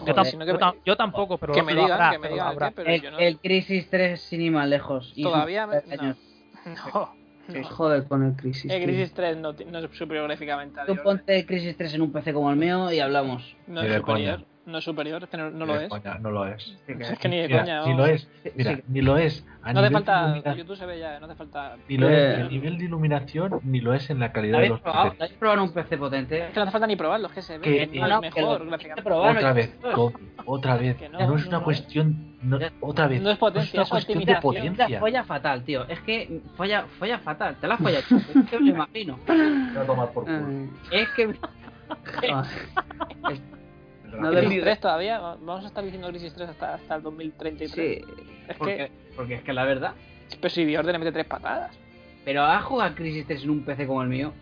yo, yo me- tam- yo tampoco, pero que me digan, habrá, que me pero lo digan qué, pero el, yo no. el Crisis 3 sin ir más lejos. Todavía me- años. No, no. Joder con el Crisis. El. Crisis 3 no, no es superior gráficamente a Tú ponte el Crisis 3 en un PC como el mío y hablamos. No es superior. No es superior, es que no, no Ni lo es. coña, no lo es. Es que ni de Mira, coña. ni vamos. lo es. Mira, sí. ni lo es. A No hace falta. YouTube se ve ya, no hace falta. Ni lo es Eh. a nivel de iluminación, ni lo es en la ¿Lo calidad de los probado? PCs. ¿Lo habéis probado un PC potente? Es que no hace falta ni probarlo, es que se ve Que- que no, es no, que mejor lo- gráficamente. que. Otra vez, Kobe, otra vez. Que No, no, es no, una no. cuestión. no- otra vez. No es potencia, una es cuestión de optimización. La potencia. folla fatal, tío. Es que folla, folla fatal. Te la has follado. Es que me lo imagino. Voy a tomar por culo. Ay, Es que. No Crisis le 3 todavía, vamos a estar diciendo Crisis 3 hasta, hasta el 2033. Sí. Es Porque, que, porque es que la verdad. pero si Order le mete tres patadas. Pero ¿has jugado Crisis 3 en un PC como el mío?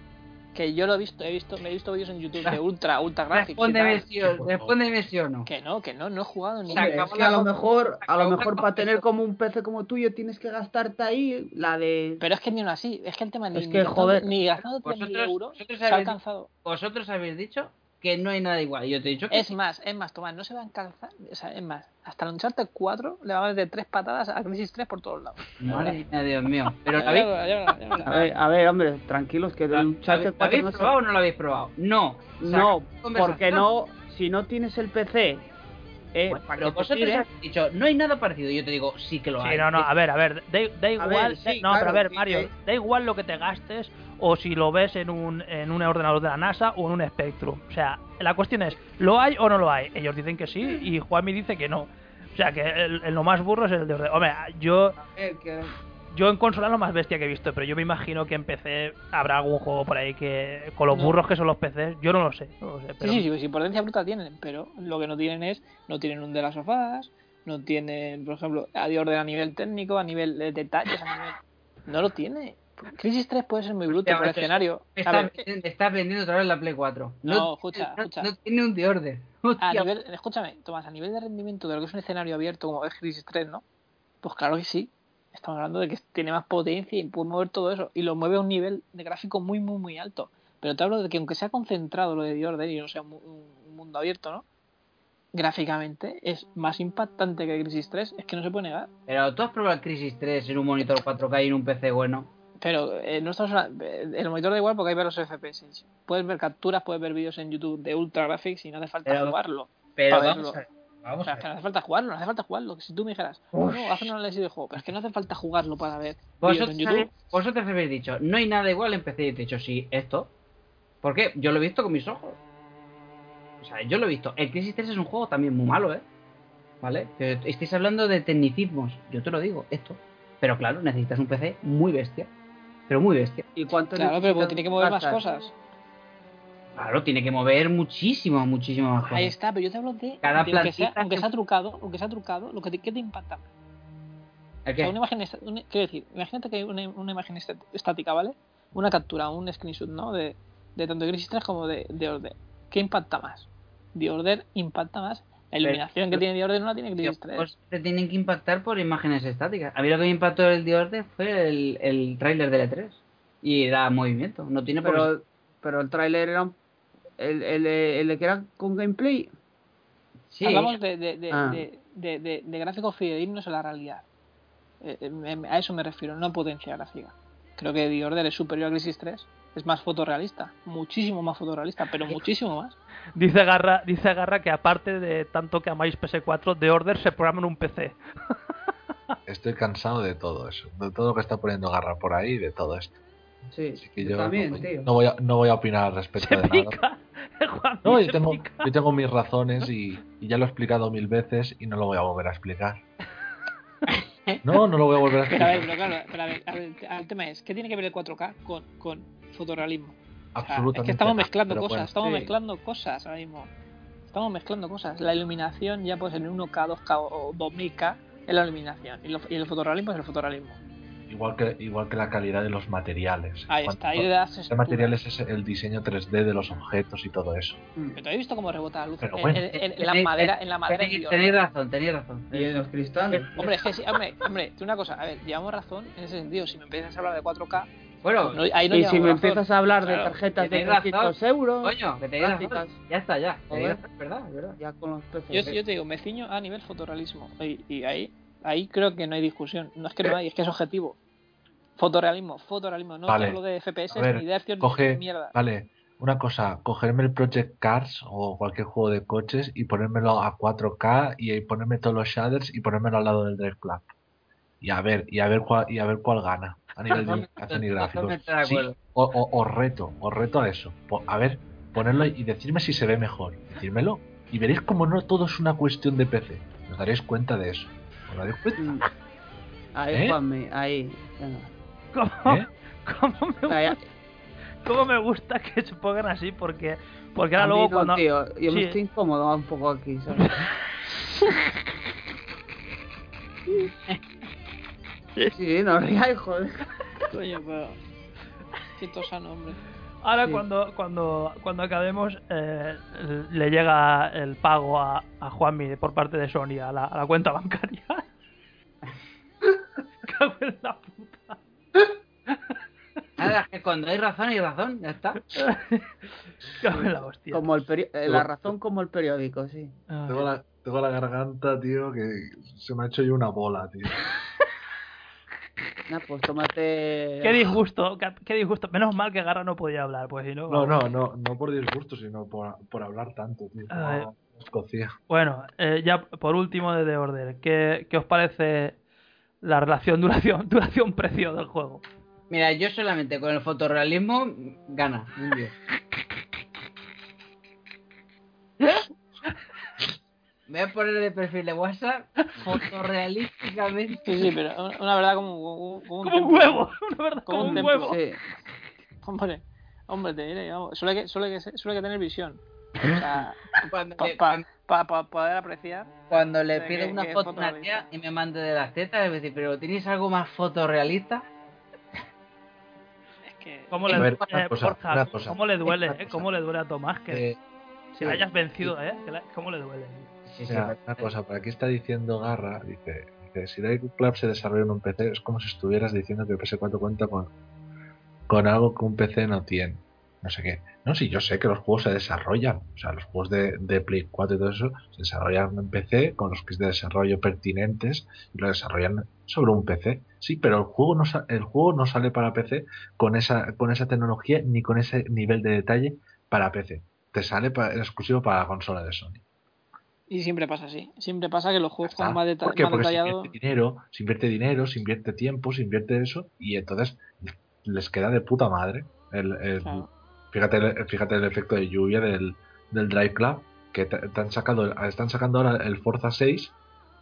Que yo lo he visto, he visto, me he visto vídeos en YouTube de ultra, ultra gráficos. Respóndeme si, o- respóndeme o no. Que no, que no, no he jugado ni Se Hombre, acabó es que a lo mejor, a lo mejor para tener como un PC como tuyo tienes que gastarte ahí la de. Pero es que ni aún así, es que el tema ni, Es ni que, gastando- joder. ni gastando 3.000 Vosotros, euros vosotros se ha habéis, alcanzado. vosotros habéis dicho que no hay nada igual. Yo te he dicho que Es más, es más, Tomás, no se va a alcanzar, o sea, es más, hasta el Uncharted 4 le va a meter tres patadas a Crisis 3 por todos lados. Madre mía, Dios mío. Pero ¿lo habéis. A ver, a ver, hombre, tranquilos, que ¿lo del Uncharted habéis- 4 habéis no probado o no lo habéis probado? No. No, Conversación. porque no, si no tienes el PC, eh, Bueno, pero vosotros habéis dicho, no hay nada parecido. Yo te digo, sí que lo hay. Sí, no, no, a ver, a ver, da, da igual, ver, sí, no, pero claro, a ver, sí, Mario, sí. da igual lo que te gastes o si lo ves en un, en un ordenador de la NASA o en un Spectrum. O sea, la cuestión es, ¿lo hay o no lo hay? Ellos dicen que sí y Juanmi dice que no. O sea, que el, el lo más burro es el de orden. Hombre, yo, yo en consola es lo más bestia que he visto, pero yo me imagino que en PC habrá algún juego por ahí que, con los No. burros que son los PCs, yo no lo sé. no lo sé, Sí, pero- sí, sí, sí, potencia bruta tienen, pero lo que no tienen es, no tienen un de las sofás, no tienen, por ejemplo, a de orden a nivel técnico, a nivel de detalles, a nivel... No lo tiene. Crisis 3 puede ser muy bruto por el escenario. Me está, ver, vendiendo- me está vendiendo otra vez la Play 4. No, escucha, no, escucha. no tiene un de orden. a nivel, escúchame, Tomás, a nivel de rendimiento de lo que es un escenario abierto como es Crisis 3, ¿no? Pues claro que sí. Estamos hablando de que tiene más potencia y puede mover todo eso. Y lo mueve a un nivel de gráfico muy, muy, muy alto. Pero te hablo de que aunque sea concentrado lo de The Order y no sea un, un mundo abierto, ¿no? Gráficamente es más impactante que Crisis 3. Es que no se puede negar. Pero tú has probado el Crisis 3 en un monitor 4K y en un PC bueno. Pero eh, no estamos eh, el monitor da igual porque hay ver los FPS. Puedes ver capturas, puedes ver vídeos en YouTube de Ultra Graphics y no hace falta Pero- jugarlo. Pero vamos verlo. a ver. Vamos O sea, a ver. que no hace falta jugarlo, no hace falta jugarlo. Si tú me dijeras, Uf. no, haz un análisis de juego, pero es que no hace falta jugarlo para ver Vosotros, en YouTube. vosotros habéis dicho, no hay nada igual en PC y he dicho, sí, esto. ¿Por qué? Yo lo he visto con mis ojos. O sea, yo lo he visto. El Crisis 3 es un juego también muy malo, ¿eh? ¿Vale? Pero estáis hablando de tecnicismos. Yo te lo digo, esto. Pero claro, necesitas un PC muy bestia. Pero muy bestia. ¿Y cuánto Claro, pero necesitas tiene que mover más cosas. Claro, tiene que mover muchísimo, muchísimo más. Ahí cosas. está, pero yo te hablo de, Cada de aunque, sea, aunque sea trucado, aunque sea trucado, lo que te, ¿qué te impacta? ¿El O qué? sea, una imagen, una- quiero decir, imagínate que hay una, una imagen estática, ¿vale? Una captura, un screenshot, ¿no? De, de tanto de Crisis 3 como de, de Order. ¿Qué impacta más? The Order impacta más. La iluminación que tiene The Order no la tiene Crisis 3. Pues te tienen que impactar por imágenes estáticas. A mí lo que me impactó el The Order fue el, el tráiler del E3. Y da movimiento. No tiene por Pero, pero el tráiler era un- el, el, el, el que era con gameplay. Sí. Hablamos de, de, de, Ah. de, de, de- de gráficos fidedignos a la realidad. Eh, eh, a eso me refiero, no potencia gráfica. Creo que The Order es superior a Crisis 3. Es más fotorrealista. Muchísimo más fotorrealista, pero muchísimo más. Dice Garra, dice Garra que aparte de tanto que amáis PS4, The Order se programa en un PC. Estoy cansado de todo eso, de todo lo que está poniendo Garra por ahí, de todo esto. Sí, Que yo yo también, no, tío. no voy a, no voy a opinar al respecto Se de nada. No, yo tengo, pica. yo tengo mis razones y, y ya lo he explicado mil veces y no lo voy a volver a explicar. No, no lo voy a volver a Pero a ver, explicar. pero claro, pero a ver, a ver, el tema es, ¿qué tiene que ver el 4K con, con fotorrealismo? O sea, Absolutamente es que estamos mezclando cosas, bueno. estamos Sí. mezclando cosas ahora mismo. Estamos mezclando cosas. La iluminación ya puede ser en 1K, 2K o 2000K es la iluminación. Y, lo- y el fotorrealismo es el fotorrealismo. Igual que, igual que la calidad de los materiales. Ahí Cuando- está, ahí das estructura. materiales es el diseño 3D de los objetos y todo eso. Pero ¿te has visto cómo rebota la luz? Pero En- bueno. en, en- en la madera, en la madera tenéis, razón, tenéis razón. Y en los cristales. Hombre, es que sí, hombre, hombre, tú una cosa, a ver, llevamos razón en ese sentido. Si me empiezas a hablar de 4K, Bueno, no- ahí no y si me razón. empiezas a hablar de tarjetas de tenéis razón. 300 euros, coño. Ya está, ya. Razón, verdad, es verdad. ya con los Yo, PCs. yo te digo, me ciño a nivel fotorrealismo. Y, y ahí, ahí creo que no hay discusión. No es que no hay, es que es objetivo. Fotorrealismo, fotorrealismo. No Vale. te hablo de FPS A ver, ni de ni coge, de mierda. vale, una cosa, cogerme el Project Cars o cualquier juego de coches y ponérmelo a 4K y ponerme todos los shaders y ponérmelo al lado del Drive Club. Y a ver, y a ver cuál, y a ver cuál gana a nivel de y gráficos. totalmente de Sí, acuerdo. o, o- os reto, os reto a eso. A ver, ponerlo y decirme si se ve mejor. Decírmelo. Y veréis como no todo es una cuestión de PC. Os daréis cuenta de eso. ¿Os daréis cuenta? Mm. Ahí, ¿Eh? Juanmi, ahí. Venga. ¿Cómo, ¿Eh? cómo me, Ahí, cómo me gusta que se pongan así? Porque, porque a ahora luego no, cuando... tío, yo me estoy incómodo un poco aquí, ¿sabes? Sí, no ríais, joder. Coño, pero. Siento sano, hombre. Ahora Sí. cuando, cuando, cuando acabemos eh, le llega el pago a, a Juanmi por parte de Sony a la, a la cuenta bancaria. Cago en la puta. Nada, es que cuando hay razón, hay razón, ya está. Cago en la hostia. Como el peri- eh, la razón como el periódico, sí. Ah. Tengo la, tengo la garganta, tío, que se me ha hecho yo una bola, tío. Nah, pues tómate. Qué disgusto, qué, disgusto. Menos mal que Garra no podía hablar, pues si no... No, no, no, no por disgusto, sino por, por hablar tanto, tío. Escocia. Bueno, eh, ya por último de The Order, ¿qué, qué os parece la relación duración duración precio del juego? Mira, yo solamente con el fotorrealismo gana. un diez. Voy a poner de perfil de WhatsApp fotorrealísticamente. Sí, sí, pero una verdad como, como, Como un huevo, una verdad Como como un un huevo. Sí. Hombre, hombre, te diré, vamos. Solo hay que, solo hay que, solo hay que tener visión. O sea, Cuando para le, poder apreciar. cuando le pido que- una que foto a tía y me mande de las tetas, es decir, pero ¿tenéis algo más fotorrealista? Es que. ¿Cómo le, ver, eh, cosa, Borja. ¿cómo le duele, eh? ¿Cómo le duele a Tomás que Eh, la hayas vencido, eh? Que la- ¿Cómo le duele? Sí, sí, mira, una cosa, por aquí está diciendo Garra, dice, dice si Drive Club se desarrolla en un PC, es como si estuvieras diciendo que el PS4 cuenta con, con algo que un PC no tiene. no sé qué. No, sí, yo sé que los juegos se desarrollan. O sea, los juegos de, de Play 4 y todo eso se desarrollan en PC con los kits de desarrollo pertinentes y lo desarrollan sobre un PC. Sí, pero el juego no, el juego no sale para PC con esa, con esa tecnología ni con ese nivel de detalle para PC. Te sale para, exclusivo para la consola de Sony. Y siempre pasa así. Siempre pasa que los juegos con más, deta- ¿Por qué? más Porque se invierte dinero, se invierte dinero, se invierte tiempo, se invierte eso y entonces les queda de puta madre. El, el- Claro. fíjate, el, fíjate el efecto de lluvia del, del Drive Club que han sacado, están sacando ahora el Forza 6,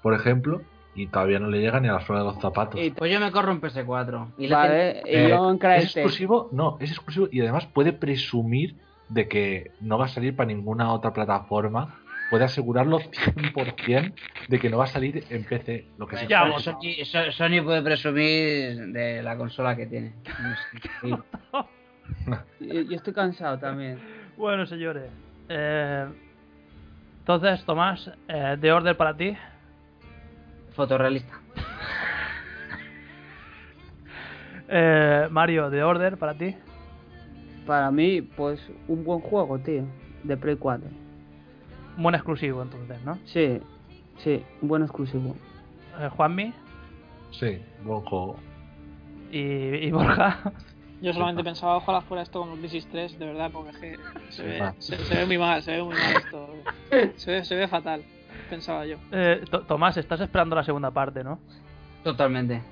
por ejemplo, y todavía no le llega ni a la suela de los zapatos. Pues yo me corro un PS4. Y le Vale, y yo en es exclusivo, no, es exclusivo y además puede presumir de que no va a salir para ninguna otra plataforma. Puede asegurarlo 100% de que no va a salir en PC. Lo que se Ya, pues, Sony, So- Sony puede presumir de la consola que tiene. Yo yo estoy cansado también. Bueno, señores. eh, entonces, Tomás, eh, de order para ti. Fotorrealista. Eh, Mario, de order para ti. Para mí, pues un buen juego, tío. De Play 4. Buen exclusivo, entonces, ¿no? Sí, sí, buen exclusivo. Eh, Juanmi Sí, buen juego. y, y Borja. Yo solamente pensaba, ojalá fuera esto como Crisis 3, de verdad, porque es que se ve, se, se ve muy mal, se ve muy mal esto. Se ve, se ve fatal, pensaba yo. Eh, To- Tomás, estás esperando la segunda parte, ¿no? Totalmente.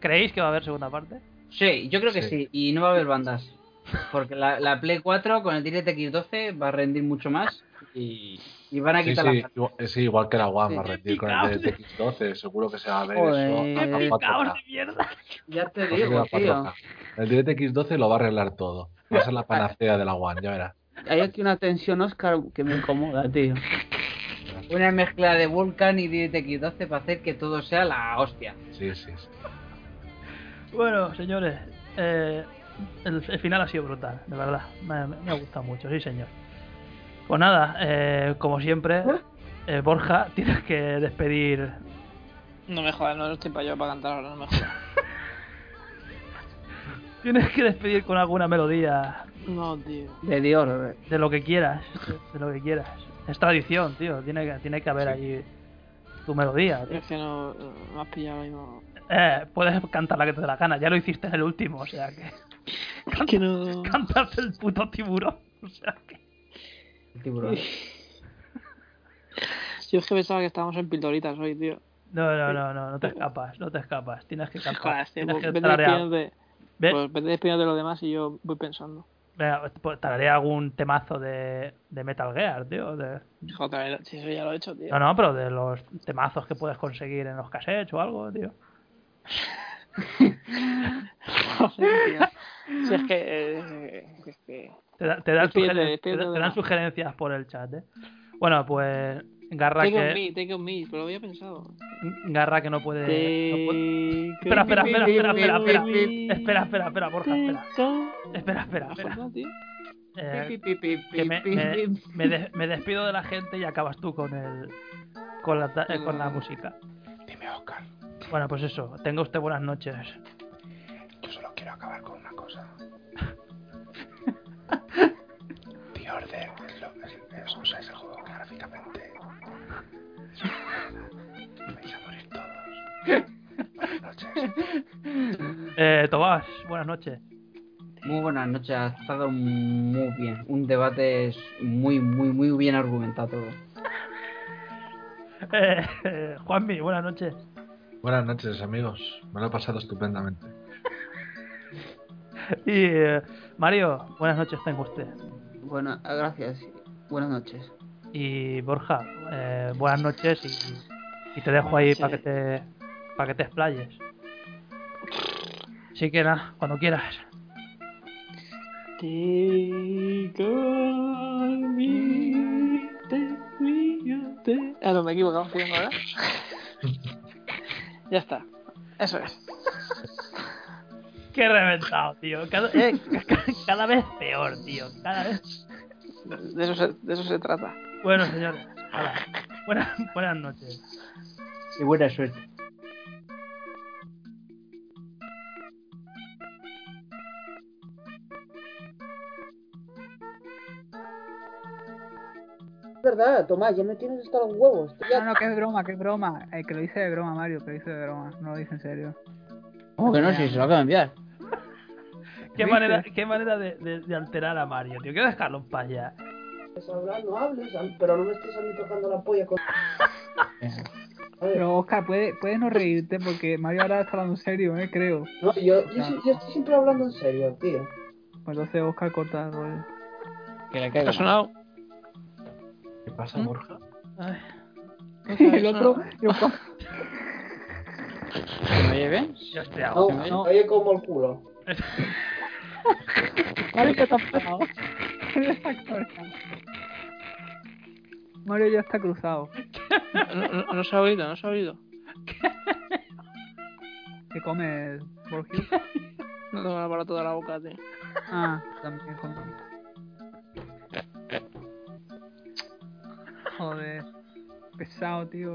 ¿Creéis que va a haber segunda parte? Sí, yo creo que sí. Y no va a haber bandas. Porque la, la Play 4 con el DirectX 12 va a rendir mucho más. Y, y van a Sí, quitar sí, la igual, sí, igual que la One va a rendir con el DTX 12, seguro que se va a ver Joder. eso. a- a ¡Qué 4K. caos de mierda! Ya te digo, tío. 4K. El DTX 12 lo va a arreglar todo. Va a ser la panacea de la One, ya verás. Hay aquí una tensión, Oscar, que me incomoda, tío. Una mezcla de Vulkan y DirectX 12 para hacer que todo sea la hostia. Sí, sí, sí. Bueno, señores, eh, el, el final ha sido brutal, de verdad. Me, me- me ha gustado mucho, sí, señor. Pues nada, eh, como siempre, eh, Borja, tienes que despedir. No me jodas, no estoy para yo para cantar ahora, no me jodas. Tienes que despedir con alguna melodía No, tío. De Dior. de lo que quieras, de lo que quieras. Es tradición, tío. Tiene que, tiene que haber ahí tu melodía. tío. Es que no, me has pillado ahí, no. Eh, puedes cantar la que te dé la gana. Ya lo hiciste en el último, o sea que. que no. Cantas el puto tiburón. O sea que. Tiburón. Yo es que pensaba que estábamos en pildoritas hoy, tío. No, no, no, no, no te escapas, no te escapas. Tienes que tío, tienes pues que tararear. Pues vete despidiendo de lo demás y yo voy pensando. Venga, pues tararé algún temazo de, de Metal Gear, tío. de- Joder, si eso ya lo he hecho, tío. No, no, pero de los temazos que puedes conseguir en los cassettes o algo, tío. Joder, tío. Si es que. eh, es que... Te, da- te dan, te de te dan sugerencias por el chat, ¿eh? Bueno, pues Garra Take on que, me, take on me, pero lo había pensado. Garra que no puede... no puede- Espera, espera, espera, espera, espera, espera. Espera, espera, espera, Borja, espera. Espera, espera, espera. Eh, que me, me- me des- me despido de la gente y acabas tú con el con la, ta- eh, con la Mm. música. Dime, Oscar. Bueno, pues eso. Tenga usted buenas noches. Yo solo quiero acabar con una cosa. Eh, Tomás, buenas noches. Muy buenas noches, ha estado muy bien. Un debate es muy, muy, muy bien argumentado todo. Eh, eh, Juanmi, buenas noches. Buenas noches, amigos. Me lo he pasado estupendamente. Y eh, Mario, buenas noches tengo usted. Bueno, gracias. Buenas noches. Y Borja, eh, buenas noches y, y te dejo ahí para que te para que te explayes. Así que nada, cuando quieras. Take on me, take me, take- Ah, no, me he equivocado, estoy ahora. ya está. Eso es. Qué reventado, tío. Cada, eh, ca- cada vez peor, tío. Cada vez. De eso se, de eso se trata. Bueno, señores. Buenas, buenas noches. Y buena suerte. Verdad, Tomás, ya me tienes hasta los huevos. Ya- No, no, que es broma, que es broma. El que lo dice de broma, Mario, que lo dice de broma. No lo dice en serio. ¿Cómo que no? Si se lo acabo de enviar. ¿Qué ¿Viste? manera, qué manera de, de- de alterar a Mario, tío? Quiero dejarlo para allá. Estás hablando, no hables, pero no me estés a mí tocando la polla con... Pero Oscar, puede, puedes no reírte porque Mario ahora está hablando en serio, ¿eh? Creo. No, yo, yo, yo estoy siempre hablando en serio, tío. Pues entonces Oscar corta el rollo. Que le ¿Te ha sonado? ¿Qué pasa, ¿Mm? Borja? el otro... yo- ¿Me oye bien? Yo estoy No, agotado. no. oye como el culo. Mario. Mario ya está cruzado. Mario ya está cruzado. No, no, no se ha oído, no se ha oído. ¿Qué comes, Borgio? No tengo el aparato de la boca, tío. Ah, también come. Joder. Pesado, tío.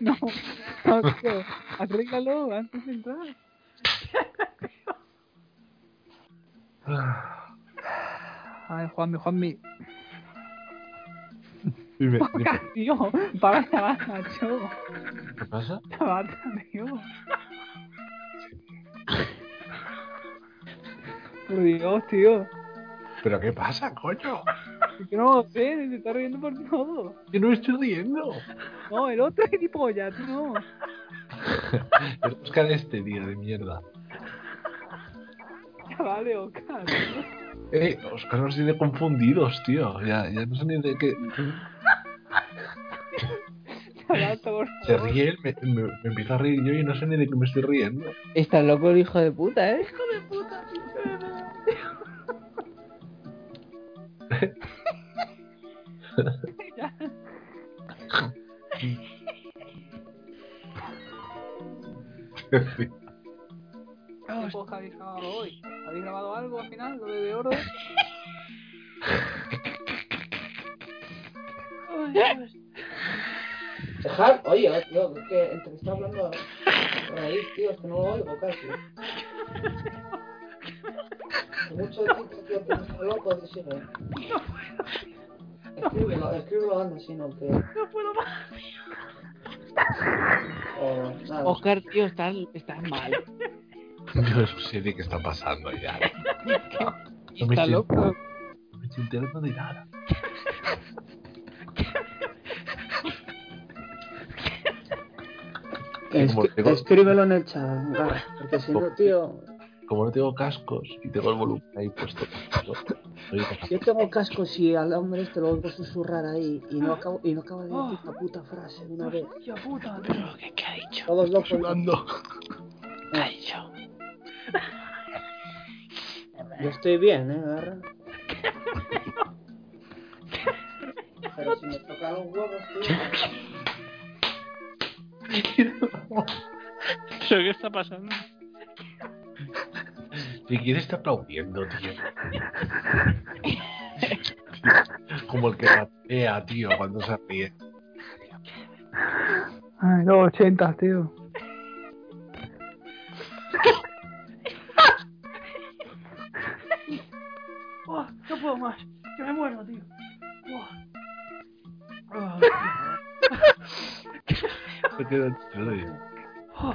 No, no, tío. Arréglalo antes de entrar. Ay, Juanmi, Juanmi. Dime, dime, tío. Para bata, macho. ¿Qué pasa? Bata, tío. Por Dios, tío. ¿Pero qué pasa, coño? Es que no lo sé, se está riendo por todo. Yo no me estoy riendo. No, el otro es gilipollas, tú no. Es Oscar este, tío, de mierda. Ya vale, Oscar. Eh, Oscar nos tiene confundidos, tío. Ya, ya no sé ni de qué. Se ríe él, me, me, me empiezo a reír yo y no sé ni de qué me estoy riendo. Está loco el hijo de puta, ¿eh? Ya. ¿Qué poca habéis grabado hoy? ¿Habéis grabado algo al final? ¿Lo de, de oro? Dejar, oye, tío, es que entre que está hablando raíz, tío, es que no lo oigo casi. Mucho de ti, tío, que está loco, de sigue. Escríbelo, escríbelo anda, si no, que... No puedo más. O. Oscar, tío, estás, estás mal. Yo no sé de qué está pasando ya. No me Está loco. No me estoy enterando de nada. Es- Escríbelo en el chat, porque si no, tío... Como no tengo cascos y tengo el volumen ahí puesto. yo- oigo Yo tengo cascos y al hombre este lo oigo susurrar ahí y no acabo, y no acaba de decir la puta frase de una vez. Hostia puta, tío. ¿Qué, qué ha dicho? Todos locos. sudando. ¿Qué ha dicho? Yo estoy bien, eh, Garra. Pero si me tocan los huevos, tío... ¿Pero qué está pasando? Si quién está aplaudiendo, tío. Como el que patea, tío, cuando se ríe. Ay, los 80, tío. Oh, no puedo más. Que me muero, tío. Oh. Oh, chulo, oh.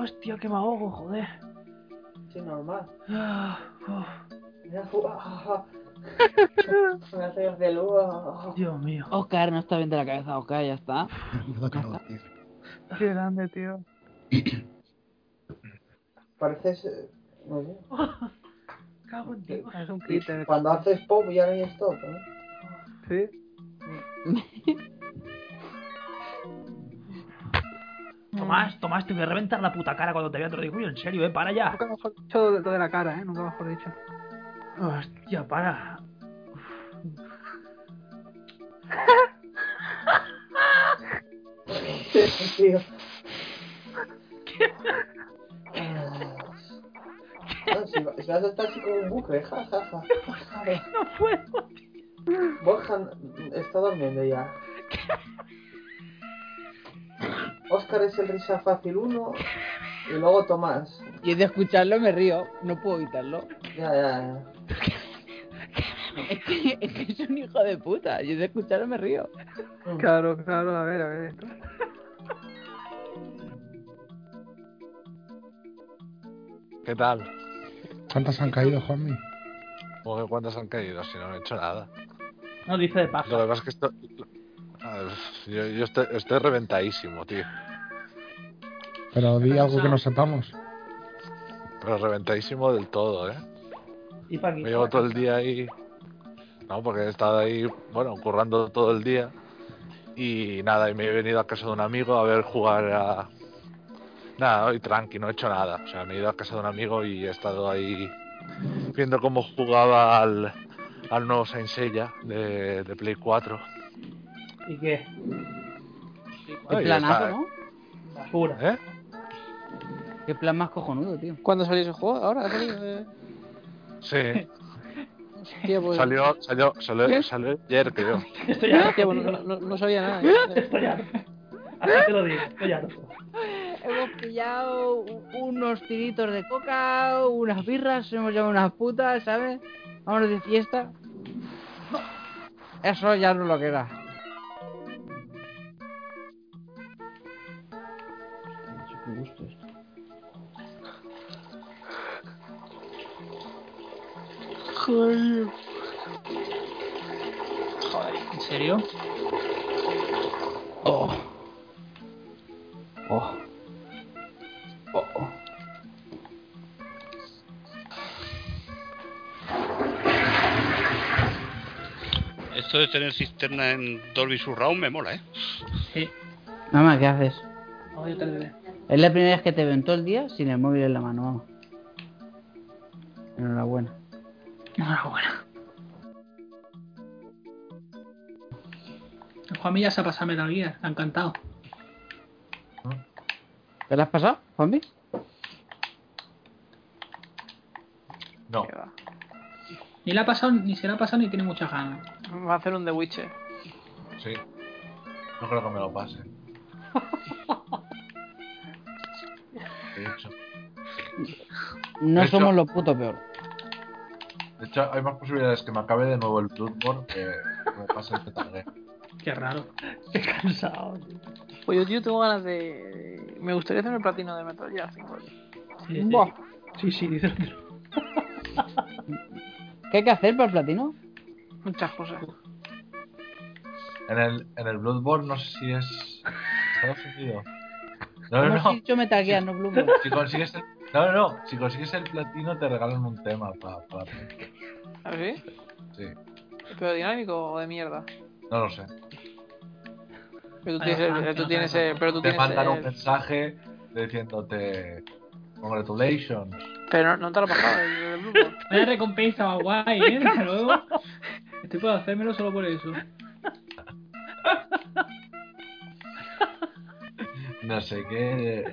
Hostia, que me ahogo, joder. Sí, normal. Ah, fu- ah, ah, ah. Me hace de luz. ah. Dios mío. Oscar no está bien de la cabeza, Oscar, ya está. Calor, tío. Qué grande, tío. Pareces... eh, No sé. Cago en ti. Es un critter. Cuando haces pop ya no hay stop, ¿eh? Sí. Tomás, Tomás, te voy a reventar la puta cara cuando te vea. Te lo digo en serio, eh. Para ya. Nunca mejor dicho de, de la cara, ¿eh? Nunca mejor dicho. Hostia, para. tío. Ah, si, va- si vas a estar así como un bucle, ja, ja, ja. No puedo, tío. Borja está durmiendo ya. Oscar es el risa fácil 1 y luego Tomás. y de escucharlo me río, no puedo evitarlo. Ya, ya, ya. Es que, es que es un hijo de puta, yo de escucharlo me río. Claro, claro, a ver, a ver. esto. ¿Qué tal? ¿Cuántas han caído, Juanmi? ¿Cómo que ¿Cuántas han caído? Si no, no he hecho nada. No dice de paja. Lo que pasa es que esto... yo, yo estoy, estoy reventadísimo, tío. Pero di algo que no sepamos. Pero reventadísimo del todo, ¿eh? Y pa' aquí. Me llevo todo el día ahí. No, porque he estado ahí, bueno, currando todo el día. Y nada, y me he venido a casa de un amigo a ver jugar a. Nada, hoy tranqui, no he hecho nada. O sea, me he ido a casa de un amigo y he estado ahí viendo cómo jugaba al, al nuevo Saint Seiya de, de Play 4. ¿Y qué? Qué Oye, planazo, ¿no? Basura. ¿Eh? Qué plan más cojonudo, tío. ¿Cuándo salió ese juego? ¿Ahora? Eh, Sí, hostia, pues, salió, salió, salió, salió ayer, creo. Estoy harto. hostia, pues no, no- no sabía nada. Estoy harto. Así te lo digo, estoy harto. Hemos pillado unos tiritos de coca, unas birras, hemos llevado unas putas, ¿sabes? Vámonos de fiesta. Eso ya no es lo que Joder. ¿en serio? Oh. Oh. Oh, oh. Esto de tener cisterna en Dolby Surround me mola, ¿eh? Sí. Mamá, ¿qué haces? Audio 3D. Es la primera vez que te veo en todo el día sin el móvil en la mano, vamos. Enhorabuena. Enhorabuena. El Juanmi ya se ha pasado Metal Gear, está encantado. ¿Te la has pasado, Juanmi? No. Ni la ha pasado, ni se la ha pasado, ni tiene muchas ganas. Va a hacer un The Witcher. Sí. No creo que me lo pase. De hecho, No De hecho- somos lo puto peor. De hecho, hay más posibilidades que me acabe de nuevo el Bloodborne que me pase el Gear. Qué raro. Qué cansado. tío. Pues yo, tío, tengo ganas de. Me gustaría hacer el platino de Metal Gear 5. Sí, sí. Buah. Sí, sí, dice. ¿Qué hay que hacer para el platino? Muchas cosas. En el, en el Bloodborne no sé si es Estados Unidos. No, no, Hemos no. dicho Metal Gear, no Bloodborne. Si consigues el, no, no, no. Si consigues el platino te regalan un tema para, para ¿Ah, sí? Sí, ¿Pero dinámico o de mierda? no lo sé. Pero tú tienes, el- tú tienes, ojalá. el- pero tú Te tienes mandan un mensaje diciéndote congratulations. Pero no, no te lo bajado el, el Bloodborne. Una recompensa guay, ¿eh? Desde luego. Estoy por hacérmelo solo por eso. No sé qué.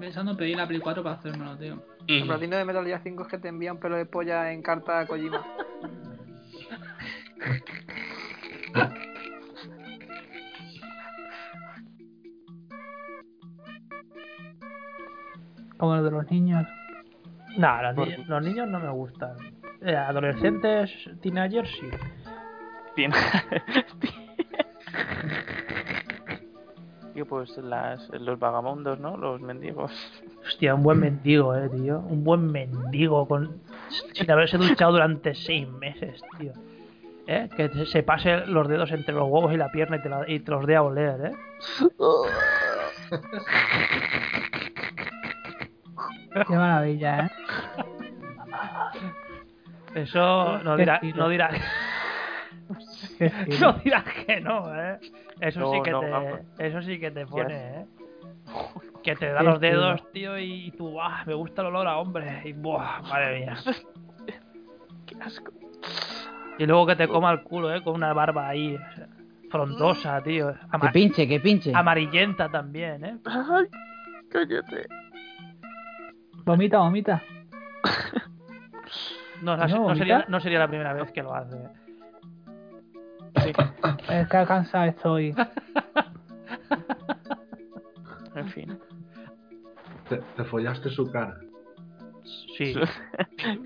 Pensando en pedir la Play 4 para hacérmelo, tío. El platino de Metal Gear 5 es que te envía un pelo de polla en carta a Kojima. Como el de los niños. No, los, niños, los niños no me gustan. Eh, adolescentes, teenagers, sí. Tiene... Tío, pues las, los vagamundos, ¿no? Los mendigos. Hostia, un buen mendigo, eh, tío. Un buen mendigo con sin haberse duchado durante seis meses, tío. ¿Eh? Que se pase los dedos entre los huevos y la pierna y te, la- y te los dé a oler, ¿eh? Qué maravilla, ¿eh? Eso no dirá, no dirá, no dirás que no, ¿eh? Eso No, sí que no, te, vamos. eso sí que te pone, ¿eh? Que te da los dedos, tío, y tú, ¡buah! Me gusta el olor a hombre. Y, ¡buah! Madre mía. Qué asco. Y luego que te coma el culo, ¿eh? Con una barba ahí frondosa, tío. Que Ama- pinche, que pinche. amarillenta también, ¿eh? Ay, cállate. Vomita, vomita. No, ¿No, sería, no sería la primera vez que lo hace. Sí. Es que cansado estoy. En fin. Te, te follaste su cara. Sí.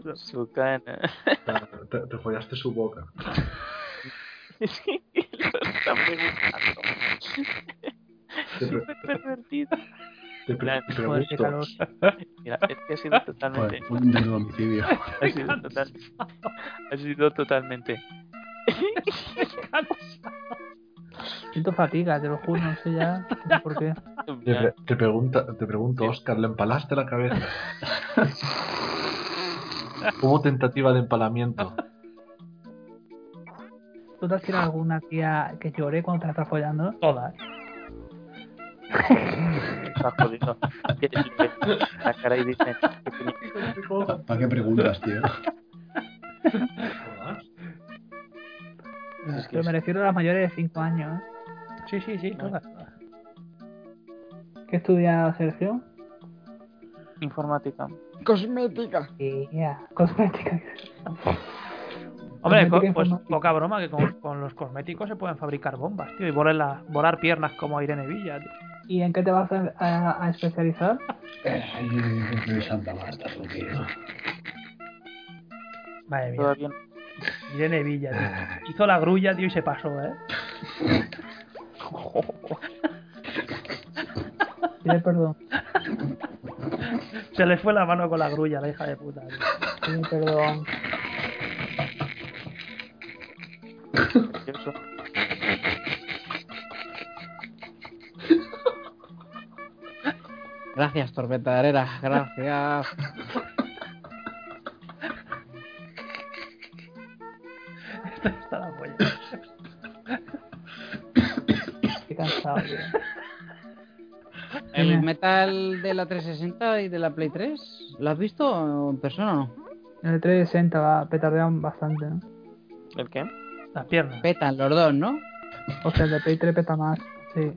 Su, su cana. Te, te follaste su boca. Sí, lo está preguntando. Súper pervertido. Te pre- Plan, pregunto. qué calor. Mira, es que ha sido totalmente. Joder, un homicidio. Ha sido, total, ha sido totalmente. Siento fatiga, te lo juro, no sé ya no sé por qué. Te, pre- te pregunta, te pregunto, Oscar, ¿le empalaste la cabeza? Hubo tentativa de empalamiento. ¿Tú te has tirado alguna tía que llore cuando te la estás follando? Todas. Está jodido. La cara y dice. ¿Para qué preguntas, tío? Pero me refiero a las mayores de 5 años. ¿eh? Sí, sí, sí, todas. ¿Qué estudia Sergio? Informática. Cosmética. Sí, ya. Cosmética. Hombre, Cosmética pues poca broma que con, con los cosméticos se pueden fabricar bombas, tío, y volar, la- volar piernas como Irene Villa, tío. ¿Y en qué te vas a, a- a especializar? Ay, de Santa Marta, tío. Madre mía. Irene Villa, tío. Hizo la grulla, tío, y se pasó, ¿eh? Pide perdón. Se le fue la mano con la grulla, la hija de puta. tío. Pide perdón. Gracias, Tormenta de Arena. Gracias. Está la polla. Qué cansado, tío. ¿El metal de la 360 y de la Play 3? ¿Lo has visto en persona o no? En el 360 va, petardean bastante, ¿no? ¿El qué? Las piernas. Petan los dos, ¿no? O sea, el de Play 3 peta más. Sí.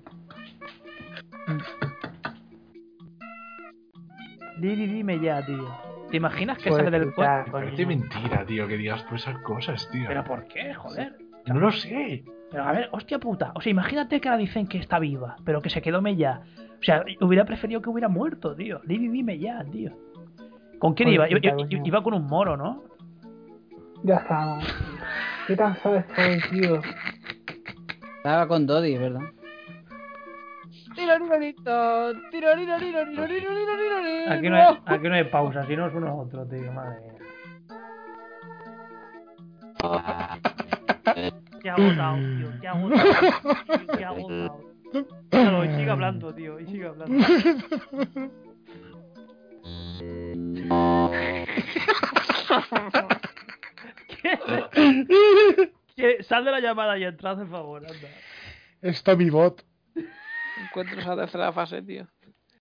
Di, di, dime ya, tío. ¿Te imaginas que Pues sale del cuerpo? Parece mentira, tío, que digas tú esas cosas, tío. ¿Pero por qué, joder? No lo sé. Pero a ver, hostia puta. O sea, imagínate que ahora dicen que está viva, pero que se quedó mella. O sea, hubiera preferido que hubiera muerto, tío. Di, dime ya, tío. ¿Con quién iba? iba- iba con un moro, ¿no? Ya estamos. Qué cansado estoy, tío. Estaba con Dodi, ¿verdad? Aquí no hay, aquí no hay pausa, si no es uno otro, tío. Madre mía. Qué agotado, tío. Qué agotado. Qué agotado. Y sigue hablando, tío. Y sigue hablando. ¿Qué? ¿Qué? Sal de la llamada y entra, el favor, anda. Está mi bot. Encuentros a tercera fase, tío.